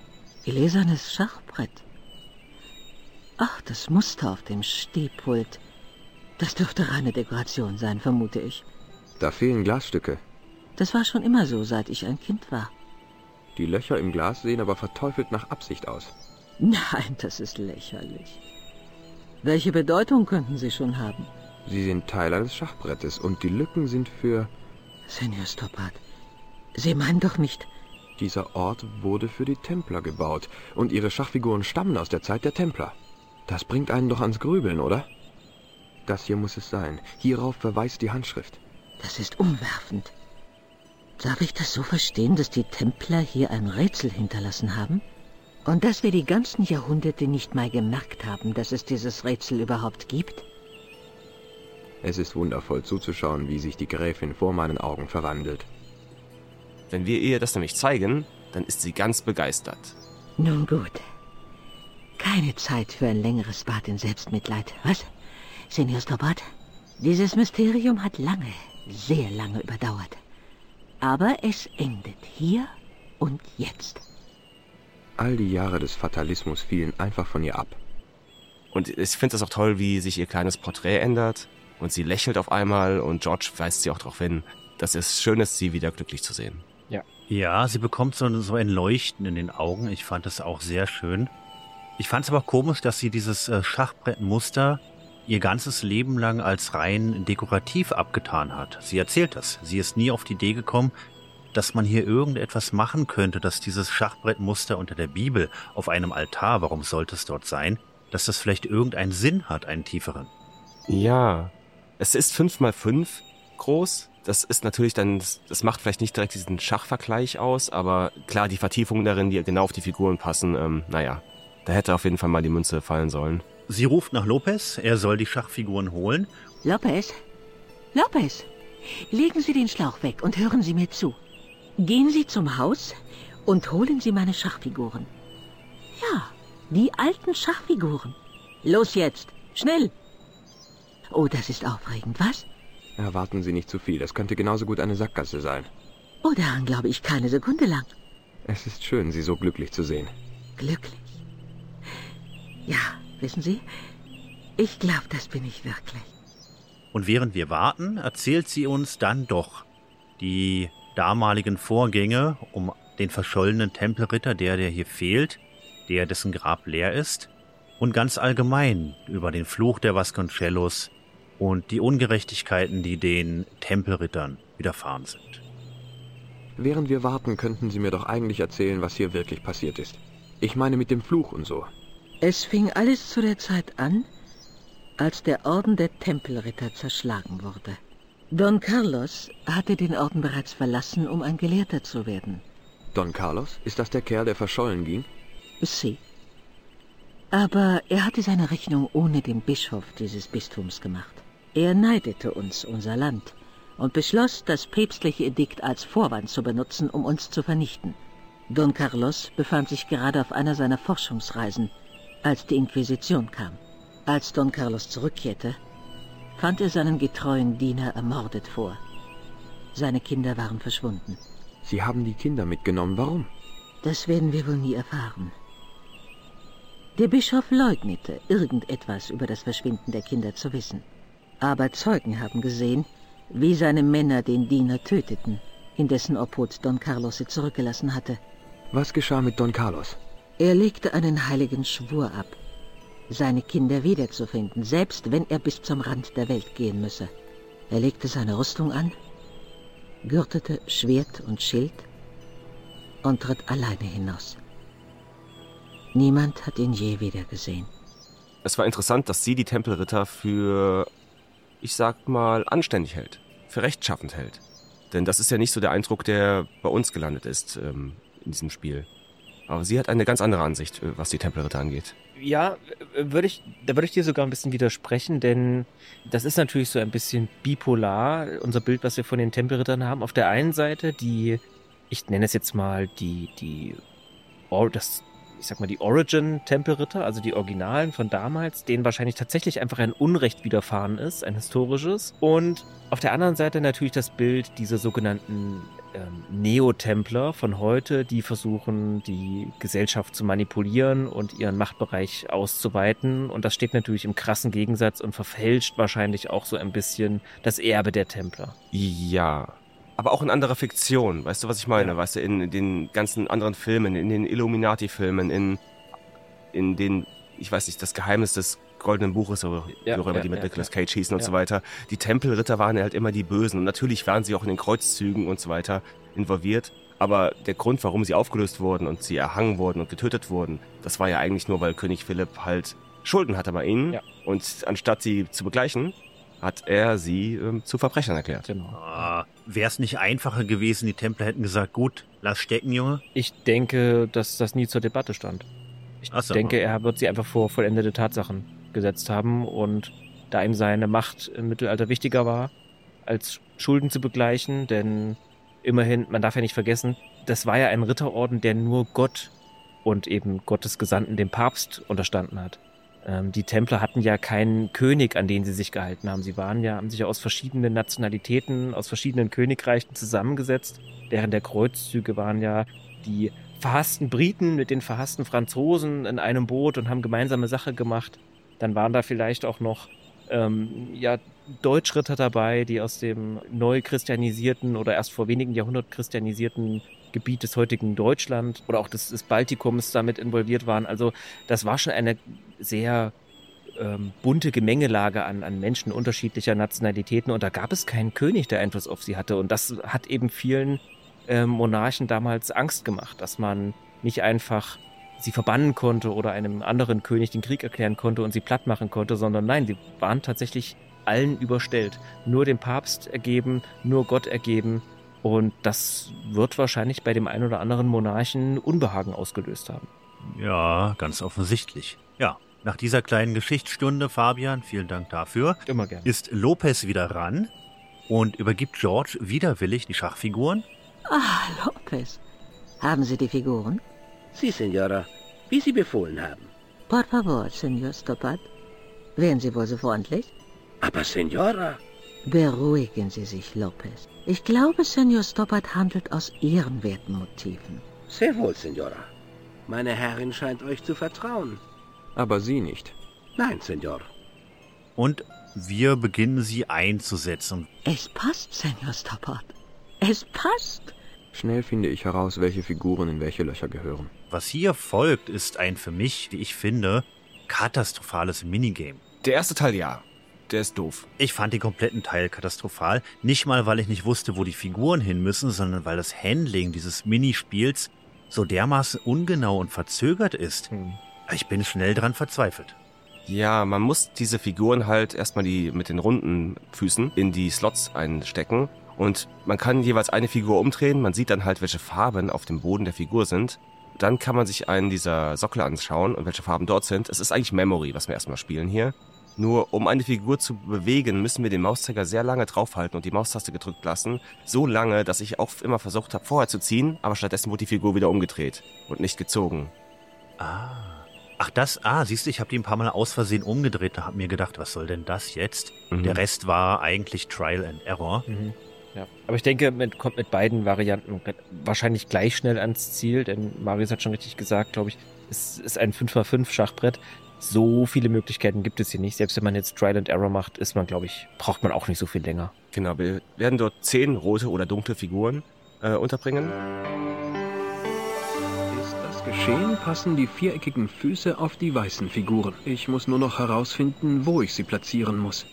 Gläsernes Schachbrett. Ach, das Muster auf dem Stehpult. Das dürfte reine Dekoration sein, vermute ich. Da fehlen Glasstücke. Das war schon immer so, seit ich ein Kind war. Die Löcher im Glas sehen aber verteufelt nach Absicht aus. Nein, das ist lächerlich. Welche Bedeutung könnten sie schon haben? Sie sind Teil eines Schachbrettes und die Lücken sind für... Senior Stoppard, Sie meinen doch nicht. Dieser Ort wurde für die Templer gebaut und ihre Schachfiguren stammen aus der Zeit der Templer. Das bringt einen doch ans Grübeln, oder? Das hier muss es sein. Hierauf verweist die Handschrift. Das ist umwerfend. Darf ich das so verstehen, dass die Templer hier ein Rätsel hinterlassen haben? Und dass wir die ganzen Jahrhunderte nicht mal gemerkt haben, dass es dieses Rätsel überhaupt gibt? Es ist wundervoll zuzuschauen, wie sich die Gräfin vor meinen Augen verwandelt. Wenn wir ihr das nämlich zeigen, dann ist sie ganz begeistert. Nun gut. Keine Zeit für ein längeres Bad in Selbstmitleid. Was? Senior Stoppard? Dieses Mysterium hat lange, sehr lange überdauert. Aber es endet hier und jetzt. All die Jahre des Fatalismus fielen einfach von ihr ab. Und ich finde es auch toll, wie sich ihr kleines Porträt ändert. Und sie lächelt auf einmal und George weist sie auch darauf hin, dass es schön ist, sie wieder glücklich zu sehen. Ja. Ja, sie bekommt so, so ein Leuchten in den Augen. Ich fand das auch sehr schön. Ich fand es aber komisch, dass sie dieses äh, Schachbrettmuster ihr ganzes Leben lang als rein dekorativ abgetan hat. Sie erzählt das. Sie ist nie auf die Idee gekommen, dass man hier irgendetwas machen könnte, dass dieses Schachbrettmuster unter der Bibel auf einem Altar, warum sollte es dort sein, dass das vielleicht irgendeinen Sinn hat, einen tieferen. Ja, es ist fünf mal fünf groß. Das ist natürlich dann, das macht vielleicht nicht direkt diesen Schachvergleich aus, aber klar, die Vertiefungen darin, die genau auf die Figuren passen, ähm, naja, da hätte auf jeden Fall mal die Münze fallen sollen. Sie ruft nach Lopez, er soll die Schachfiguren holen. Lopez? Lopez, legen Sie den Schlauch weg und hören Sie mir zu. Gehen Sie zum Haus und holen Sie meine Schachfiguren. Ja, die alten Schachfiguren. Los jetzt, schnell! Oh, das ist aufregend, was? Erwarten Sie nicht zu viel, das könnte genauso gut eine Sackgasse sein. Oh, daran glaube ich keine Sekunde lang. Es ist schön, Sie so glücklich zu sehen. Glücklich? Ja, wissen Sie, ich glaube, das bin ich wirklich. Und während wir warten, erzählt sie uns dann doch die damaligen Vorgänge um den verschollenen Tempelritter, der, der hier fehlt, der dessen Grab leer ist, und ganz allgemein über den Fluch der Vasconcellos und die Ungerechtigkeiten, die den Tempelrittern widerfahren sind. Während wir warten, könnten Sie mir doch eigentlich erzählen, was hier wirklich passiert ist. Ich meine mit dem Fluch und so. Es fing alles zu der Zeit an, als der Orden der Tempelritter zerschlagen wurde. Don Carlos hatte den Orden bereits verlassen, um ein Gelehrter zu werden. Don Carlos? Ist das der Kerl, der verschollen ging? Sie. Aber er hatte seine Rechnung ohne den Bischof dieses Bistums gemacht. Er neidete uns, unser Land, und beschloss, das päpstliche Edikt als Vorwand zu benutzen, um uns zu vernichten. Don Carlos befand sich gerade auf einer seiner Forschungsreisen als die Inquisition kam. Als Don Carlos zurückkehrte, fand er seinen getreuen Diener ermordet vor. Seine Kinder waren verschwunden. Sie haben die Kinder mitgenommen. Warum? Das werden wir wohl nie erfahren. Der Bischof leugnete, irgendetwas über das Verschwinden der Kinder zu wissen. Aber Zeugen haben gesehen, wie seine Männer den Diener töteten, in dessen Obhut Don Carlos sie zurückgelassen hatte. Was geschah mit Don Carlos? Er legte einen heiligen Schwur ab, seine Kinder wiederzufinden, selbst wenn er bis zum Rand der Welt gehen müsse. Er legte seine Rüstung an, gürtete Schwert und Schild und tritt alleine hinaus. Niemand hat ihn je wieder gesehen. Es war interessant, dass sie die Tempelritter für, ich sag mal, anständig hält, für rechtschaffend hält. Denn das ist ja nicht so der Eindruck, der bei uns gelandet ist ähm, in diesem Spiel. Aber sie hat eine ganz andere Ansicht, äh, was die Tempelritter angeht. Ja, würde ich, da würde ich dir sogar ein bisschen widersprechen, denn das ist natürlich so ein bisschen bipolar, unser Bild, was wir von den Tempelrittern haben. Auf der einen Seite die, ich nenne es jetzt mal die, die, das, ich sag mal, die Origin-Tempelritter, also die Originalen von damals, denen wahrscheinlich tatsächlich einfach ein Unrecht widerfahren ist, ein historisches. Und auf der anderen Seite natürlich das Bild dieser sogenannten ähm, Neotempler von heute, die versuchen, die Gesellschaft zu manipulieren und ihren Machtbereich auszuweiten. Und das steht natürlich im krassen Gegensatz und verfälscht wahrscheinlich auch so ein bisschen das Erbe der Templer. Ja. Aber auch in anderer Fiktion, weißt du, was ich meine? Ja. Weißt du, in den ganzen anderen Filmen, in den Illuminati-Filmen, in, in den, ich weiß nicht, das Geheimnis des Goldenen Buches, oder ja, wie auch immer ja, die mit ja, Nicolas Cage hießen und so weiter. Die Tempelritter waren halt immer die Bösen. Und natürlich waren sie auch in den Kreuzzügen und so weiter. involviert. Aber der Grund, warum sie aufgelöst wurden und sie erhangen wurden und getötet wurden, das war ja eigentlich nur, weil König Philipp halt Schulden hatte bei ihnen. Ja. Und anstatt sie zu begleichen, hat er sie ähm, zu Verbrechern erklärt. Genau. Ah, Wäre es nicht einfacher gewesen, die Templer hätten gesagt, gut, lass stecken, Junge? Ich denke, dass das nie zur Debatte stand. Ich so. denke, er wird sie einfach vor vollendete Tatsachen gesetzt haben und da ihm seine Macht im Mittelalter wichtiger war, als Schulden zu begleichen, denn immerhin, man darf ja nicht vergessen, das war ja ein Ritterorden, der nur Gott und eben Gottes Gesandten, dem Papst, unterstanden hat. Ähm, die Templer hatten ja keinen König, an den sie sich gehalten haben. Sie waren ja, haben sich ja aus verschiedenen Nationalitäten, aus verschiedenen Königreichen zusammengesetzt. Während der Kreuzzüge waren ja die verhassten Briten mit den verhassten Franzosen in einem Boot und haben gemeinsame Sache gemacht. Dann waren da vielleicht auch noch ähm, ja, Deutschritter dabei, die aus dem neu christianisierten oder erst vor wenigen Jahrhunderten christianisierten Gebiet des heutigen Deutschland oder auch des, des Baltikums damit involviert waren. Also das war schon eine sehr ähm, bunte Gemengelage an, an Menschen unterschiedlicher Nationalitäten und da gab es keinen König, der Einfluss auf sie hatte. Und das hat eben vielen ähm, Monarchen damals Angst gemacht, dass man nicht einfach sie verbannen konnte oder einem anderen König den Krieg erklären konnte und sie platt machen konnte, sondern nein, sie waren tatsächlich allen überstellt, nur dem Papst ergeben, nur Gott ergeben und das wird wahrscheinlich bei dem einen oder anderen Monarchen Unbehagen ausgelöst haben. Ja, ganz offensichtlich. Ja, nach dieser kleinen Geschichtsstunde, Fabian, vielen Dank dafür, Immer gern. ist Lopez wieder ran und übergibt George widerwillig die Schachfiguren. Ah, Lopez. Haben Sie die Figuren? Sie, Senora, wie Sie befohlen haben. Por favor, Senor Stoppat. Wären Sie wohl so freundlich? Aber Senora, Beruhigen Sie sich, Lopez. Ich glaube, Senor Stoppat handelt aus ehrenwerten Motiven. sehr wohl, Senora. Meine Herrin scheint euch zu vertrauen. Aber Sie nicht. Nein, Senor. Und wir beginnen sie einzusetzen. Es passt, Senor Stoppat. Es passt. Schnell finde ich heraus, welche Figuren in welche Löcher gehören. Was hier folgt, ist ein für mich, wie ich finde, katastrophales Minigame. Der erste Teil ja. Der ist doof. Ich fand den kompletten Teil katastrophal. Nicht mal, weil ich nicht wusste, wo die Figuren hin müssen, sondern weil das Handling dieses Minispiels so dermaßen ungenau und verzögert ist. Ich bin schnell dran verzweifelt. Ja, man muss diese Figuren halt erstmal die mit den runden Füßen in die Slots einstecken. Und man kann jeweils eine Figur umdrehen. Man sieht dann halt, welche Farben auf dem Boden der Figur sind. Dann kann man sich einen dieser Sockel anschauen und welche Farben dort sind. Es ist eigentlich Memory, was wir erstmal spielen hier. Nur um eine Figur zu bewegen, müssen wir den Mauszeiger sehr lange draufhalten und die Maustaste gedrückt lassen. So lange, dass ich auch immer versucht habe, vorher zu ziehen, aber stattdessen wurde die Figur wieder umgedreht und nicht gezogen. Ah. Ach, das, ah, siehst du, ich habe die ein paar Mal aus Versehen umgedreht. Da hab mir gedacht, was soll denn das jetzt? Mhm. Der Rest war eigentlich Trial and Error. Mhm. Ja. Aber ich denke, man kommt mit beiden Varianten wahrscheinlich gleich schnell ans Ziel, denn Marius hat schon richtig gesagt, glaube ich, es ist ein 5x5 Schachbrett. So viele Möglichkeiten gibt es hier nicht. Selbst wenn man jetzt Trial and Error macht, ist man, glaube ich, braucht man auch nicht so viel länger. Genau, wir werden dort zehn rote oder dunkle Figuren äh, unterbringen. Ist das geschehen, passen die viereckigen Füße auf die weißen Figuren. Ich muss nur noch herausfinden, wo ich sie platzieren muss.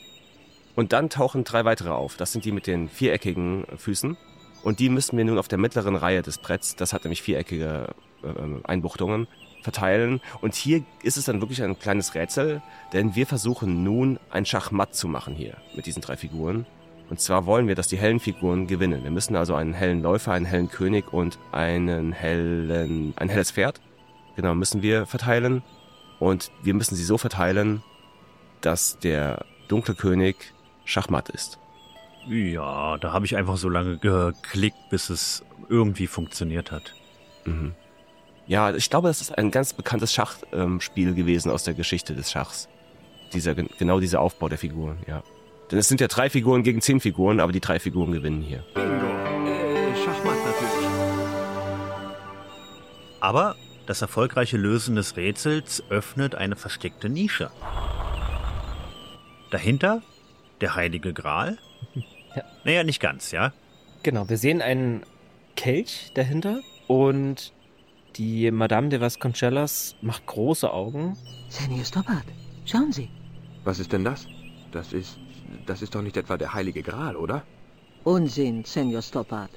Und dann tauchen drei weitere auf. Das sind die mit den viereckigen Füßen. Und die müssen wir nun auf der mittleren Reihe des Bretts, das hat nämlich viereckige äh, Einbuchtungen, verteilen. Und hier ist es dann wirklich ein kleines Rätsel, denn wir versuchen nun ein Schachmatt zu machen hier mit diesen drei Figuren. Und zwar wollen wir, dass die hellen Figuren gewinnen. Wir müssen also einen hellen Läufer, einen hellen König und einen hellen, ein helles Pferd. Genau, müssen wir verteilen. Und wir müssen sie so verteilen, dass der dunkle König Schachmatt ist. Ja, da habe ich einfach so lange geklickt, bis es irgendwie funktioniert hat. Mhm. Ja, ich glaube, das ist ein ganz bekanntes Schachspiel gewesen aus der Geschichte des Schachs. Dieser, genau dieser Aufbau der Figuren, ja. Denn es sind ja drei Figuren gegen zehn Figuren, aber die drei Figuren gewinnen hier. Bingo. Äh, Schachmatt natürlich. Aber das erfolgreiche Lösen des Rätsels öffnet eine versteckte Nische. Dahinter der heilige Gral. Ja. Naja, nicht ganz, ja. Genau, wir sehen einen Kelch dahinter und die Madame de Vasconcelos macht große Augen. Senor Stoppat, schauen Sie. Was ist denn das? Das ist. Das ist doch nicht etwa der heilige Gral, oder? Unsinn, Senor Stoppat.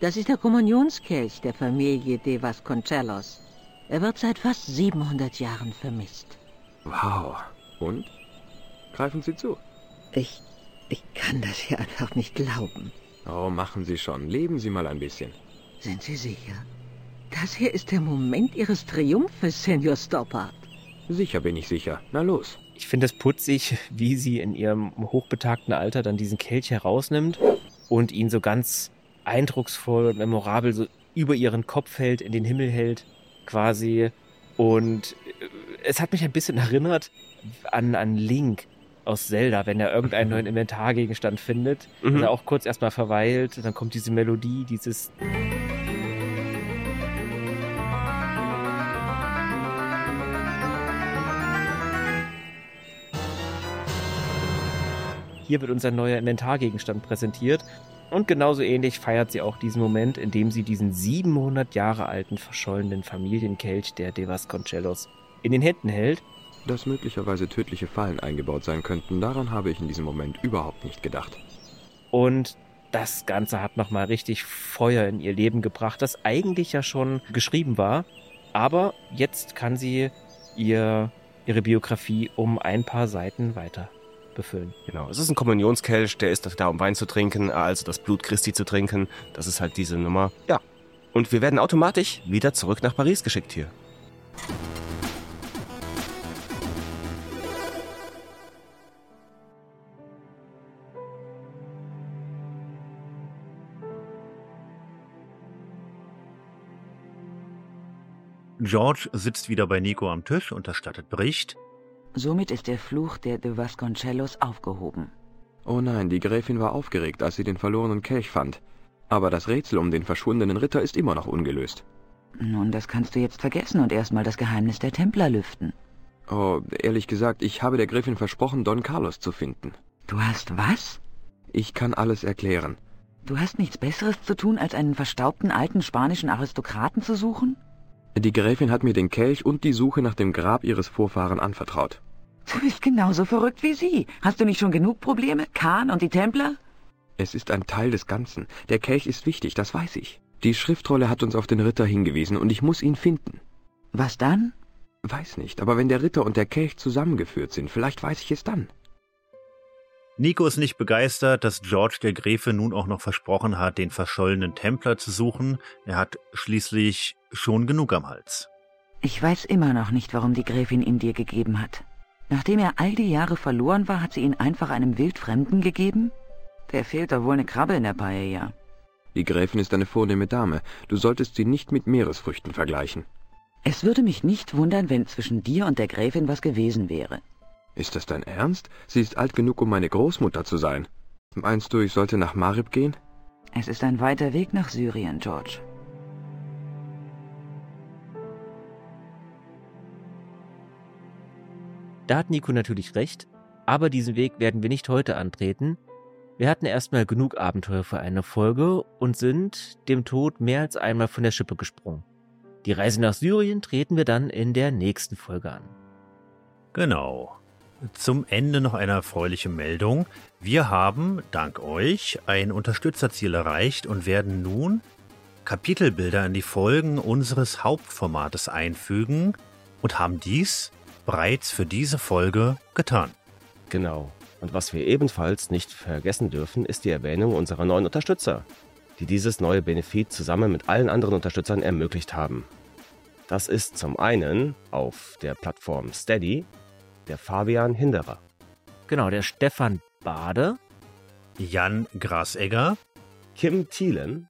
Das ist der Kommunionskelch der Familie de Vasconcelos. Er wird seit fast 700 Jahren vermisst. Wow. Und? Greifen Sie zu. Ich, ich kann das hier einfach nicht glauben. Oh, machen Sie schon. Leben Sie mal ein bisschen. Sind Sie sicher? Das hier ist der Moment Ihres Triumphes, Senor Stoppard. Sicher bin ich sicher. Na los. Ich finde es putzig, wie sie in ihrem hochbetagten Alter dann diesen Kelch herausnimmt und ihn so ganz eindrucksvoll und memorabel so über ihren Kopf hält, in den Himmel hält, quasi. Und äh, es hat mich ein bisschen erinnert an, an Link aus Zelda, wenn er irgendeinen neuen Inventargegenstand findet, mhm. dass er auch kurz erstmal verweilt, dann kommt diese Melodie, dieses Hier wird uns ein neuer Inventargegenstand präsentiert. Und genauso ähnlich feiert sie auch diesen Moment, in dem sie diesen 700 Jahre alten verschollenen Familienkelch der De Vasconcelos in den Händen hält. Dass möglicherweise tödliche Fallen eingebaut sein könnten, daran habe ich in diesem Moment überhaupt nicht gedacht. Und das Ganze hat nochmal richtig Feuer in ihr Leben gebracht, das eigentlich ja schon geschrieben war. Aber jetzt kann sie ihr, ihre Biografie um ein paar Seiten weiter befüllen. Genau, es ist ein Kommunionskelch, der ist da, um Wein zu trinken, also das Blut Christi zu trinken. Das ist halt diese Nummer. Ja. Und wir werden automatisch wieder zurück nach Paris geschickt hier. George sitzt wieder bei Nico am Tisch und erstattet Bericht. Somit ist der Fluch der de Vasconcelos aufgehoben. Oh nein, die Gräfin war aufgeregt, als sie den verlorenen Kelch fand. Aber das Rätsel um den verschwundenen Ritter ist immer noch ungelöst. Nun, das kannst du jetzt vergessen und erstmal das Geheimnis der Templer lüften. Oh, ehrlich gesagt, ich habe der Gräfin versprochen, Don Carlos zu finden. Du hast was? Ich kann alles erklären. Du hast nichts Besseres zu tun, als einen verstaubten alten spanischen Aristokraten zu suchen? Die Gräfin hat mir den Kelch und die Suche nach dem Grab ihres Vorfahren anvertraut. Du bist genauso verrückt wie sie. Hast du nicht schon genug Probleme? Kahn und die Templer? Es ist ein Teil des Ganzen. Der Kelch ist wichtig, das weiß ich. Die Schriftrolle hat uns auf den Ritter hingewiesen und ich muss ihn finden. Was dann? Weiß nicht, aber wenn der Ritter und der Kelch zusammengeführt sind, vielleicht weiß ich es dann. Nico ist nicht begeistert, dass George der Gräfe nun auch noch versprochen hat, den verschollenen Templer zu suchen. Er hat schließlich schon genug am Hals. Ich weiß immer noch nicht, warum die Gräfin ihn dir gegeben hat. Nachdem er all die Jahre verloren war, hat sie ihn einfach einem Wildfremden gegeben? Der fehlt doch wohl eine Krabbe in der Paella. Die Gräfin ist eine vornehme Dame. Du solltest sie nicht mit Meeresfrüchten vergleichen. Es würde mich nicht wundern, wenn zwischen dir und der Gräfin was gewesen wäre. Ist das dein Ernst? Sie ist alt genug, um meine Großmutter zu sein. Meinst du, ich sollte nach Marib gehen? Es ist ein weiter Weg nach Syrien, George. Da hat Nico natürlich recht, aber diesen Weg werden wir nicht heute antreten. Wir hatten erstmal genug Abenteuer für eine Folge und sind dem Tod mehr als einmal von der Schippe gesprungen. Die Reise nach Syrien treten wir dann in der nächsten Folge an. Genau. Zum Ende noch eine erfreuliche Meldung. Wir haben, dank euch, ein Unterstützerziel erreicht und werden nun Kapitelbilder in die Folgen unseres Hauptformates einfügen und haben dies bereits für diese Folge getan. Genau. Und was wir ebenfalls nicht vergessen dürfen, ist die Erwähnung unserer neuen Unterstützer, die dieses neue Benefit zusammen mit allen anderen Unterstützern ermöglicht haben. Das ist zum einen auf der Plattform Steady der Fabian Hinderer. Genau, der Stefan Bade, Jan Grasegger, Kim Thielen,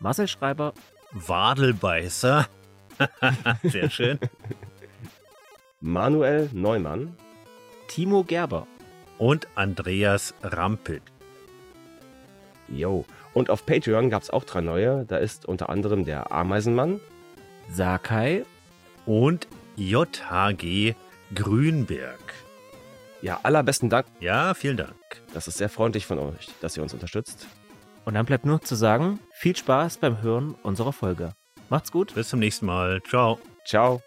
Marcel Schreiber, Wadelbeißer, sehr schön, Manuel Neumann, Timo Gerber. Und Andreas Rampelt. Jo, und auf Patreon gab es auch drei neue. Da ist unter anderem der Ameisenmann, Sakai. Und JHG Grünberg. Ja, allerbesten Dank. Ja, vielen Dank. Das ist sehr freundlich von euch, dass ihr uns unterstützt. Und dann bleibt nur zu sagen, viel Spaß beim Hören unserer Folge. Macht's gut. Bis zum nächsten Mal. Ciao. Ciao.